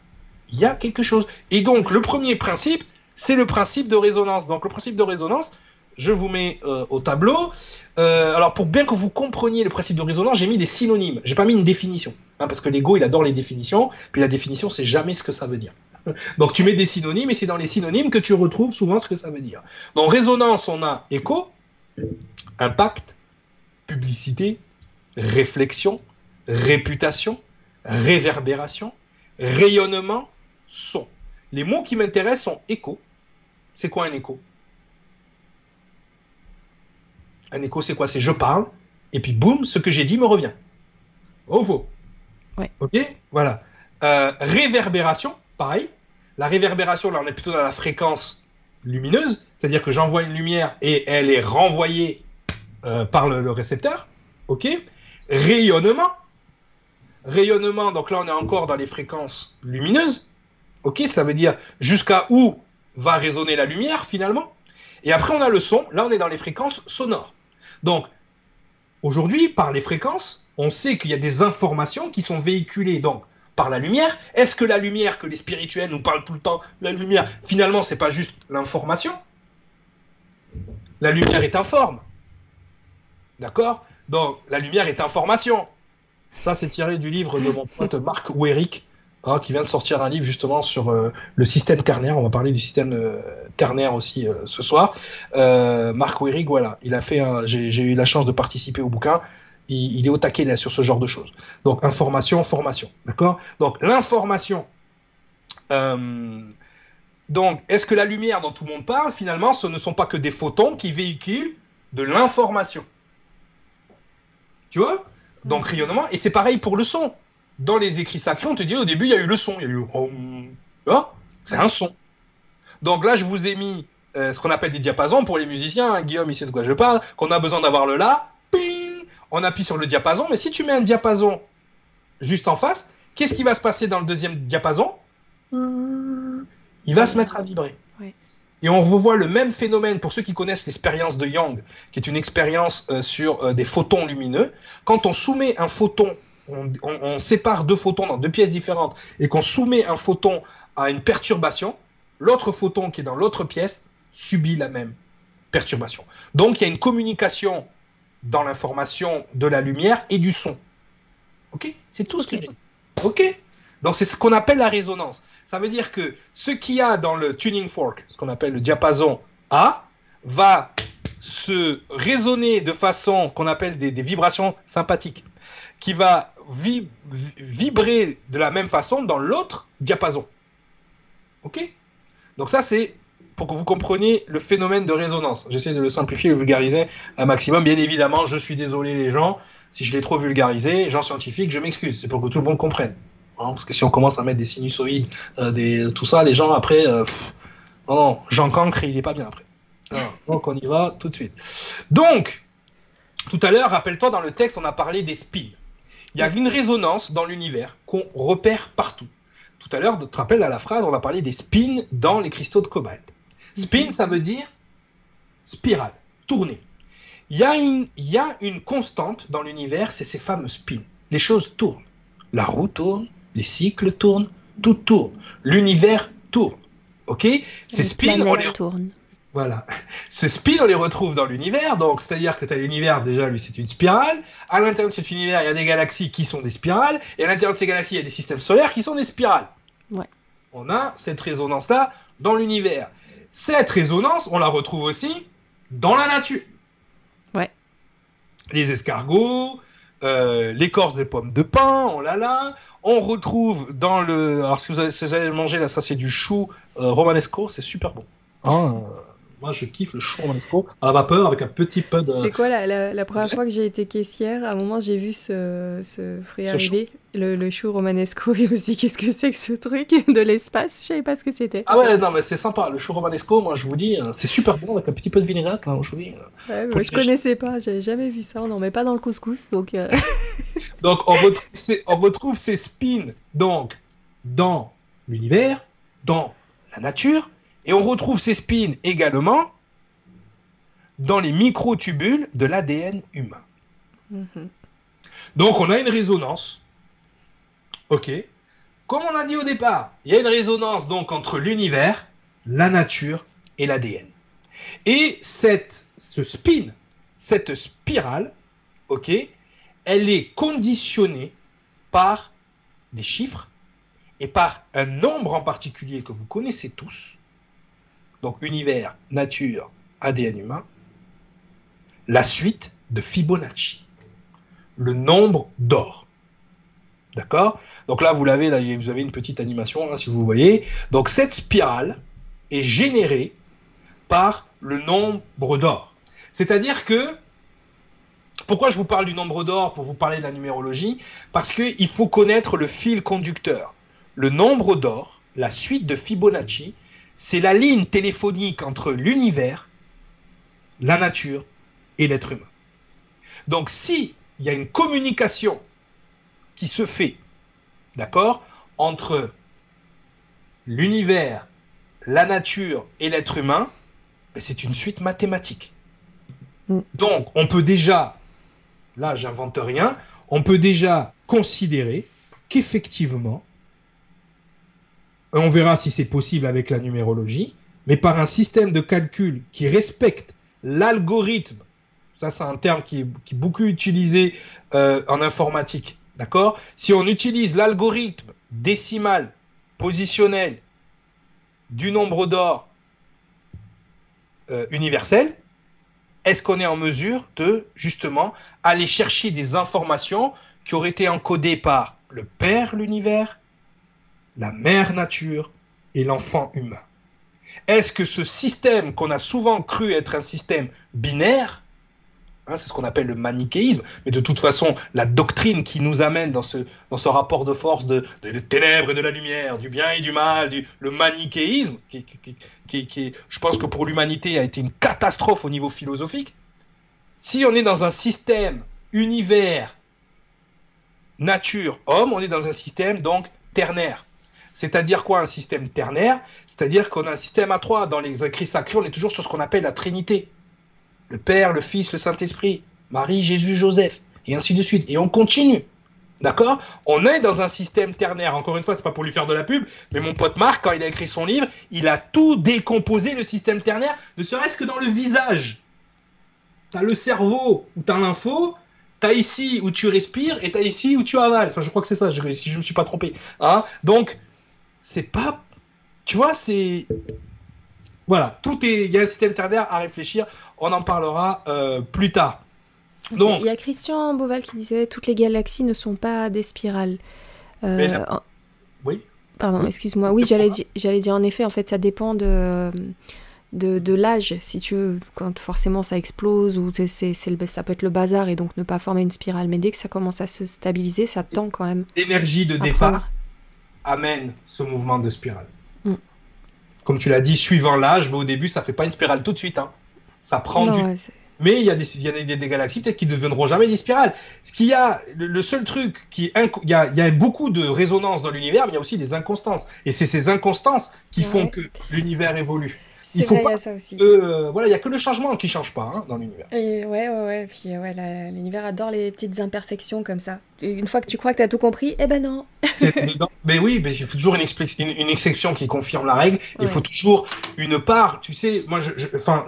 il y a quelque chose. Et donc, le premier principe, c'est le principe de résonance. Donc, le principe de résonance, je vous mets euh, au tableau. Euh, alors, pour bien que vous compreniez le principe de résonance, j'ai mis des synonymes. J'ai pas mis une définition. Hein, parce que l'ego, il adore les définitions. Puis la définition, c'est jamais ce que ça veut dire. Donc, tu mets des synonymes et c'est dans les synonymes que tu retrouves souvent ce que ça veut dire. Dans résonance, on a écho, impact, publicité, réflexion, réputation, réverbération, rayonnement, son. Les mots qui m'intéressent sont écho. C'est quoi un écho? Un écho, c'est quoi? C'est je parle, et puis boum, ce que j'ai dit me revient. Au faux. Ouais. Ok? Voilà. Euh, réverbération, pareil. La réverbération, là, on est plutôt dans la fréquence lumineuse, c'est-à-dire que j'envoie une lumière et elle est renvoyée euh, par le, récepteur. OK Rayonnement. Rayonnement, donc là on est encore dans les fréquences lumineuses. OK Ça veut dire jusqu'à où va résonner la lumière finalement. Et après on a le son, là on est dans les fréquences sonores. Donc aujourd'hui, par les fréquences, on sait qu'il y a des informations qui sont véhiculées donc par la lumière. Est-ce que la lumière que les spirituels nous parlent tout le temps, la lumière, finalement, c'est pas juste l'information? La lumière est informe. D'accord? Donc, la lumière est information. Ça, c'est tiré du livre de mon pote Marc Werick, hein, qui vient de sortir un livre justement sur euh, le système ternaire. On va parler du système euh, ternaire aussi euh, ce soir. Marc Werick, voilà. J'ai eu la chance de participer au bouquin. Il, il est au taquet là, sur ce genre de choses. Donc information, formation, d'accord? Donc l'information. donc, est-ce que la lumière dont tout le monde parle, finalement, ce ne sont pas que des photons qui véhiculent de l'information Tu vois donc rayonnement, et c'est pareil pour le son. Dans les écrits sacrés, on te dit au début, il y a eu le son, il y a eu C'est un son. Donc là, je vous ai mis euh, ce qu'on appelle des diapasons pour les musiciens. Hein, Guillaume, il sait de quoi je parle. Qu'on a besoin d'avoir le la, ping, on appuie sur le diapason. Mais si tu mets un diapason juste en face, qu'est-ce qui va se passer dans le deuxième diapason? Il va se mettre à vibrer. Et on revoit le même phénomène pour ceux qui connaissent l'expérience de Young, qui est une expérience euh, sur euh, des photons lumineux. Quand on soumet un photon, on, sépare deux photons dans deux pièces différentes, et qu'on soumet un photon à une perturbation, l'autre photon qui est dans l'autre pièce subit la même perturbation. Donc il y a une communication dans l'information de la lumière et du son. Ok? C'est tout ce que j'ai. Ok? Donc c'est ce qu'on appelle la résonance. Ça veut dire que ce qu'il y a dans le tuning fork, ce qu'on appelle le diapason A, va se résonner de façon qu'on appelle des, vibrations sympathiques, qui va vibrer de la même façon dans l'autre diapason. Ok? Donc ça, c'est pour que vous compreniez le phénomène de résonance. J'essaie de le simplifier et le vulgariser un maximum. Bien évidemment, je suis désolé les gens, si je l'ai trop vulgarisé, gens scientifiques, je m'excuse. C'est pour que tout le monde comprenne. Hein, parce que si on commence à mettre des sinusoïdes, euh, des, tout ça, les gens après, euh, non, non, Jean Cancre, il n'est pas bien après. donc on y va tout de suite. Donc, tout à l'heure, rappelle-toi, dans le texte, on a parlé des spins. Il y a une résonance dans l'univers qu'on repère partout. Tout à l'heure, tu te rappelles à la phrase, on a parlé des spins dans les cristaux de cobalt. Spin, ça veut dire spirale, tourner. Il y, a une, il y a une constante dans l'univers, c'est ces fameux spins. Les choses tournent. La roue tourne, les cycles tournent, tout tourne, l'univers tourne. Ok? Ces spins, on les tourne. Voilà. Ces spins, on les retrouve dans l'univers, donc c'est-à-dire que tu as l'univers, déjà, lui, c'est une spirale. À l'intérieur de cet univers, il y a des galaxies qui sont des spirales, et à l'intérieur de ces galaxies, il y a des systèmes solaires qui sont des spirales. Ouais. On a cette résonance-là dans l'univers. Cette résonance, on la retrouve aussi dans la nature. Ouais. Les escargots, euh, l'écorce des pommes de pin, on l'a là. On retrouve dans le. Alors, ce que vous allez, manger là, ça c'est du chou euh, romanesco, c'est super bon. Hein, euh, moi, je kiffe le chou romanesco à la vapeur avec un petit peu de. C'est quoi la, la, première fois que j'ai été caissière? À un moment, j'ai vu ce, ce fruit arriver, le, le, chou romanesco. Et aussi, qu'est-ce que c'est que ce truc de l'espace? Je savais pas ce que c'était. Ah ouais, non, mais c'est sympa. Le chou romanesco, moi, je vous dis, euh, c'est super bon avec un petit peu de vinaigrette. Là, je vous dis. Euh, ouais, je connaissais pas, j'avais jamais vu ça. On n'en met pas dans le couscous, donc. Euh. donc, on retrouve, ces, on retrouve ces spins donc dans l'univers, dans la nature et on retrouve ces spins également dans les microtubules de l'ADN humain. Mhm. Donc on a une résonance. OK. Comme on a dit au départ, il y a une résonance donc entre l'univers, la nature et l'ADN. Et cette, ce spin, cette spirale, OK, elle est conditionnée par des chiffres et par un nombre en particulier que vous connaissez tous, donc univers, nature, ADN humain, la suite de Fibonacci, le nombre d'or. D'accord? Donc là, vous l'avez, vous avez une petite animation, hein, si vous voyez. Donc cette spirale est générée par le nombre d'or. C'est-à-dire que, pourquoi je vous parle du nombre d'or pour vous parler de la numérologie? Parce qu'il faut connaître le fil conducteur. Le nombre d'or, la suite de Fibonacci, c'est la ligne téléphonique entre l'univers, la nature et l'être humain. Donc si il y a une communication qui se fait, d'accord, entre l'univers, la nature et l'être humain, ben, c'est une suite mathématique. Mm. Donc on peut déjà, là j'invente rien, on peut déjà considérer qu'effectivement, on verra si c'est possible avec la numérologie, mais par un système de calcul qui respecte l'algorithme, ça c'est un terme qui est, beaucoup utilisé euh, en informatique, d'accord? Si on utilise l'algorithme décimal positionnel du nombre d'or euh, universel, est-ce qu'on est en mesure de justement aller chercher des informations qui auraient été encodées par le Père l'univers, la Mère nature et l'enfant humain Est-ce que ce système qu'on a souvent cru être un système binaire, hein, c'est ce qu'on appelle le manichéisme, mais de toute façon, la doctrine qui nous amène dans ce, rapport de force de, ténèbres et de la lumière, du bien et du mal, le manichéisme, qui, qui, qui, je pense que pour l'humanité a été une catastrophe au niveau philosophique, si on est dans un système univers, nature, homme, on est dans un système donc ternaire. C'est-à-dire quoi un système ternaire? C'est-à-dire qu'on a un système à trois. Dans les écrits sacrés, on est toujours sur ce qu'on appelle la Trinité. Le Père, le Fils, le Saint-Esprit, Marie, Jésus, Joseph, et ainsi de suite. Et on continue. D'accord? On est dans un système ternaire. Encore une fois, c'est pas pour lui faire de la pub, mais mon pote Marc, quand il a écrit son livre, il a tout décomposé le système ternaire, ne serait-ce que dans le visage. T'as le cerveau où t'as l'info, t'as ici où tu respires et t'as ici où tu avales. Enfin, je crois que c'est ça, si je me suis pas trompé. Hein Donc, c'est pas. Tu vois, c'est. Voilà, tout est. Il y a un système ternaire à réfléchir. On en parlera euh, plus tard. Donc, il y a Christian Boval qui disait toutes les galaxies ne sont pas des spirales. Euh, oui. Pardon, excuse-moi. Oui, j'allais dire, j'allais dire en effet, en fait, ça dépend de de, l'âge, si tu veux, quand forcément ça explose ou c'est, ça peut être le bazar et donc ne pas former une spirale. Mais dès que ça commence à se stabiliser, ça tend quand même. L'énergie de départ amène ce mouvement de spirale. Mm. Comme tu l'as dit, suivant l'âge, mais au début, ça fait pas une spirale tout de suite. Hein. Ça prend du. mais il y a des, il y a des, galaxies peut-être qui ne deviendront jamais des spirales. Ce qu'il y a, le, seul truc qui il y a, il y a beaucoup de résonance dans l'univers, mais il y a aussi des inconstances. Et c'est ces inconstances qui font que l'univers évolue. Il faut vrai, ça aussi. Euh, voilà, il y a que le changement qui change pas hein, dans l'univers. Ouais, ouais, ouais. Puis ouais, l'univers adore les petites imperfections comme ça. une fois que tu crois que tu as tout compris, eh ben non. mais oui, mais il faut toujours une, une, exception qui confirme la règle. Il faut toujours une part. Tu sais, moi,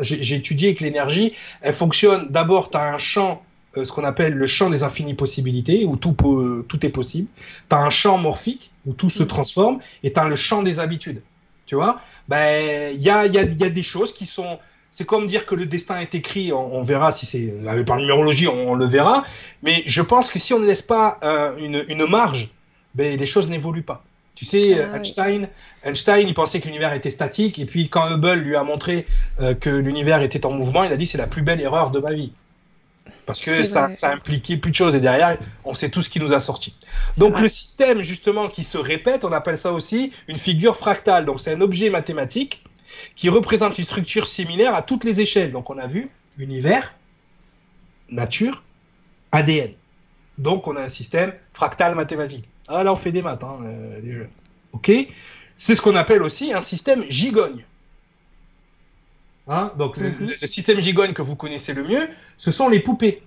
j'ai étudié que l'énergie, elle fonctionne. D'abord, tu as un champ euh, ce qu'on appelle le champ des infinies possibilités, où tout, tout est possible. Tu as un champ morphique, où tout se mm. transforme, et tu as le champ des habitudes tu vois, ben il y a, y, a, y a des choses qui sont c'est comme dire que le destin est écrit, on, verra si c'est par numérologie, on, le verra. Mais je pense que si on ne laisse pas euh, une, une, marge, ben, les choses n'évoluent pas. Tu sais, ah Einstein, Einstein, il pensait que l'univers était statique, et puis quand Hubble lui a montré euh, que l'univers était en mouvement, il a dit c'est la plus belle erreur de ma vie. Parce que ça, ça, impliquait plus de choses, et derrière, on sait tout ce qui nous a sorti. Donc le système, justement, qui se répète, on appelle ça aussi une figure fractale. Donc c'est un objet mathématique qui représente une structure similaire à toutes les échelles. Donc on a vu univers, nature, ADN. Donc on a un système fractal mathématique. Ah là on fait des maths, hein, euh, les jeunes. Ok? C'est ce qu'on appelle aussi un système gigogne. Hein Donc mhm. le, système gigogne que vous connaissez le mieux, ce sont les poupées.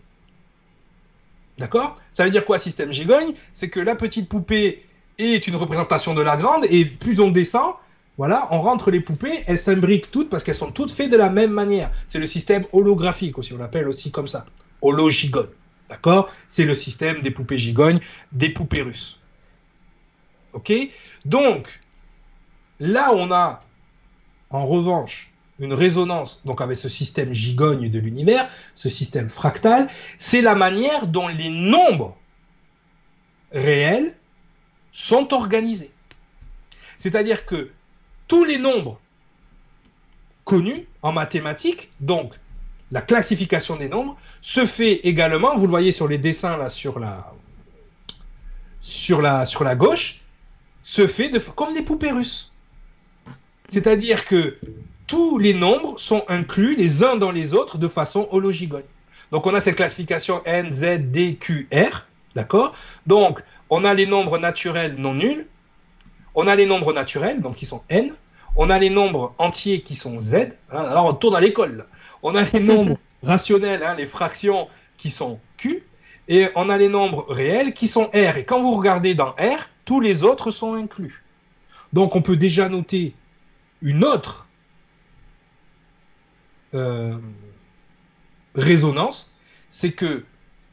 D'accord? Ça veut dire quoi système gigogne C'est que la petite poupée est une représentation de la grande et plus on descend, voilà, on rentre les poupées, elles s'imbriquent toutes parce qu'elles sont toutes faites de la même manière. C'est le système holographique aussi, on l'appelle aussi comme ça. Hologigogne. D'accord? C'est le système des poupées gigognes, des poupées russes. Ok? Donc, là on a, en revanche, une résonance, donc avec ce système gigogne de l'univers, ce système fractal, c'est la manière dont les nombres réels sont organisés. C'est-à-dire que tous les nombres connus en mathématiques, donc la classification des nombres, se fait également, vous le voyez sur les dessins là sur la, sur la, sur la gauche, se fait comme des poupées russes. C'est-à-dire que tous les nombres sont inclus les uns dans les autres de façon hologigogne. Donc on a cette classification N, Z, D, Q, R, d'accord? Donc on a les nombres naturels non nuls, on a les nombres naturels, donc qui sont N, on a les nombres entiers qui sont Z, hein, alors on tourne à l'école, on a les nombres rationnels, hein, les fractions qui sont Q, et on a les nombres réels qui sont R. Et quand vous regardez dans R, tous les autres sont inclus. Donc on peut déjà noter une autre euh, résonance, c'est que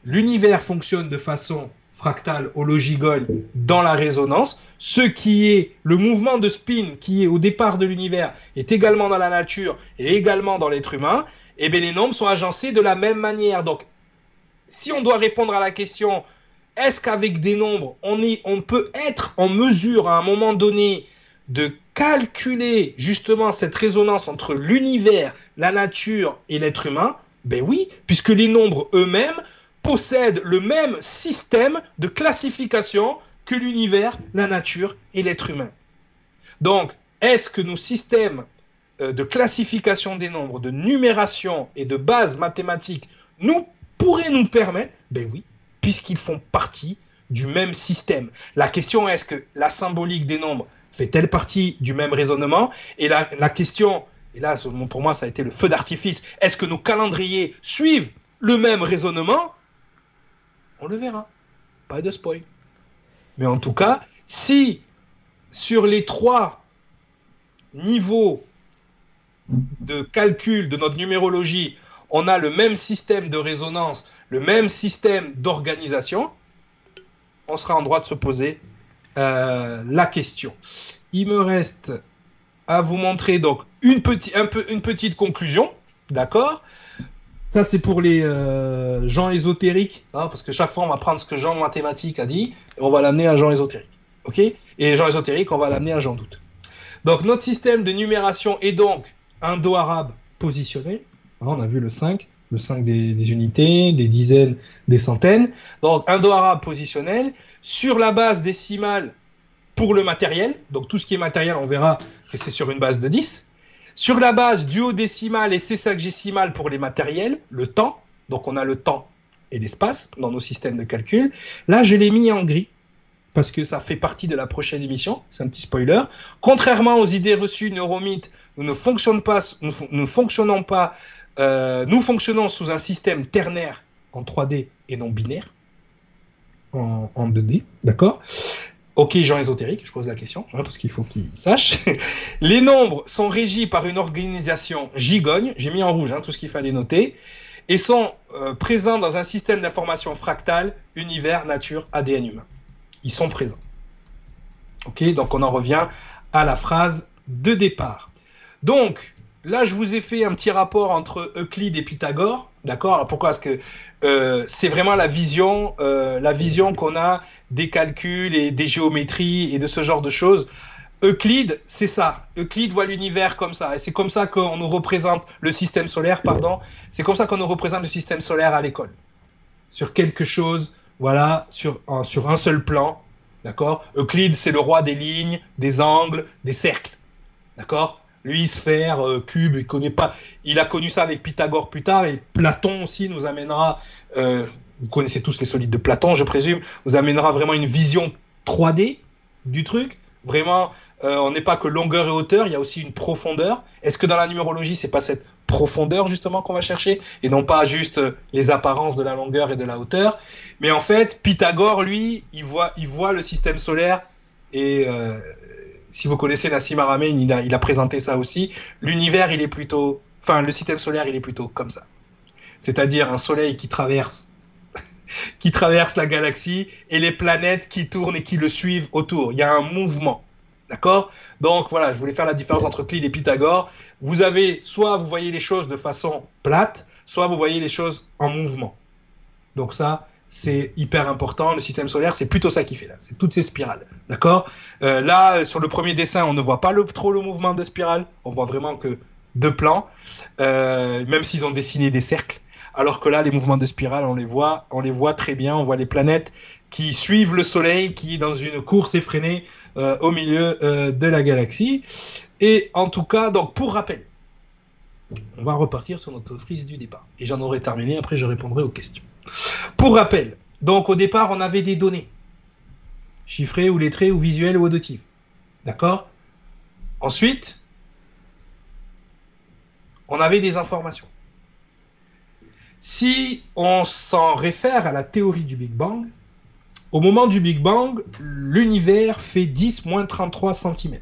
l'univers fonctionne de façon fractale hologigone dans la résonance, ce qui est le mouvement de spin qui est au départ de l'univers est également dans la nature et également dans l'être humain, et eh bien les nombres sont agencés de la même manière. Donc, si on doit répondre à la question, est-ce qu'avec des nombres, on, est, on peut être en mesure à un moment donné de calculer justement cette résonance entre l'univers, la nature et l'être humain Ben oui, puisque les nombres eux-mêmes possèdent le même système de classification que l'univers, la nature et l'être humain. Donc, est-ce que nos systèmes euh, de classification des nombres, de numération et de base mathématique nous pourraient nous permettre? Ben oui, puisqu'ils font partie du même système. La question est, est-ce que la symbolique des nombres fait-elle partie du même raisonnement Et la, la, question, et là pour moi ça a été le feu d'artifice, est-ce que nos calendriers suivent le même raisonnement? On le verra. Pas de spoil. Mais en tout cas, si sur les trois niveaux de calcul de notre numérologie, on a le même système de résonance, le même système d'organisation, on sera en droit de se poser euh, la question. Il me reste à vous montrer donc une, un petite conclusion, d'accord? Ça c'est pour les euh, gens ésotériques, hein, parce que chaque fois on va prendre ce que Jean mathématique a dit et on va l'amener à Jean ésotérique, ok? Et Jean ésotérique, on va l'amener à Jean doute. Donc notre système de numération est donc indo-arabe positionnel. Hein, on a vu le 5, le 5 des, unités, des dizaines, des centaines. Donc indo-arabe positionnel sur la base décimale pour le matériel. Donc tout ce qui est matériel, on verra que c'est sur une base de 10. Sur la base duodécimal et sexagésimal pour les matériels, le temps. Donc on a le temps et l'espace dans nos systèmes de calcul. Là, je l'ai mis en gris parce que ça fait partie de la prochaine émission. C'est un petit spoiler. Contrairement aux idées reçues neuromythes, nous ne pas, nous fonctionnons pas, euh, nous fonctionnons sous un système ternaire en 3D et non binaire en, en 2D, d'accord? Ok, gens ésotériques, je pose la question, hein, parce qu'il faut qu'ils sachent. Les nombres sont régis par une organisation gigogne, j'ai mis en rouge hein, tout ce qu'il fallait noter, et sont euh, présents dans un système d'information fractale, univers, nature, ADN humain ils sont présents. Ok, donc on en revient à la phrase de départ. Donc, là, je vous ai fait un petit rapport entre Euclide et Pythagore. D'accord? Alors pourquoi? Parce que euh, c'est vraiment la vision, euh, la vision qu'on a des calculs et des géométries et de ce genre de choses. Euclide, c'est ça. Euclide voit l'univers comme ça. Et c'est comme ça qu'on nous représente le système solaire, pardon. C'est comme ça qu'on nous représente le système solaire à l'école. Sur quelque chose voilà, sur un, sur un seul plan, d'accord? Euclide, c'est le roi des lignes, des angles, des cercles, d'accord? Lui, sphère, euh, cube, il connaît pas. Il a connu ça avec Pythagore plus tard, et Platon aussi nous amènera. Euh, vous connaissez tous les solides de Platon, je présume, nous amènera vraiment une vision 3D du truc. Vraiment, euh, on n'est pas que longueur et hauteur, il y a aussi une profondeur. Est-ce que dans la numérologie, c'est pas cette profondeur justement qu'on va chercher et non pas juste les apparences de la longueur et de la hauteur? Mais en fait, Pythagore, lui, il voit, il voit le système solaire et euh, si vous connaissez Nassim Aramein, il a, présenté ça aussi. L'univers, il est plutôt, enfin, le système solaire, il est plutôt comme ça. C'est-à-dire un soleil qui traverse qui traverse la galaxie et les planètes qui tournent et qui le suivent autour. Il y a un mouvement. D'accord? Donc voilà, je voulais faire la différence entre Euclide et Pythagore. Vous avez soit vous voyez les choses de façon plate, soit vous voyez les choses en mouvement. Donc ça, c'est hyper important. Le système solaire, c'est plutôt ça qui fait là. C'est toutes ces spirales. D'accord? Euh, Là, sur le premier dessin, on ne voit pas trop le mouvement de spirale. On voit vraiment que deux plans, euh, même s'ils ont dessiné des cercles. Alors que là, les mouvements de spirale, on les voit, on les voit très bien. On voit les planètes qui suivent le Soleil, qui dans une course effrénée euh, au milieu de la galaxie. Et en tout cas, donc pour rappel, on va repartir sur notre frise du départ. Et j'en aurai terminé, après je répondrai aux questions. Pour rappel, donc au départ, on avait des données, chiffrées ou lettrées ou visuelles ou auditives. D'accord? Ensuite, on avait des informations. Si on s'en réfère à la théorie du Big Bang, au moment du Big Bang, l'univers fait 10 moins 33 cm.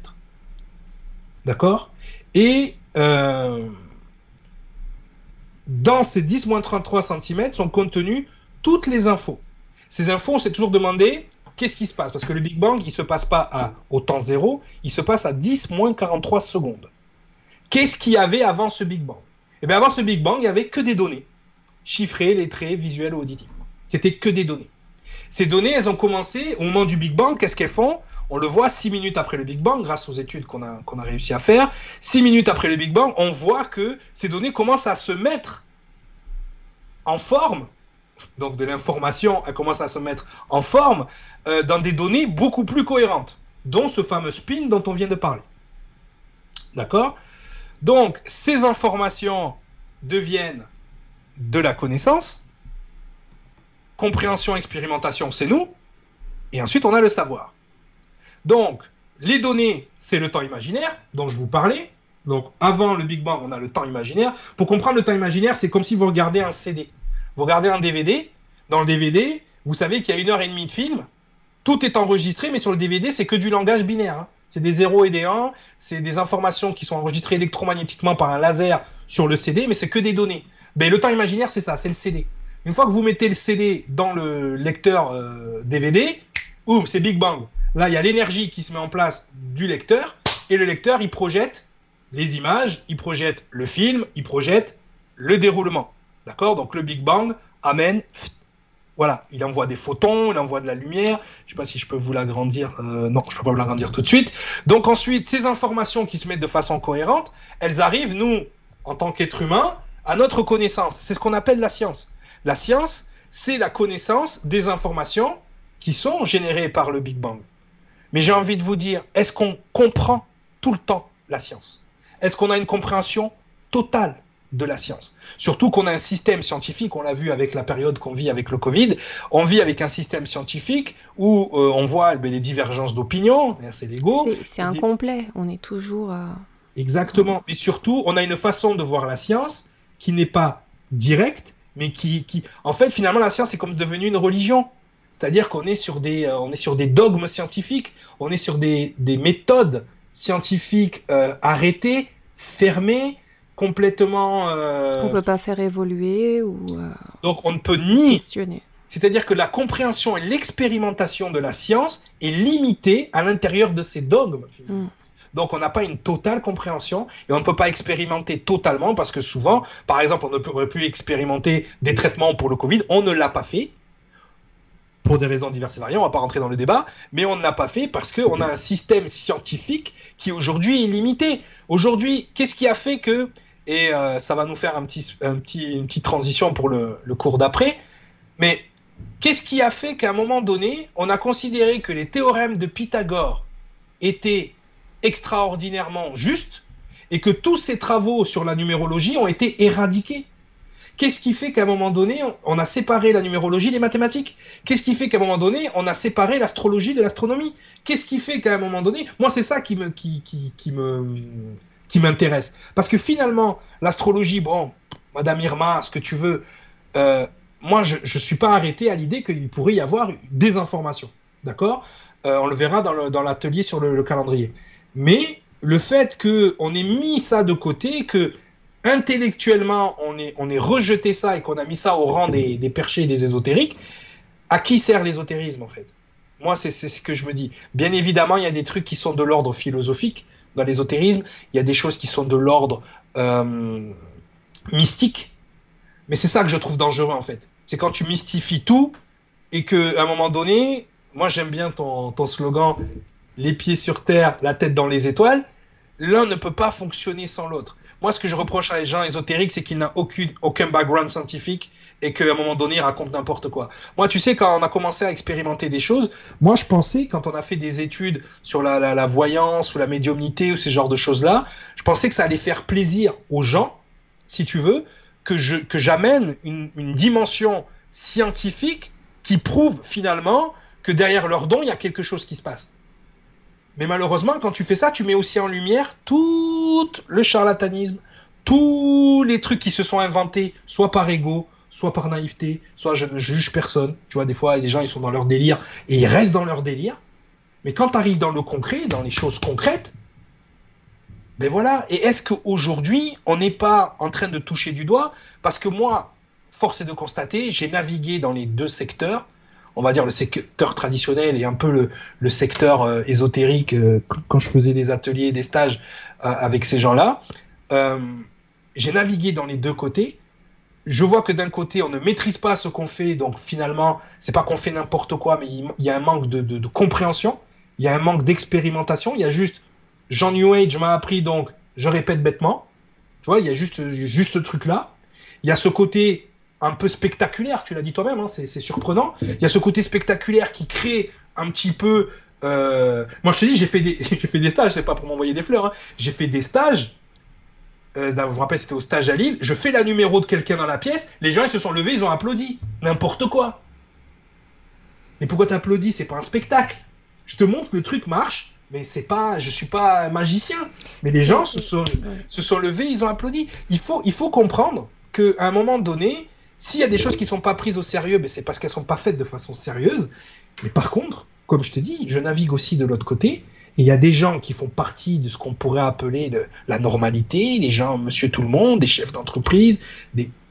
D'accord? Et euh, dans ces 10 moins 33 cm sont contenues toutes les infos. Ces infos, on s'est toujours demandé qu'est-ce qui se passe? Parce que le Big Bang, il ne se passe pas à, au temps zéro, il se passe à 10 moins 43 secondes. Qu'est-ce qu'il y avait avant ce Big Bang? Eh bien, avant ce Big Bang, il n'y avait que des données. Chiffrées, lettrées, visuelles ou auditives. C'était que des données. Ces données, elles ont commencé au moment du Big Bang. Qu'est-ce qu'elles font? On le voit six minutes après le Big Bang, grâce aux études qu'on a, réussi à faire. Six minutes après le Big Bang, on voit que ces données commencent à se mettre en forme. Donc de l'information, elle commence à se mettre en forme euh, dans des données beaucoup plus cohérentes, dont ce fameux spin dont on vient de parler. D'accord? Donc ces informations deviennent de la connaissance. Compréhension, expérimentation, c'est nous. Et ensuite, on a le savoir. Donc, les données, c'est le temps imaginaire dont je vous parlais. Donc, avant le Big Bang, on a le temps imaginaire. Pour comprendre le temps imaginaire, c'est comme si vous regardez un CD. Vous regardez un DVD. Dans le DVD, vous savez qu'il y a une heure et demie de film. Tout est enregistré, mais sur le DVD, c'est que du langage binaire. Hein. C'est des 0 et des 1. C'est des informations qui sont enregistrées électromagnétiquement par un laser sur le CD, mais c'est que des données. Ben, le temps imaginaire, c'est ça, c'est le CD. Une fois que vous mettez le CD dans le lecteur DVD, euh, oum, c'est Big Bang. Là, il y a l'énergie qui se met en place du lecteur, et le lecteur, il projette les images, il projette le film, il projette le déroulement. D'accord? Donc le Big Bang amène. Voilà, il envoie des photons, il envoie de la lumière. Je ne sais pas si je peux vous l'agrandir. Euh, non, je ne peux pas vous l'agrandir tout de suite. Donc ensuite, ces informations qui se mettent de façon cohérente, elles arrivent, nous, en tant qu'êtres humains, à notre connaissance. C'est ce qu'on appelle la science. La science, c'est la connaissance des informations qui sont générées par le Big Bang. Mais j'ai envie de vous dire, est-ce qu'on comprend tout le temps la science? Est-ce qu'on a une compréhension totale de la science? Surtout qu'on a un système scientifique, on l'a vu avec la période qu'on vit avec le Covid, on vit avec un système scientifique où euh, on voit ben, les divergences d'opinion, c'est l'ego. C'est incomplet, on est toujours... Euh, Exactement, et surtout, on a une façon de voir la science qui n'est pas directe, mais qui, qui, en fait, finalement, la science est comme devenue une religion. C'est-à-dire qu'on est sur des, euh, on est sur des dogmes scientifiques, on est sur des, des méthodes scientifiques euh, arrêtées, fermées, complètement. Euh, on peut pas faire évoluer ou. Donc on ne peut ni. C'est-à-dire que la compréhension et l'expérimentation de la science est limitée à l'intérieur de ces dogmes. Finalement. Mm. Donc on n'a pas une totale compréhension et on ne peut pas expérimenter totalement parce que souvent, par exemple, on ne peut plus expérimenter des traitements pour le Covid, on ne l'a pas fait pour des raisons diverses et variées, on va pas rentrer dans le débat, mais on ne l'a pas fait parce qu'on a un système scientifique qui aujourd'hui est limité. Aujourd'hui, qu'est-ce qui a fait que, et euh, ça va nous faire un petit, un petit, une petite transition pour le, le cours d'après, mais qu'est-ce qui a fait qu'à un moment donné, on a considéré que les théorèmes de Pythagore étaient extraordinairement justes et que tous ces travaux sur la numérologie ont été éradiqués? Qu'est-ce qui fait qu'à un moment donné, on a séparé la numérologie des mathématiques? Qu'est-ce qui fait qu'à un moment donné, on a séparé l'astrologie de l'astronomie? Qu'est-ce qui fait qu'à un moment donné, moi c'est ça qui me, qui, me, qui m'intéresse, parce que finalement, l'astrologie, bon, Madame Irma, ce que tu veux, euh, moi je ne suis pas arrêté à l'idée qu'il pourrait y avoir des informations, d'accord? Euh, On le verra dans l'atelier sur le, le calendrier. Mais le fait qu'on ait mis ça de côté, que intellectuellement, on est, on est rejeté ça et qu'on a mis ça au rang des, des perchés et des ésotériques, à qui sert l'ésotérisme en fait? Moi, c'est ce que je me dis. Bien évidemment, il y a des trucs qui sont de l'ordre philosophique dans l'ésotérisme, il y a des choses qui sont de l'ordre euh, mystique, mais c'est ça que je trouve dangereux en fait. C'est quand tu mystifies tout et que à un moment donné, moi j'aime bien ton, ton slogan les pieds sur terre, la tête dans les étoiles. L'un ne peut pas fonctionner sans l'autre. Moi, ce que je reproche à les gens ésotériques, c'est qu'ils n'ont aucun background scientifique et qu'à un moment donné, ils racontent n'importe quoi. Moi, tu sais, quand on a commencé à expérimenter des choses, moi, je pensais, quand on a fait des études sur la, voyance ou la médiumnité ou ces genres de choses-là, je pensais que ça allait faire plaisir aux gens, si tu veux, que je que j'amène une, une dimension scientifique qui prouve finalement que derrière leur don, il y a quelque chose qui se passe. Mais malheureusement, quand tu fais ça, tu mets aussi en lumière tout le charlatanisme, tous les trucs qui se sont inventés, soit par ego, soit par naïveté, soit je ne juge personne. Tu vois, des fois, des gens, ils sont dans leur délire et ils restent dans leur délire. Mais quand tu arrives dans le concret, dans les choses concrètes, ben voilà. Et est-ce qu'aujourd'hui, on n'est pas en train de toucher du doigt? Parce que moi, force est de constater, j'ai navigué dans les deux secteurs on va dire, le secteur traditionnel et un peu le, secteur euh, ésotérique euh, quand je faisais des ateliers, des stages euh, avec ces gens-là. j'ai navigué dans les deux côtés. Je vois que d'un côté, on ne maîtrise pas ce qu'on fait, donc finalement, c'est pas qu'on fait n'importe quoi, mais il, y a un manque de compréhension, il y a un manque d'expérimentation, il y a juste Jean New Age m'a appris, donc je répète bêtement. Tu vois, il y a juste, juste ce truc-là. Il y a ce côté un peu spectaculaire, tu l'as dit toi-même, hein, c'est surprenant. Il y a ce côté spectaculaire qui crée un petit peu. Euh... Moi, je te dis, j'ai fait des, j'ai fait des stages, c'est pas pour m'envoyer des fleurs. Hein. J'ai fait des stages. Euh, vous vous rappelez, c'était au stage à Lille. Je fais la numéro de quelqu'un dans la pièce. Les gens, ils se sont levés, ils ont applaudi. N'importe quoi. Mais pourquoi t'applaudis? C'est pas un spectacle. Je te montre que le truc marche, mais c'est pas, je suis pas magicien. Mais les gens se sont, se sont levés, ils ont applaudi. Il faut, il faut comprendre qu'à un moment donné, s'il y a des choses qui ne sont pas prises au sérieux, ben c'est parce qu'elles ne sont pas faites de façon sérieuse. Mais par contre, comme je te dis, je navigue aussi de l'autre côté. Et il y a des gens qui font partie de ce qu'on pourrait appeler la normalité, les gens, monsieur tout le monde, des chefs d'entreprise,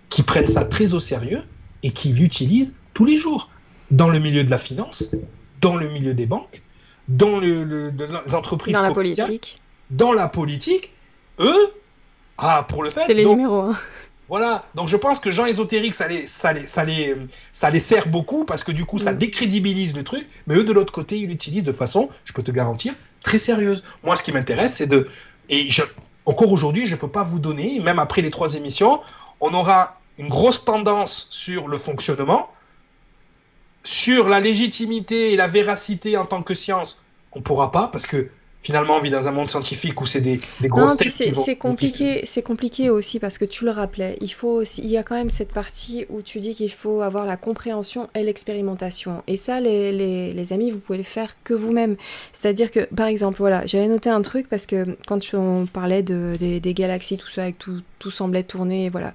qui prennent ça très au sérieux et qui l'utilisent tous les jours. Dans le milieu de la finance, dans le milieu des banques, dans le, les entreprises dans la politique. Dans la politique, eux, ah, pour le fait. C'est les numéros. Voilà, donc je pense que Jean ésotérique, ça les, ça, les, ça, les, ça les sert beaucoup parce que du coup, ça mm. décrédibilise le truc, mais eux, de l'autre côté, ils l'utilisent de façon, je peux te garantir, très sérieuse. Moi, ce qui m'intéresse, c'est de. Et je, encore aujourd'hui, je ne peux pas vous donner, même après les trois émissions, on aura une grosse tendance sur le fonctionnement, sur la légitimité et la véracité en tant que science, on ne pourra pas parce que finalement on vit dans un monde scientifique où c'est des, des grosses c'est compliqué c'est compliqué aussi parce que tu le rappelais il faut aussi, il y a quand même cette partie où tu dis qu'il faut avoir la compréhension et l'expérimentation. Et ça les, les, les, amis vous pouvez le faire que vous-même. C'est à dire que par exemple voilà j'avais noté un truc parce que quand on parlait de, des, des galaxies tout ça avec tout, tout semblait tourner voilà.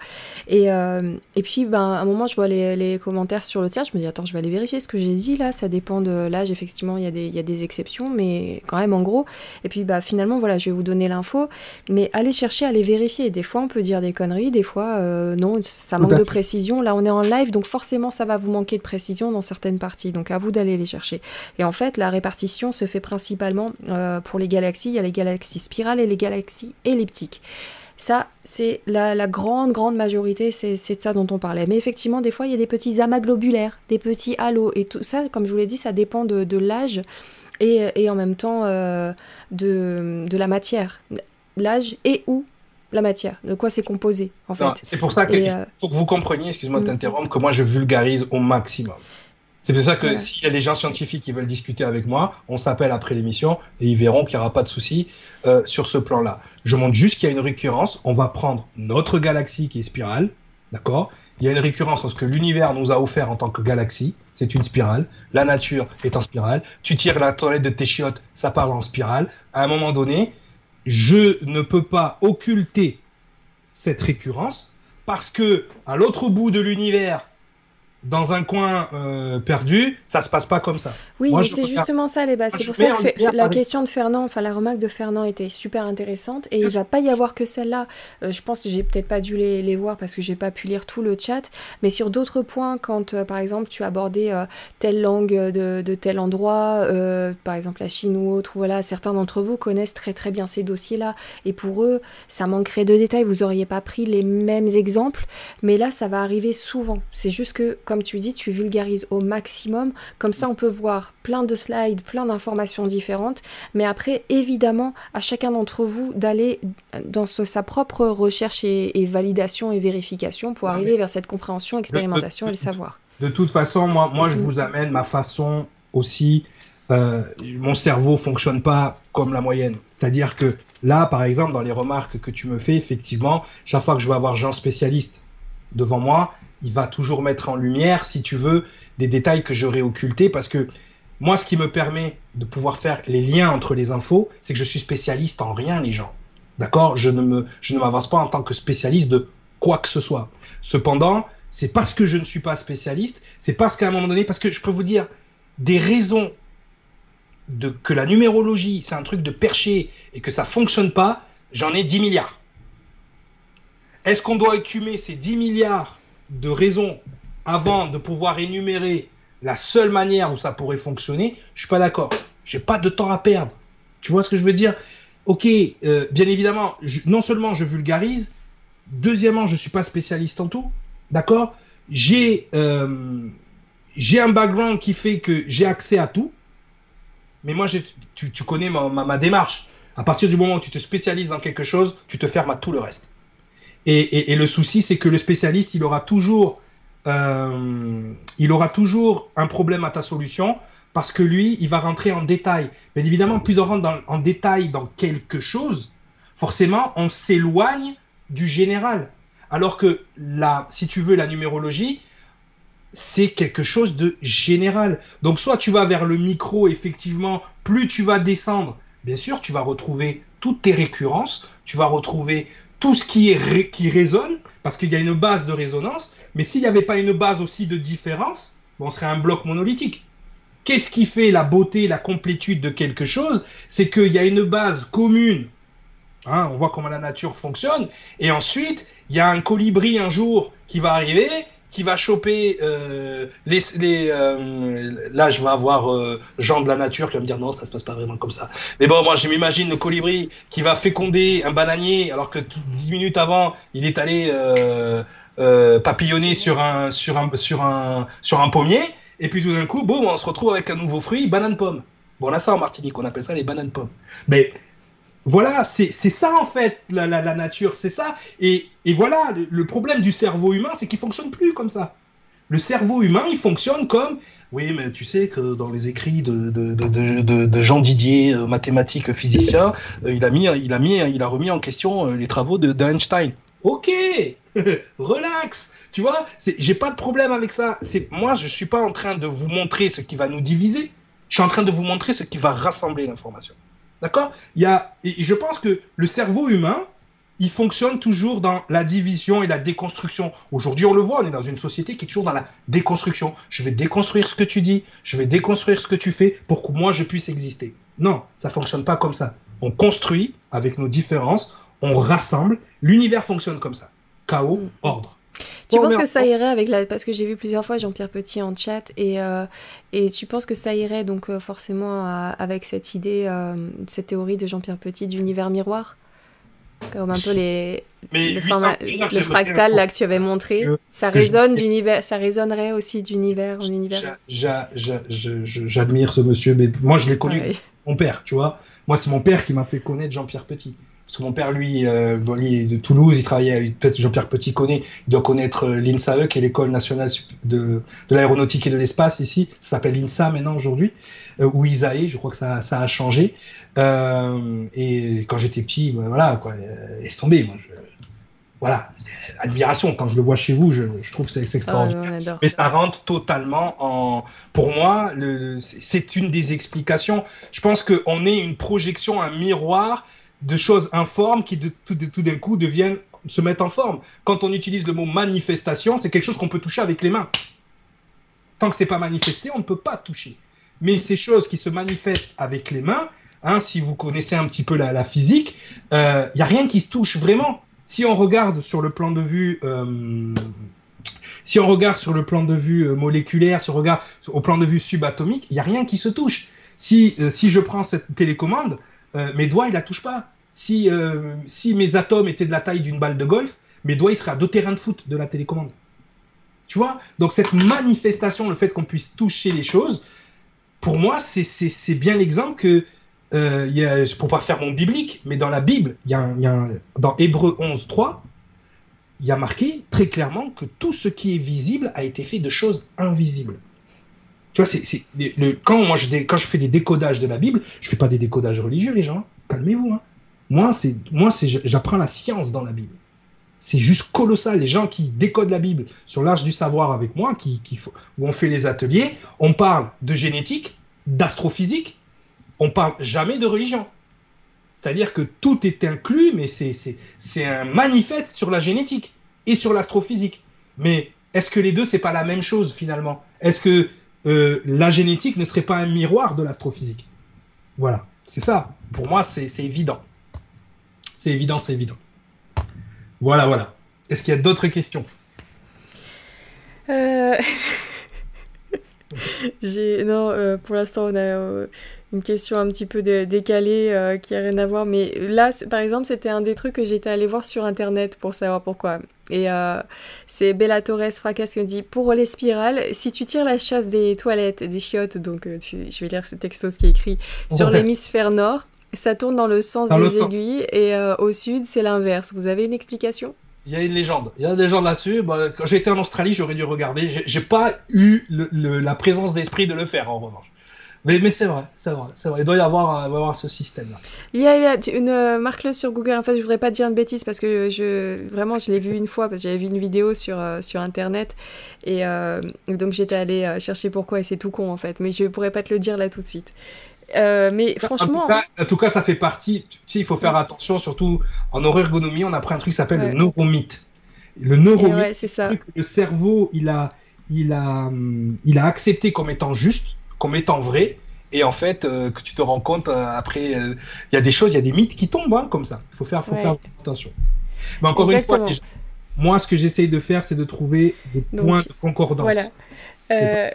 Et, euh, et puis ben à un moment je vois les, les, commentaires sur le tiers je me dis attends je vais aller vérifier ce que j'ai dit là ça dépend de l'âge effectivement il y, a des, il y a des exceptions mais quand même en gros et puis bah finalement voilà, je vais vous donner l'info, mais allez chercher, allez vérifier. Des fois on peut dire des conneries, des fois euh, non, ça manque de précision. Là on est en live, donc forcément ça va vous manquer de précision dans certaines parties. Donc à vous d'aller les chercher. Et en fait la répartition se fait principalement euh, pour les galaxies. Il y a les galaxies spirales et les galaxies elliptiques. Ça, c'est la, grande, grande majorité, c'est de ça dont on parlait. Mais effectivement, des fois, il y a des petits amas globulaires, des petits halos. Et tout ça, comme je vous l'ai dit, ça dépend de, de l'âge et, en même temps euh, de, de, la matière, l'âge et ou la matière, de quoi c'est composé en fait. C'est pour ça qu'il euh, faut que vous compreniez, excuse-moi de mm. t'interrompre, que moi je vulgarise au maximum. C'est pour ça que s'il y a des gens scientifiques qui veulent discuter avec moi, on s'appelle après l'émission et ils verront qu'il n'y aura pas de souci euh, sur ce plan-là. Je montre juste qu'il y a une récurrence. On va prendre notre galaxie qui est spirale, d'accord? Il y a une récurrence dans ce que l'univers nous a offert en tant que galaxie, c'est une spirale. La nature est en spirale. Tu tires la toilette de tes chiottes, ça part en spirale. À un moment donné, je ne peux pas occulter cette récurrence parce que à l'autre bout de l'univers, dans un coin euh, perdu, ça se passe pas comme ça. Oui, c'est justement ça les bases. C'est pour ça que la question de Fernand, enfin la remarque de Fernand était super intéressante et il va pas y avoir que celle-là. Euh, je pense que j'ai peut-être pas dû les, les, voir parce que j'ai pas pu lire tout le chat, mais sur d'autres points, quand euh, par exemple tu abordais telle langue de, de tel endroit, par exemple la Chine ou autre, voilà, certains d'entre vous connaissent très très bien ces dossiers-là et pour eux, ça manquerait de détails. Vous auriez pas pris les mêmes exemples, mais là, ça va arriver souvent. C'est juste que comme tu dis, tu vulgarises au maximum. Comme ça, on peut voir plein de slides, plein d'informations différentes. Mais après, évidemment, à chacun d'entre vous d'aller dans sa propre recherche et, validation et vérification pour arriver vers cette compréhension, expérimentation et le savoir. De toute façon, moi, moi je vous amène ma façon aussi. Euh, mon cerveau fonctionne pas comme la moyenne. C'est-à-dire que là, par exemple, dans les remarques que tu me fais, effectivement, chaque fois que je vais avoir Jean spécialiste devant moi, il va toujours mettre en lumière, si tu veux, des détails que j'aurais occultés parce que moi, ce qui me permet de pouvoir faire les liens entre les infos, c'est que je suis spécialiste en rien, les gens. D'accord? Je ne me, je ne m'avance pas en tant que spécialiste de quoi que ce soit. Cependant, c'est parce que je ne suis pas spécialiste, c'est parce qu'à un moment donné, parce que je peux vous dire des raisons de que la numérologie, c'est un truc de perché et que ça fonctionne pas, j'en ai 10 milliards. Est-ce qu'on doit écumer ces 10 milliards de raisons avant de pouvoir énumérer la seule manière où ça pourrait fonctionner, je suis pas d'accord. J'ai pas de temps à perdre. Tu vois ce que je veux dire? Ok, euh, bien évidemment, non seulement je vulgarise, deuxièmement, je suis pas spécialiste en tout, d'accord? J'ai euh, j'ai un background qui fait que j'ai accès à tout, mais moi, tu, connais ma, démarche. À partir du moment où tu te spécialises dans quelque chose, tu te fermes à tout le reste. Et, le souci, c'est que le spécialiste, il aura toujours euh, il aura toujours un problème à ta solution parce que lui, il va rentrer en détail. Bien évidemment, plus on rentre en détail dans quelque chose, forcément, on s'éloigne du général. Alors que là, si tu veux, la numérologie, c'est quelque chose de général. Donc, soit tu vas vers le micro, effectivement, plus tu vas descendre, bien sûr, tu vas retrouver toutes tes récurrences, tu vas retrouver tout ce qui, est qui résonne, parce qu'il y a une base de résonance, mais s'il n'y avait pas une base aussi de différence, on serait un bloc monolithique. Qu'est-ce qui fait la beauté, la complétude de quelque chose? C'est qu'il y a une base commune. Hein, on voit comment la nature fonctionne. Et ensuite, il y a un colibri un jour qui va arriver, qui va choper euh, les, les euh, là je vais avoir euh, de la nature qui va me dire non ça se passe pas vraiment comme ça mais bon moi je m'imagine le colibri qui va féconder un bananier alors que dix minutes avant il est allé euh, papillonner sur un, sur, un, sur, un, sur un pommier, et puis tout d'un coup, bon, on se retrouve avec un nouveau fruit, banane-pomme. Bon, là, ça en Martinique, on appelle ça les bananes-pommes. Mais voilà, c'est ça en fait, la, nature, c'est ça. Et, voilà, le, problème du cerveau humain, c'est qu'il fonctionne plus comme ça. Le cerveau humain, il fonctionne comme, oui, mais tu sais que dans les écrits de, Jean Didier, euh, mathématique, physicien, euh, il, a mis, il, a mis, il a remis en question euh, les travaux d'Einstein. Ok, relax. Tu vois, j'ai pas de problème avec ça. Moi, je suis pas en train de vous montrer ce qui va nous diviser. Je suis en train de vous montrer ce qui va rassembler l'information. D'accord? Il y a, et je pense que le cerveau humain, il fonctionne toujours dans la division et la déconstruction. Aujourd'hui, on le voit, on est dans une société qui est toujours dans la déconstruction. Je vais déconstruire ce que tu dis, je vais déconstruire ce que tu fais pour que moi je puisse exister. Non, ça fonctionne pas comme ça. On construit avec nos différences, on rassemble. L'univers fonctionne comme ça. Chaos, mm. ordre. Tu penses que ça irait avec la... Parce que j'ai vu plusieurs fois Jean-Pierre Petit en chat et, euh, et tu penses que ça irait donc euh, forcément à, avec cette idée, euh, cette théorie de Jean-Pierre Petit d'univers miroir? Comme un peu les... Mais le, format, le fractal là que tu avais montré, ça résonne d'univers, ça résonnerait aussi d'univers en univers? J'admire ce monsieur, mais moi je l'ai connu, mon père, tu vois. Moi c'est mon père qui m'a fait connaître Jean-Pierre Petit. Parce que mon père, lui, euh, bon, lui est de Toulouse, il travaillait avec peut-être Jean-Pierre Petit connaît, il doit connaître euh, l'INSAE, qui est l'école nationale de, de l'aéronautique et de l'espace ici. Ça s'appelle l'INSA maintenant aujourd'hui, euh, ou ISAE, je crois que ça, ça a changé. Euh, et quand j'étais petit, ben, voilà, quoi, euh, laisse tomber. Moi, je, voilà, admiration. Quand je le vois chez vous, je, je trouve que c'est extraordinaire. Oh, Mais ça rentre totalement en. Pour moi, c'est une des explications. Je pense qu'on est une projection, un miroir de choses informes qui de, tout, de, tout d'un coup deviennent se mettent en forme. Quand on utilise le mot manifestation, c'est quelque chose qu'on peut toucher avec les mains. Tant que c'est pas manifesté, on ne peut pas toucher. Mais ces choses qui se manifestent avec les mains, hein, si vous connaissez un petit peu la, la physique, il euh, n'y a rien qui se touche vraiment. Si on regarde sur le plan de vue, euh, si on regarde sur le plan de vue euh, moléculaire, si on regarde au plan de vue subatomique, il n'y a rien qui se touche. Si, si je prends cette télécommande, euh, mes doigts, ils la touchent pas. Si, euh, si mes atomes étaient de la taille d'une balle de golf, mes doigts, ils seraient à deux terrains de foot de la télécommande. Tu vois? Donc cette manifestation, le fait qu'on puisse toucher les choses, pour moi, c'est bien l'exemple que, euh, y a, pour pas faire mon biblique, mais dans la Bible, dans Hébreu 11, 3, il y a marqué très clairement que tout ce qui est visible a été fait de choses invisibles. Tu vois, c'est quand moi je fais des décodages de la Bible, je fais pas des décodages religieux, les gens. Calmez-vous. Hein. Moi, c'est moi c'est j'apprends la science dans la Bible. C'est juste colossal. Les gens qui décodent la Bible sur l'Arche du savoir avec moi, qui où on fait les ateliers, on parle de génétique, d'astrophysique, on parle jamais de religion. C'est-à-dire que tout est inclus, mais c'est un manifeste sur la génétique et sur l'astrophysique. Mais est-ce que les deux, c'est pas la même chose finalement? Est-ce que euh, la génétique ne serait pas un miroir de l'astrophysique. Voilà, c'est ça. Pour moi, c'est évident. C'est évident, c'est évident. Voilà, voilà. Est-ce qu'il y a d'autres questions? Euh... non, euh, pour l'instant, on a une question un petit peu décalée euh, qui a rien à voir. Mais là, par exemple, c'était un des trucs que j'étais allée voir sur Internet pour savoir pourquoi. Et c'est Bella Torres Fracas qui me dit Pour les spirales, si tu tires la chasse des toilettes, des chiottes, donc je vais lire ce texto qui est écrit, sur l'hémisphère nord, ça tourne dans le sens des aiguilles et au sud, c'est l'inverse. Vous avez une explication? Il y a une légende. Il y a une légende là-dessus. Bah, quand j'étais en Australie, j'aurais dû regarder. J'ai pas eu la présence d'esprit de le faire, en revanche. Mais, mais c'est vrai, c'est vrai, c'est vrai. Il doit y avoir, avoir ce système-là. Il y a, une euh, marque sur Google. En fait, je voudrais pas dire une bêtise parce que je vraiment je l'ai vu une fois parce que j'avais vu une vidéo sur euh, sur internet et euh, donc j'étais allée chercher pourquoi et c'est tout con en fait. Mais je pourrais pas te le dire là tout de suite. Euh, mais franchement. En tout, cas, ça fait partie. Tu sais, il faut faire attention, surtout en neuroergonomie, on apprend un truc qui s'appelle le neuromythe. Le neuromythe, c'est ça. Que le cerveau, il a, il, a, il a accepté comme étant juste, comme étant vrai. Et en fait, euh, que tu te rends compte euh, après, il y a des choses, il y a des mythes qui tombent hein, comme ça. Il faut faire, faut faire attention. Mais encore une fois, moi, ce que j'essaye de faire, c'est de trouver des points de concordance. Voilà. Euh,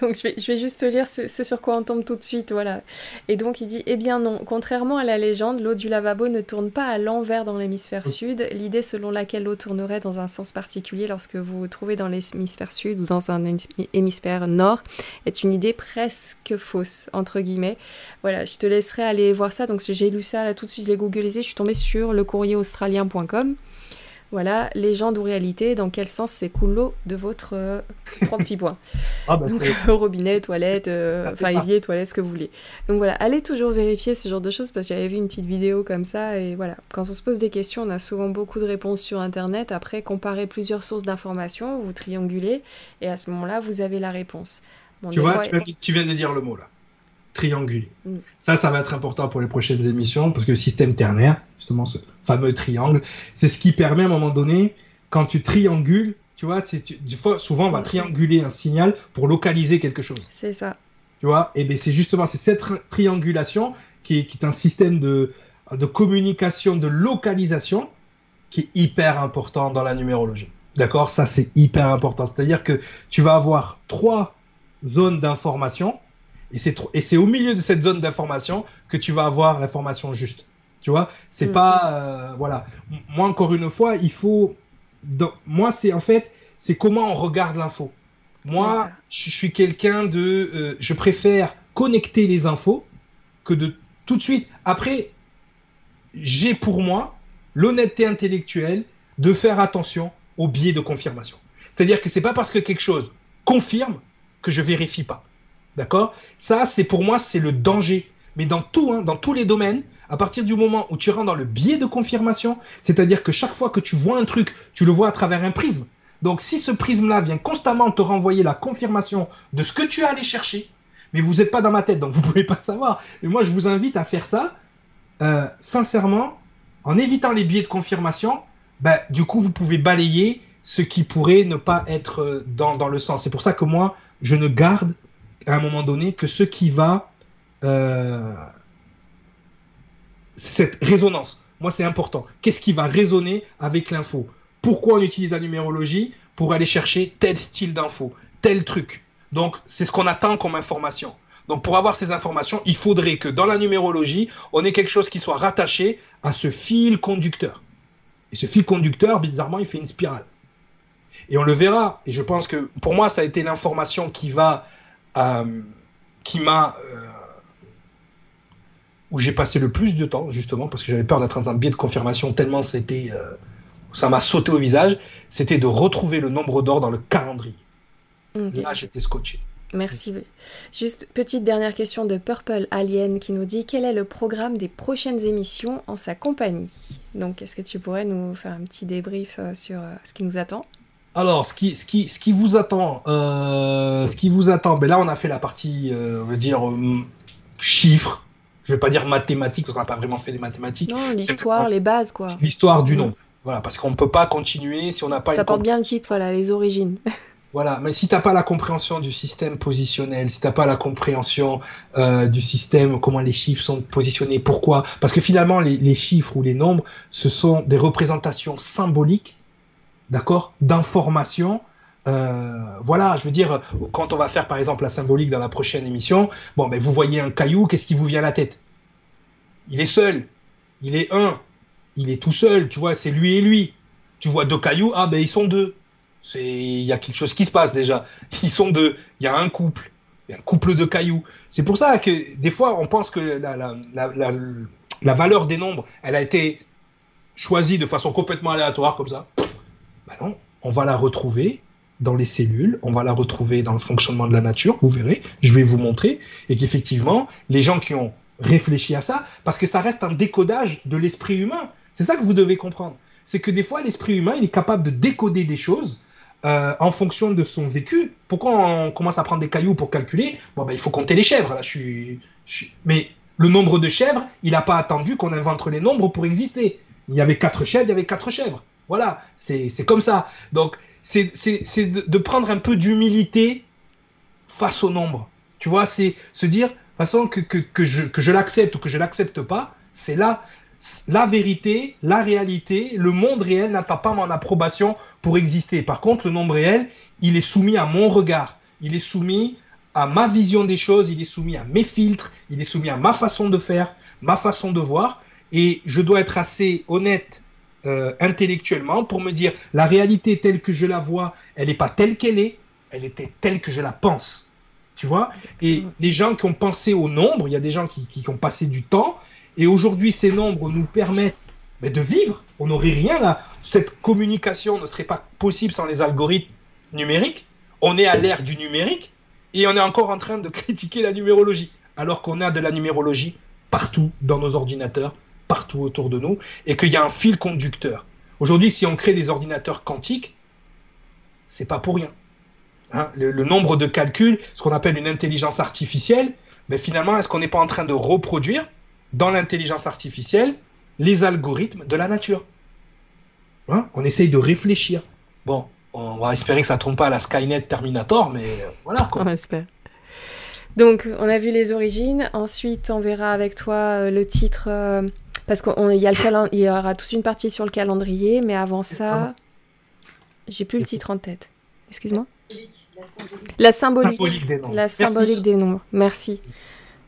donc je vais, je vais, juste te lire ce, sur quoi on tombe tout de suite, voilà. Et donc il dit, eh bien non, contrairement à la légende, l'eau du lavabo ne tourne pas à l'envers dans l'hémisphère sud. L'idée selon laquelle l'eau tournerait dans un sens particulier lorsque vous vous trouvez dans l'hémisphère sud ou dans un hémisphère nord est une idée presque fausse, entre guillemets. Voilà, je te laisserai aller voir ça. Donc j'ai lu ça là tout de suite, je l'ai googlisé, je suis tombée sur le voilà, légende ou réalité, dans quel sens s'écoule l'eau de votre euh, trois petits points. Ah bah robinet, toilette, euh, enfin évier, toilette, ce que vous voulez. Donc voilà, allez toujours vérifier ce genre de choses parce que j'avais vu une petite vidéo comme ça et voilà. Quand on se pose des questions, on a souvent beaucoup de réponses sur internet. Après, comparez plusieurs sources d'informations, vous triangulez et à ce moment-là, vous avez la réponse. tu vois, tu viens de dire le mot là triangulé. Mm. Ça, ça va être important pour les prochaines émissions parce que le système ternaire, justement ce fameux triangle, c'est ce qui permet à un moment donné, quand tu triangules, tu vois, tu, souvent on va trianguler un signal pour localiser quelque chose. C'est ça. Tu vois, et bien c'est justement c'est cette triangulation qui est, qui est un système de, de communication, de localisation qui est hyper important dans la numérologie. D'accord? Ça, c'est hyper important. C'est-à-dire que tu vas avoir trois zones d'information et c'est au milieu de cette zone d'information que tu vas avoir l'information juste. Tu vois, c'est mm. pas euh, voilà. Moi encore une fois, il faut. moi c'est en fait c'est comment on regarde l'info. Moi, je suis quelqu'un de, euh, je préfère connecter les infos que de tout de suite. Après, j'ai pour moi l'honnêteté intellectuelle de faire attention au biais de confirmation. C'est-à-dire que c'est pas parce que quelque chose confirme que je vérifie pas. D'accord? Ça, c'est pour moi, c'est le danger. Mais dans tout, hein, dans tous les domaines, à partir du moment où tu rentres dans le biais de confirmation, c'est-à-dire que chaque fois que tu vois un truc, tu le vois à travers un prisme. Donc si ce prisme-là vient constamment te renvoyer la confirmation de ce que tu as allé chercher, mais vous n'êtes pas dans ma tête, donc vous ne pouvez pas savoir. Mais moi, je vous invite à faire ça, euh, sincèrement, en évitant les biais de confirmation, ben, du coup, vous pouvez balayer ce qui pourrait ne pas être euh, dans, dans le sens. C'est pour ça que moi, je ne garde à un moment donné que ce qui va... Euh, cette résonance, moi c'est important. Qu'est-ce qui va résonner avec l'info? Pourquoi on utilise la numérologie Pour aller chercher tel style d'info, tel truc? Donc c'est ce qu'on attend comme information. Donc pour avoir ces informations, il faudrait que dans la numérologie, on ait quelque chose qui soit rattaché à ce fil conducteur. Et ce fil conducteur, bizarrement, il fait une spirale. Et on le verra. Et je pense que pour moi, ça a été l'information qui va qui m'a euh, où j'ai passé le plus de temps justement parce que j'avais peur d'être dans un biais de confirmation tellement c'était euh, ça m'a sauté au visage, c'était de retrouver le nombre d'or dans le calendrier. Là, j'étais scotché. Merci. Juste petite dernière question de Purple Alien qui nous dit quel est le programme des prochaines émissions en sa compagnie? Donc, est-ce que tu pourrais nous faire un petit débrief sur ce qui nous attend? Alors, ce qui, ce qui, ce qui vous attend, euh, ce qui vous attend, ben là, on a fait la partie, euh, on va dire, euh, chiffres. Je vais pas dire mathématiques, parce qu'on n'a pas vraiment fait des mathématiques. Non, l'histoire, les bases, quoi. L'histoire du nom. Voilà, parce qu'on ne peut pas continuer si on n'a pas. Ça porte bien le titre, voilà, les origines. Voilà, mais si tu n'as pas la compréhension du système positionnel, si tu n'as pas la compréhension du système, comment les chiffres sont positionnés, pourquoi? Parce que finalement, les, les, chiffres ou les nombres, ce sont des représentations symboliques d'accord, d'informations Euh, voilà, je veux dire, quand on va faire par exemple la symbolique dans la prochaine émission, bon, ben vous voyez un caillou, qu'est-ce qui vous vient à la tête? Il est seul, il est un, il est tout seul, tu vois, c'est lui et lui. Tu vois deux cailloux, ah ben ils sont deux. Il y a quelque chose qui se passe déjà. Ils sont deux. Il y a un couple, y a un couple de cailloux. C'est pour ça que des fois on pense que la valeur des nombres, elle a été choisie de façon complètement aléatoire comme ça. Ben non, on va la retrouver dans les cellules, on va la retrouver dans le fonctionnement de la nature, vous verrez, je vais vous montrer, et qu'effectivement, les gens qui ont réfléchi à ça, parce que ça reste un décodage de l'esprit humain, c'est ça que vous devez comprendre, c'est que des fois, l'esprit humain, il est capable de décoder des choses euh, en fonction de son vécu. Pourquoi on commence à prendre des cailloux pour calculer? Bon, ben, il faut compter les chèvres, là, je suis... Mais le nombre de chèvres, il n'a pas attendu qu'on invente les nombres pour exister. Il y avait quatre chèvres, il y avait quatre chèvres. Voilà, c'est comme ça. Donc, c'est de, prendre un peu d'humilité face au nombre. Tu vois, c'est se dire, de façon, que, que, je, que je l'accepte ou que je l'accepte pas, c'est là, la vérité, la réalité, le monde réel n'attend pas mon approbation pour exister. Par contre, le nombre réel, il est soumis à mon regard, il est soumis à ma vision des choses, il est soumis à mes filtres, il est soumis à ma façon de faire, ma façon de voir, et je dois être assez honnête euh, intellectuellement pour me dire la réalité telle que je la vois, elle n'est pas telle qu'elle est, elle était telle que je la pense. Tu vois? Et les gens qui ont pensé au nombre, il y a des gens qui, qui ont passé du temps, et aujourd'hui ces nombres nous permettent mais de vivre. On n'aurait rien là. Cette communication ne serait pas possible sans les algorithmes numériques. On est à l'ère du numérique et on est encore en train de critiquer la numérologie, alors qu'on a de la numérologie partout dans nos ordinateurs, partout autour de nous et qu'il y a un fil conducteur. Aujourd'hui, si on crée des ordinateurs quantiques, c'est pas pour rien. Hein. le, nombre de calculs, ce qu'on appelle une intelligence artificielle, mais finalement, est-ce qu'on n'est pas en train de reproduire dans l'intelligence artificielle les algorithmes de la nature? Hein? On essaye de réfléchir. Bon, on va espérer que ça ne trompe pas à la Skynet Terminator, mais euh, voilà. On espère. Donc, on a vu les origines. Ensuite, on verra avec toi euh, le titre euh, parce qu'il y, il y aura toute une partie sur le calendrier, mais avant ça, j'ai plus le titre en tête. Excuse-moi. La symbolique. des nombres. La symbolique des nombres. Merci.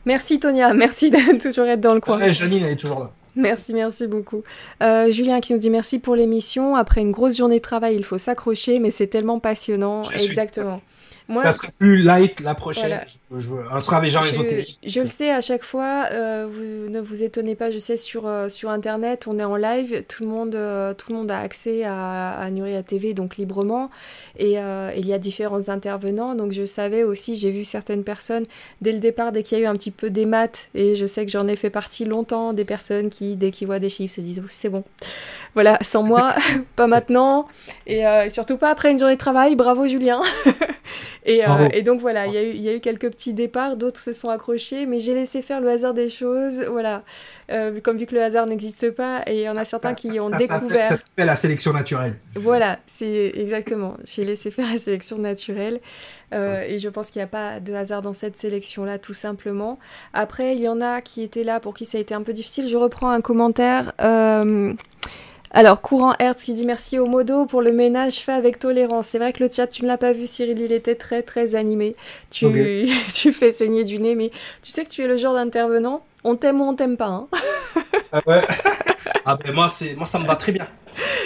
Merci Tonia, merci de toujours être dans le coin. Janine, elle est toujours là. Merci, merci beaucoup. Euh, Julien qui nous dit merci pour l'émission. Après une grosse journée de travail, il faut s'accrocher, mais c'est tellement passionnant. Exactement. Moi, ça serait plus light la prochaine. Je veux un travail genre Je le sais à chaque fois. Euh, vous ne vous étonnez pas. Je sais sur euh, sur internet, on est en live. Tout le monde euh, tout le monde a accès à, à Nuria TV donc librement. Et il y a différents intervenants. Donc je savais aussi. J'ai vu certaines personnes dès le départ, dès qu'il y a eu un petit peu des maths. Et je sais que j'en ai fait partie longtemps des personnes qui dès qu'ils voient des chiffres se disent c'est bon. Voilà, sans moi, pas maintenant. Et surtout pas après une journée de travail. Bravo Julien. Euh, et, donc voilà, il y, a eu quelques petits départs, d'autres se sont accrochés, mais j'ai laissé faire le hasard des choses, voilà. Euh, comme vu que le hasard n'existe pas, et il y en a certains qui ont découvert. Ça s'appelle la sélection naturelle. Voilà, c'est exactement. J'ai laissé faire la sélection naturelle, euh, et je pense qu'il n'y a pas de hasard dans cette sélection-là, tout simplement. Après, il y en a qui étaient là pour qui ça a été un peu difficile. Je reprends un commentaire. Alors, Courant Hertz qui dit merci au modo pour le ménage fait avec tolérance. C'est vrai que le chat, tu ne l'as pas vu, Cyril, il était très très animé. Tu, tu fais saigner du nez, mais tu sais que tu es le genre d'intervenant. On t'aime ou on t'aime pas. Hein ah ouais Ah ben moi, moi, ça me va très bien.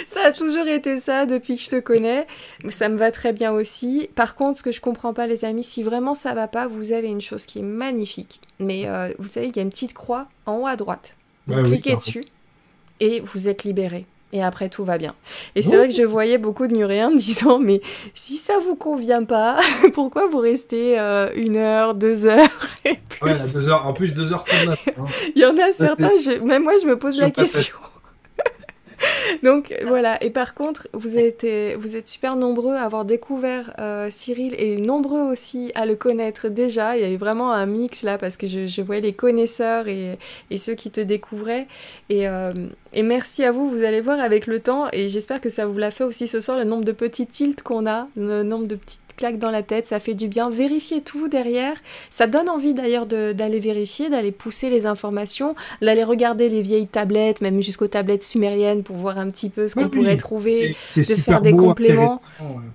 Ça a toujours été ça depuis que je te connais. Ça me va très bien aussi. Par contre, ce que je comprends pas, les amis, si vraiment ça va pas, vous avez une chose qui est magnifique. Mais euh, vous savez, il y a une petite croix en haut à droite. Vous cliquez dessus et vous êtes libéré et après tout va bien. Et c'est vrai que je voyais beaucoup de Nuréens disant mais si ça vous convient pas, pourquoi vous restez euh, une heure, deux heures et Ouais, deux heures, en plus deux heures hein. Il y en a certains, même moi je me pose la question. Donc voilà, et par contre, vous êtes, êtes super nombreux à avoir découvert euh, Cyril et nombreux aussi à le connaître déjà. Il y avait vraiment un mix là parce que je, je voyais les connaisseurs et, ceux qui te découvraient. Et, euh, et, merci à vous, vous allez voir avec le temps et j'espère que ça vous l'a fait aussi ce soir le nombre de petits tilts qu'on a, le nombre de petites claque dans la tête, ça fait du bien. Vérifier tout derrière, ça donne envie d'ailleurs d'aller vérifier, d'aller pousser les informations, d'aller regarder les vieilles tablettes, même jusqu'aux tablettes sumériennes pour voir un petit peu ce qu'on pourrait trouver, de faire des compléments.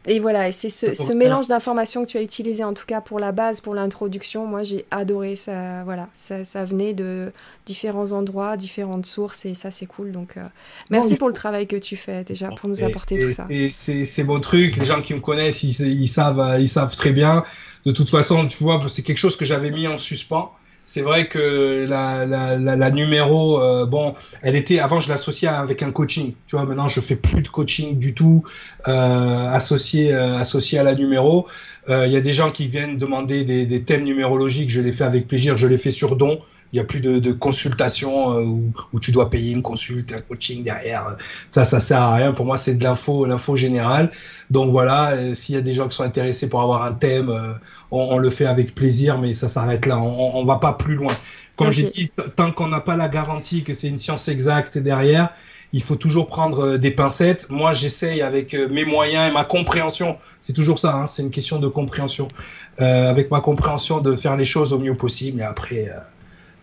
Et voilà, c'est ce, mélange d'informations que tu as utilisé en tout cas pour la base, pour l'introduction. Moi, j'ai adoré ça. Voilà, ça, ça, venait de différents endroits, différentes sources et ça, c'est cool. Donc, euh, merci pour le travail que tu fais déjà pour nous apporter tout ça. C'est beau truc. Les gens qui me connaissent, ils, savent, euh, ils savent très bien. De toute façon, tu vois, c'est quelque chose que j'avais mis en suspens. C'est vrai que la, numéro, euh, bon, elle était avant je l'associais avec un coaching. Tu vois, maintenant je fais plus de coaching du tout euh, associé associé à la numéro. Il y a des gens qui viennent demander des, des thèmes numérologiques, je les fais avec plaisir, je les fais sur don. Il n'y a plus de, de consultation euh, où, où, tu dois payer une consulte, un coaching derrière. Ça, ça sert à rien. Pour moi, c'est de l'info, l'info générale. Donc voilà, euh, s'il y a des gens qui sont intéressés pour avoir un thème, euh, on, on, le fait avec plaisir, mais ça s'arrête là. On, on va pas plus loin. Comme j'ai dit, tant qu'on n'a pas la garantie que c'est une science exacte derrière, il faut toujours prendre des pincettes. Moi, j'essaye avec mes moyens et ma compréhension. C'est toujours ça, hein, c'est une question de compréhension. Euh, avec ma compréhension de faire les choses au mieux possible. Et après,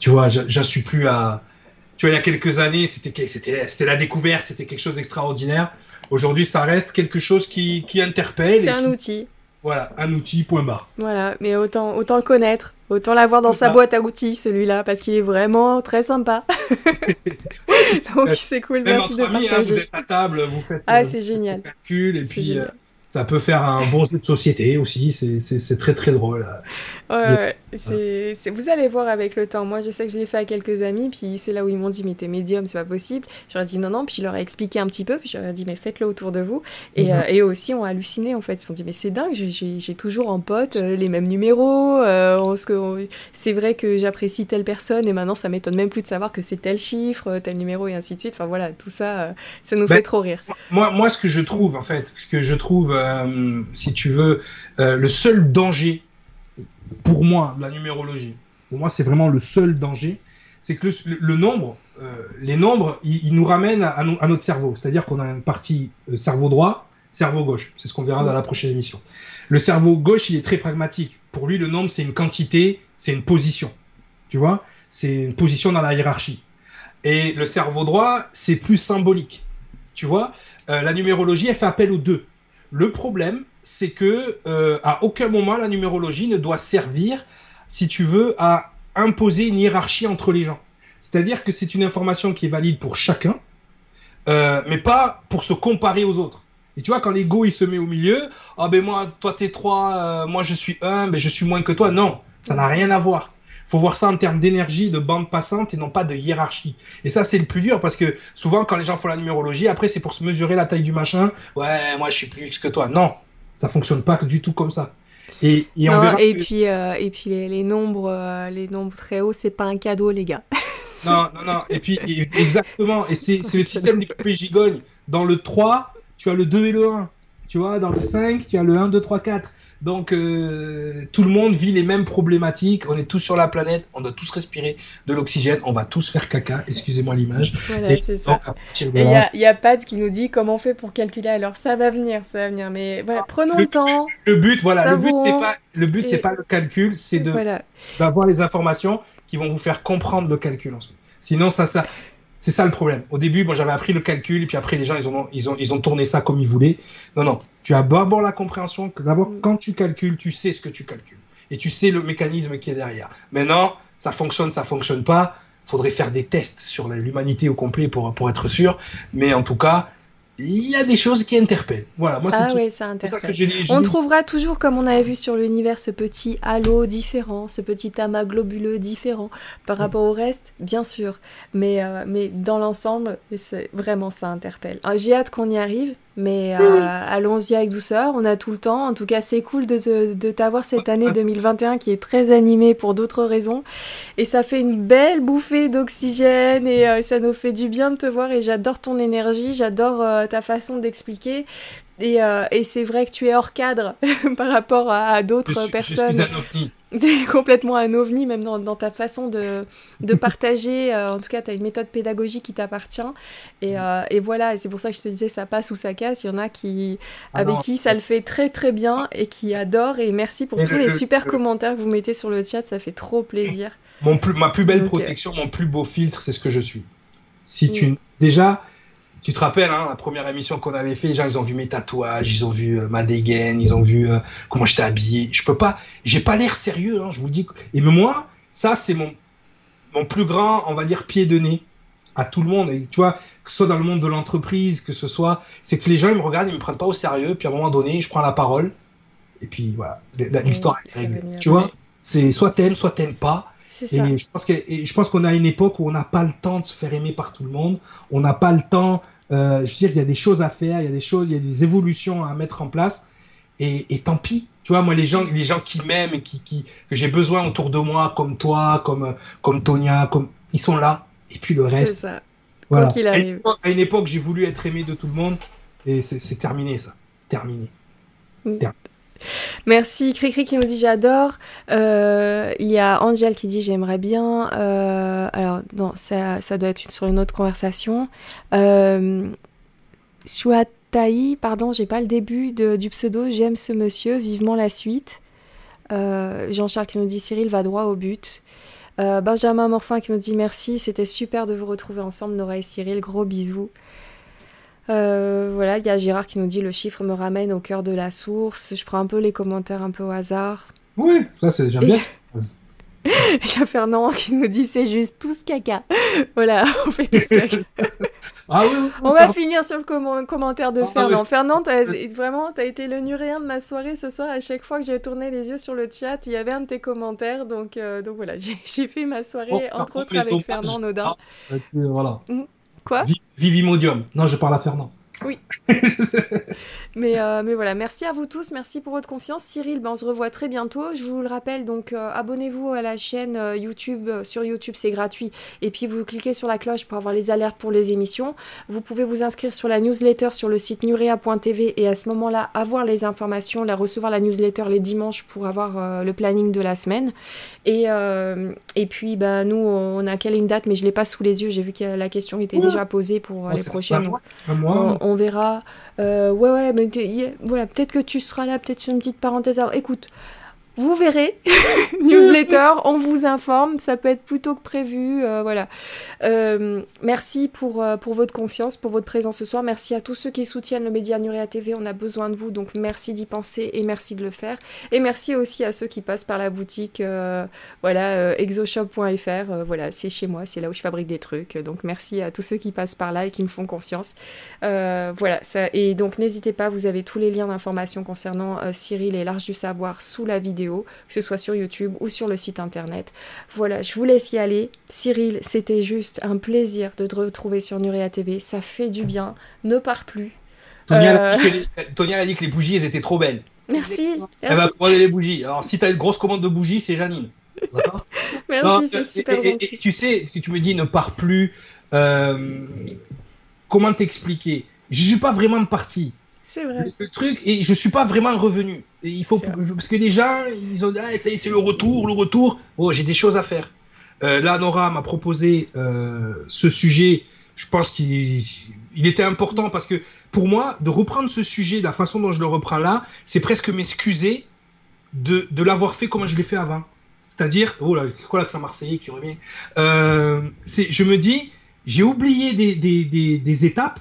tu vois, j'en suis plus à. Tu vois, il y a quelques années, c'était c'était la découverte, c'était quelque chose d'extraordinaire. Aujourd'hui, ça reste quelque chose qui, qui interpelle. C'est un outil. Voilà, un outil, point barre. Voilà, mais autant, autant le connaître, autant l'avoir dans sa boîte à outils, celui-là, parce qu'il est vraiment très sympa. Donc c'est cool, merci de ami, partager. Hein, vous êtes à table, vous faites ah, c'est génial. calcul, et puis euh, ça peut faire un bon jeu de société aussi, c'est très très drôle. Ouais, ouais. c'est vous allez voir avec le temps. Moi, je sais que je l'ai fait à quelques amis, puis c'est là où ils m'ont dit, mais t'es médium, c'est pas possible. J'aurais dit non, non, puis je leur ai expliqué un petit peu, puis j'aurais dit, mais faites-le autour de vous. Et, mhm. euh, et aussi, on a halluciné en fait. Ils se sont dit, mais c'est dingue, j'ai toujours en pote euh, les mêmes numéros. Euh, c'est vrai que j'apprécie telle personne, et maintenant, ça m'étonne même plus de savoir que c'est tel chiffre, tel numéro, et ainsi de suite. Enfin voilà, tout ça, ça nous ben, fait trop rire. Moi, moi, ce que je trouve, en fait, ce que je trouve euh, si tu veux, euh, le seul danger pour moi la numérologie. Pour moi, c'est vraiment le seul danger, c'est que le, nombre, euh, les nombres, ils, nous ramènent à, notre cerveau. C'est-à-dire qu'on a une partie cerveau droit, cerveau gauche. C'est ce qu'on verra dans la prochaine émission. Le cerveau gauche, il est très pragmatique. Pour lui, le nombre, c'est une quantité, c'est une position. Tu vois, c'est une position dans la hiérarchie. Et le cerveau droit, c'est plus symbolique. Tu vois, la numérologie, elle fait appel aux deux. Le problème, c'est que euh, à aucun moment la numérologie ne doit servir, si tu veux, à imposer une hiérarchie entre les gens. C'est-à-dire que c'est une information qui est valide pour chacun, euh, mais pas pour se comparer aux autres. Et tu vois, quand l'ego il se met au milieu, ah ben moi, toi t'es 3, euh, moi je suis 1, ben je suis moins que toi. Non, ça n'a rien à voir faut voir ça en termes d'énergie, de bande passante et non pas de hiérarchie. Et ça, c'est le plus dur parce que souvent, quand les gens font la numérologie, après, c'est pour se mesurer la taille du machin. Ouais, moi, je suis plus X que toi. Non, ça fonctionne pas du tout comme ça. Et, et, on et puis, euh, et puis les, nombres, euh, les nombres très hauts, c'est pas un cadeau, les gars. non, non, non. Et puis, exactement. Et c'est le système des gigogne. Dans le 3, tu as le 2 et le 1. Tu vois, dans le 5, tu as le 1, 2, 3, 4. Donc euh, tout le monde vit les mêmes problématiques. On est tous sur la planète, on doit tous respirer de l'oxygène, on va tous faire caca. Excusez-moi l'image. Voilà, c'est ça. Il y, a Pat qui nous dit comment on fait pour calculer. Alors ça va venir, ça va venir. Mais voilà, ah, prenons le, temps. Le but, voilà, le but c'est pas le but c'est pas le calcul, c'est de d'avoir les informations qui vont vous faire comprendre le calcul ensuite. Sinon ça ça c'est ça le problème. Au début, moi, j'avais appris le calcul, et puis après, les gens, ils ont, ils ont, ils ont tourné ça comme ils voulaient. Non, non. Tu as d'abord la compréhension que d'abord, mm. quand tu calcules, tu sais ce que tu calcules. Et tu sais le mécanisme qui est derrière. Maintenant, ça fonctionne, ça fonctionne pas. Faudrait faire des tests sur l'humanité au complet pour, pour être sûr. Mais en tout cas, il y a des choses qui interpellent. Voilà, moi, ah oui, ça interpelle. on trouvera toujours, comme on avait vu sur l'univers, ce petit halo différent, ce petit amas globuleux différent par mm. rapport au reste, bien sûr. Mais, euh, mais dans l'ensemble, vraiment, ça interpelle. Ah, j'ai hâte qu'on y arrive, mais euh, allons-y avec douceur, on a tout le temps. En tout cas, c'est cool de, de, t'avoir cette année 2021 qui est très animée pour d'autres raisons. Et ça fait une belle bouffée d'oxygène et euh, ça nous fait du bien de te voir. Et j'adore ton énergie, j'adore euh, ta façon d'expliquer. Et, et c'est vrai que tu es hors cadre par rapport à, d'autres personnes. Je suis un ovni. T'es complètement un ovni, même dans, dans ta façon de, de partager. Euh, en tout cas, tu as une méthode pédagogique qui t'appartient. Et, euh, et, voilà, et c'est pour ça que je te disais, ça passe ou ça casse. Il y en a qui, ah avec qui ça le fait très très bien et qui adorent. Et merci pour tous les super commentaires que vous mettez sur le chat, ça fait trop plaisir. Mon plus, ma plus belle protection, mon plus beau filtre, c'est ce que je suis. Si tu. Déjà, tu te rappelles, hein, la première émission qu'on avait fait, les gens, ils ont vu mes tatouages, ils ont vu euh, ma dégaine, ils ont vu euh, comment j'étais habillé. Je peux pas, j'ai pas l'air sérieux, hein, je vous le dis. Et moi, ça, c'est mon, mon plus grand, on va dire, pied de nez à tout le monde. Et tu vois, que ce soit dans le monde de l'entreprise, que ce soit, c'est que les gens, ils me regardent, ils me prennent pas au sérieux. Puis à un moment donné, je prends la parole. Et puis voilà, l'histoire est réglée. Tu vois, c'est soit t'aimes, soit t'aimes pas. Et je pense que je pense qu'on a une époque où on n'a pas le temps de se faire aimer par tout le monde. On n'a pas le temps euh, je veux dire, il y a des choses à faire, il y a des choses, il y a des évolutions à mettre en place. Et, et tant pis. Tu vois, moi, les gens, les gens qui m'aiment et qui, qui, que j'ai besoin autour de moi, comme toi, comme, comme Tonia, comme, ils sont là. Et puis le reste. C'est ça. Voilà. Quoi arrive. À une époque, j'ai voulu être aimé de tout le monde. Et c'est terminé, ça. Terminé. Mm. terminé. Merci. Cricri qui nous dit j'adore. Euh, il y a Angel qui dit j'aimerais bien. Euh, alors, non, ça, doit être sur une autre conversation. Euh, pardon, j'ai pas le début du pseudo. J'aime ce monsieur, vivement la suite. Euh, Jean-Charles qui nous dit Cyril va droit au but. Benjamin Morfin qui nous dit merci, c'était super de vous retrouver ensemble, Nora et Cyril, gros bisous. Euh, voilà, il y a Gérard qui nous dit le chiffre me ramène au cœur de la source. Je prends un peu les commentaires un peu au hasard. Oui, ça c'est j'aime bien. Il y a Fernand qui nous dit c'est juste tout ce caca. voilà, on fait tout ce caca. ah oui, on va finir sur le commentaire de ah, Fernand. Fernand, as, vraiment, t'as été le nuréen de ma soirée ce soir. À chaque fois que j'ai tourné les yeux sur le chat, il y avait un de tes commentaires. Donc, euh, donc voilà, j'ai fait ma soirée, entre autres, avec Fernand Nodin. Ah, voilà. Mm. Quoi? Vivimodium. Non, je parle à Fernand. Oui. mais, euh, mais voilà, merci à vous tous, merci pour votre confiance. Cyril, ben, on se revoit très bientôt. Je vous le rappelle, donc euh, abonnez-vous à la chaîne euh, YouTube. Sur YouTube, c'est gratuit. Et puis vous cliquez sur la cloche pour avoir les alertes pour les émissions. Vous pouvez vous inscrire sur la newsletter sur le site nurea.tv et à ce moment-là, avoir les informations, la recevoir la newsletter les dimanches pour avoir le planning de la semaine. Et, et puis, ben, nous, on a quelle une date, mais je ne l'ai pas sous les yeux. J'ai vu que la question était déjà posée pour les prochaines. On, on verra. Ouais, ouais, mais voilà, peut-être que tu seras là, peut-être sur une petite parenthèse. Alors, écoute, vous verrez, newsletter, on vous informe, ça peut être plutôt que prévu, euh, voilà. Euh, merci pour, euh, pour votre confiance, pour votre présence ce soir. Merci à tous ceux qui soutiennent le média Nuria TV, on a besoin de vous, donc merci d'y penser et merci de le faire. Et merci aussi à ceux qui passent par la boutique, voilà, exoshop.fr, voilà, c'est chez moi, c'est là où je fabrique des trucs. Donc merci à tous ceux qui passent par là et qui me font confiance. voilà, ça, et donc n'hésitez pas, vous avez tous les liens d'information concernant Cyril et l'Arche du Savoir sous la vidéo que ce soit sur YouTube ou sur le site internet. Voilà, je vous laisse y aller. Cyril, c'était juste un plaisir de te retrouver sur Nuria TV. Ça fait du bien. Ne pars plus. Tonia, a, dit euh, que les bougies, elles étaient trop belles. Merci. Elle va commander les bougies. Alors, si tu as une grosse commande de bougies, c'est Janine. Merci, c'est super gentil. Et, tu sais, ce que tu me dis, ne pars plus. Euh, comment t'expliquer? Je suis pas vraiment parti. C'est vrai. Le truc, et je suis pas vraiment revenu. Et il faut, parce que les gens, ils ont dit, ah, c'est le retour, le retour. Oh, j'ai des choses à faire. Euh, là, Nora m'a proposé euh, ce sujet. Je pense qu'il il était important parce que pour moi, de reprendre ce sujet de la façon dont je le reprends là, c'est presque m'excuser de, de l'avoir fait comme je l'ai fait avant. C'est-à-dire, oh là, quoi l'accent marseillais qui revient? Euh, Je me dis, j'ai oublié des, des, des, des étapes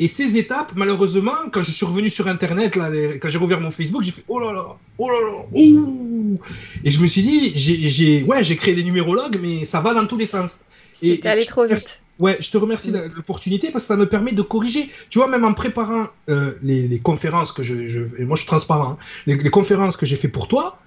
et ces étapes, malheureusement, quand je suis revenu sur Internet, là, quand j'ai rouvert mon Facebook, j'ai fait oh là là, oh là là, ouh Et je me suis dit, j'ai, ouais, j'ai créé des numérologues, mais ça va dans tous les sens. C'est allé trop vite. Ouais, je te remercie de l'opportunité parce que ça me permet de corriger. Tu vois, même en préparant euh, les, conférences que je, je, et moi je suis transparent, hein, les, les, conférences que j'ai fait pour toi,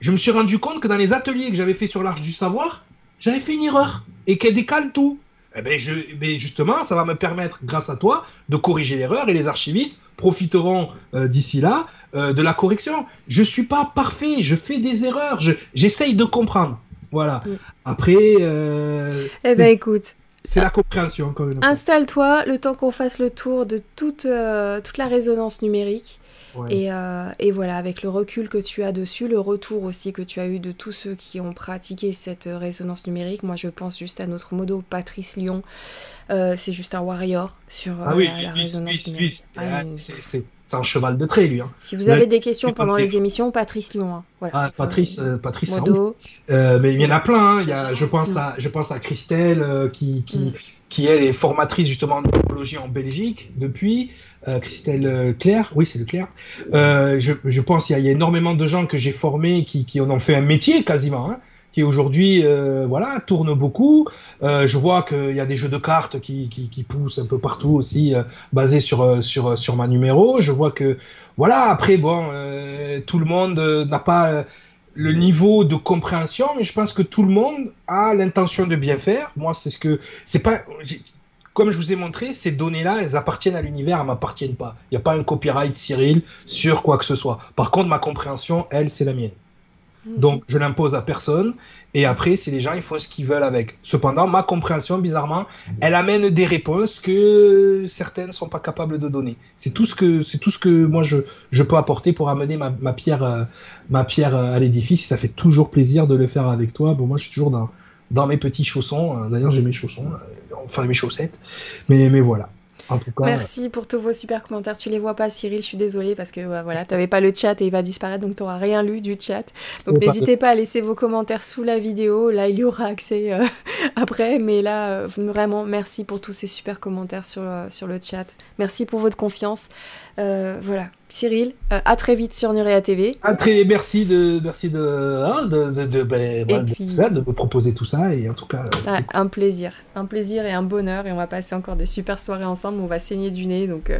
je me suis rendu compte que dans les ateliers que j'avais fait sur l'Arche du Savoir, j'avais fait une erreur et qu'elle décale tout. Eh ben, je, ben justement, ça va me permettre, grâce à toi, de corriger l'erreur et les archivistes profiteront euh, d'ici là euh, de la correction. Je suis pas parfait, je fais des erreurs, j'essaye de comprendre. Voilà. Après. Euh, eh ben, écoute. C'est la compréhension, encore une Installe-toi le temps qu'on fasse le tour de toute, toute la résonance numérique. Et, euh, et, voilà, avec le recul que tu as dessus, le retour aussi que tu as eu de tous ceux qui ont pratiqué cette résonance numérique, moi je pense juste à notre modo Patrice Lyon, euh, c'est juste un warrior sur ah oui, la, résonance numérique. Ah, c'est un cheval de trait, lui. Hein. Si vous avez des questions pendant les émissions, Patrice Lyon. Hein. Voilà. Ah, Patrice, euh, Patrice euh, mais il y en a plein. Hein. Il y a, je, pense à, je pense à Christelle qui, qui, mm. Qui, elle, est formatrice justement en anthropologie en Belgique depuis. Christelle Claire, oui, c'est le Claire. je, je, pense qu'il y, a énormément de gens que j'ai formés qui, en ont fait un métier quasiment. Hein qui aujourd'hui euh, voilà tourne beaucoup. Euh, je vois qu'il y a des jeux de cartes qui, qui, poussent un peu partout aussi, euh, basés sur euh, sur sur ma numéro. Je vois que voilà après bon, euh, tout le monde n'a pas le niveau de compréhension, mais je pense que tout le monde a l'intention de bien faire. Moi, c'est ce que c'est pas comme je vous ai montré, ces données-là, elles appartiennent à l'univers, elles m'appartiennent pas. Il n'y a pas un copyright Cyril sur quoi que ce soit. Par contre, ma compréhension, elle, c'est la mienne. Mm. Donc, je l'impose à personne. Et après, c'est les gens, ils font ce qu'ils veulent avec. Cependant, ma compréhension, bizarrement, elle amène des réponses que certaines ne sont pas capables de donner. C'est tout ce que, c'est tout ce que moi je, je peux apporter pour amener ma, ma pierre, euh, ma pierre à l'édifice. Ça fait toujours plaisir de le faire avec toi. Bon, moi, je suis toujours dans, dans mes petits chaussons. D'ailleurs, j'ai mes chaussons, enfin mes chaussettes. Mais, mais voilà. Merci pour tous vos super commentaires. Tu les vois pas, Cyril, je suis désolée parce que voilà, tu n'avais pas le chat et il va disparaître, donc tu n'auras rien lu du chat. Donc n'hésitez pas à laisser vos commentaires sous la vidéo. Là, il y aura accès euh, après, mais là, euh, vraiment, merci pour tous ces super commentaires sur, euh, sur le chat. Merci pour votre confiance. Voilà, Cyril, euh, à très vite sur Nurea TV. À très, merci de, merci de, hein, de, de, de, ben, de, me proposer tout ça et en tout cas. un plaisir, un plaisir et un bonheur et on va passer encore des super soirées ensemble. On va saigner du nez donc euh,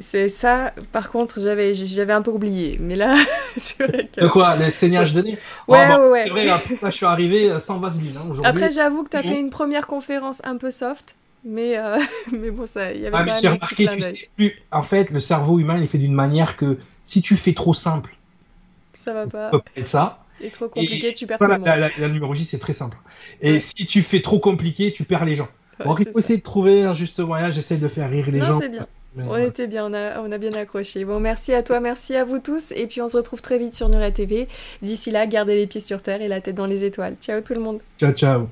c'est ça. Par contre, j'avais, j'avais un peu oublié, mais là, c'est vrai que. De quoi, les saignages de nez? Ouais, oh, ouais, ouais. C'est vrai. Là, je suis arrivé euh, sans vaseline hein, aujourd'hui. Après, j'avoue que tu as fait une première conférence un peu soft. Mais, euh, mais bon, ça, il y avait ah, quand même remarqué, tu sais plus. En fait, le cerveau humain, il est fait d'une manière que si tu fais trop simple, ça va pas. Ça peut être ça. Et trop compliqué, tu perds voilà, la, la, la, numérologie, c'est très simple. Et si tu fais trop compliqué, tu perds les gens. Donc, il faut essayer de trouver un juste moyen. J'essaie de faire rire les non, gens. c'est bien. on était bien, on a, on a bien accroché. Bon, merci à toi, merci à vous tous. Et puis, on se retrouve très vite sur Nuria TV. D'ici là, gardez les pieds sur terre et la tête dans les étoiles. Ciao tout le monde. Ciao, ciao.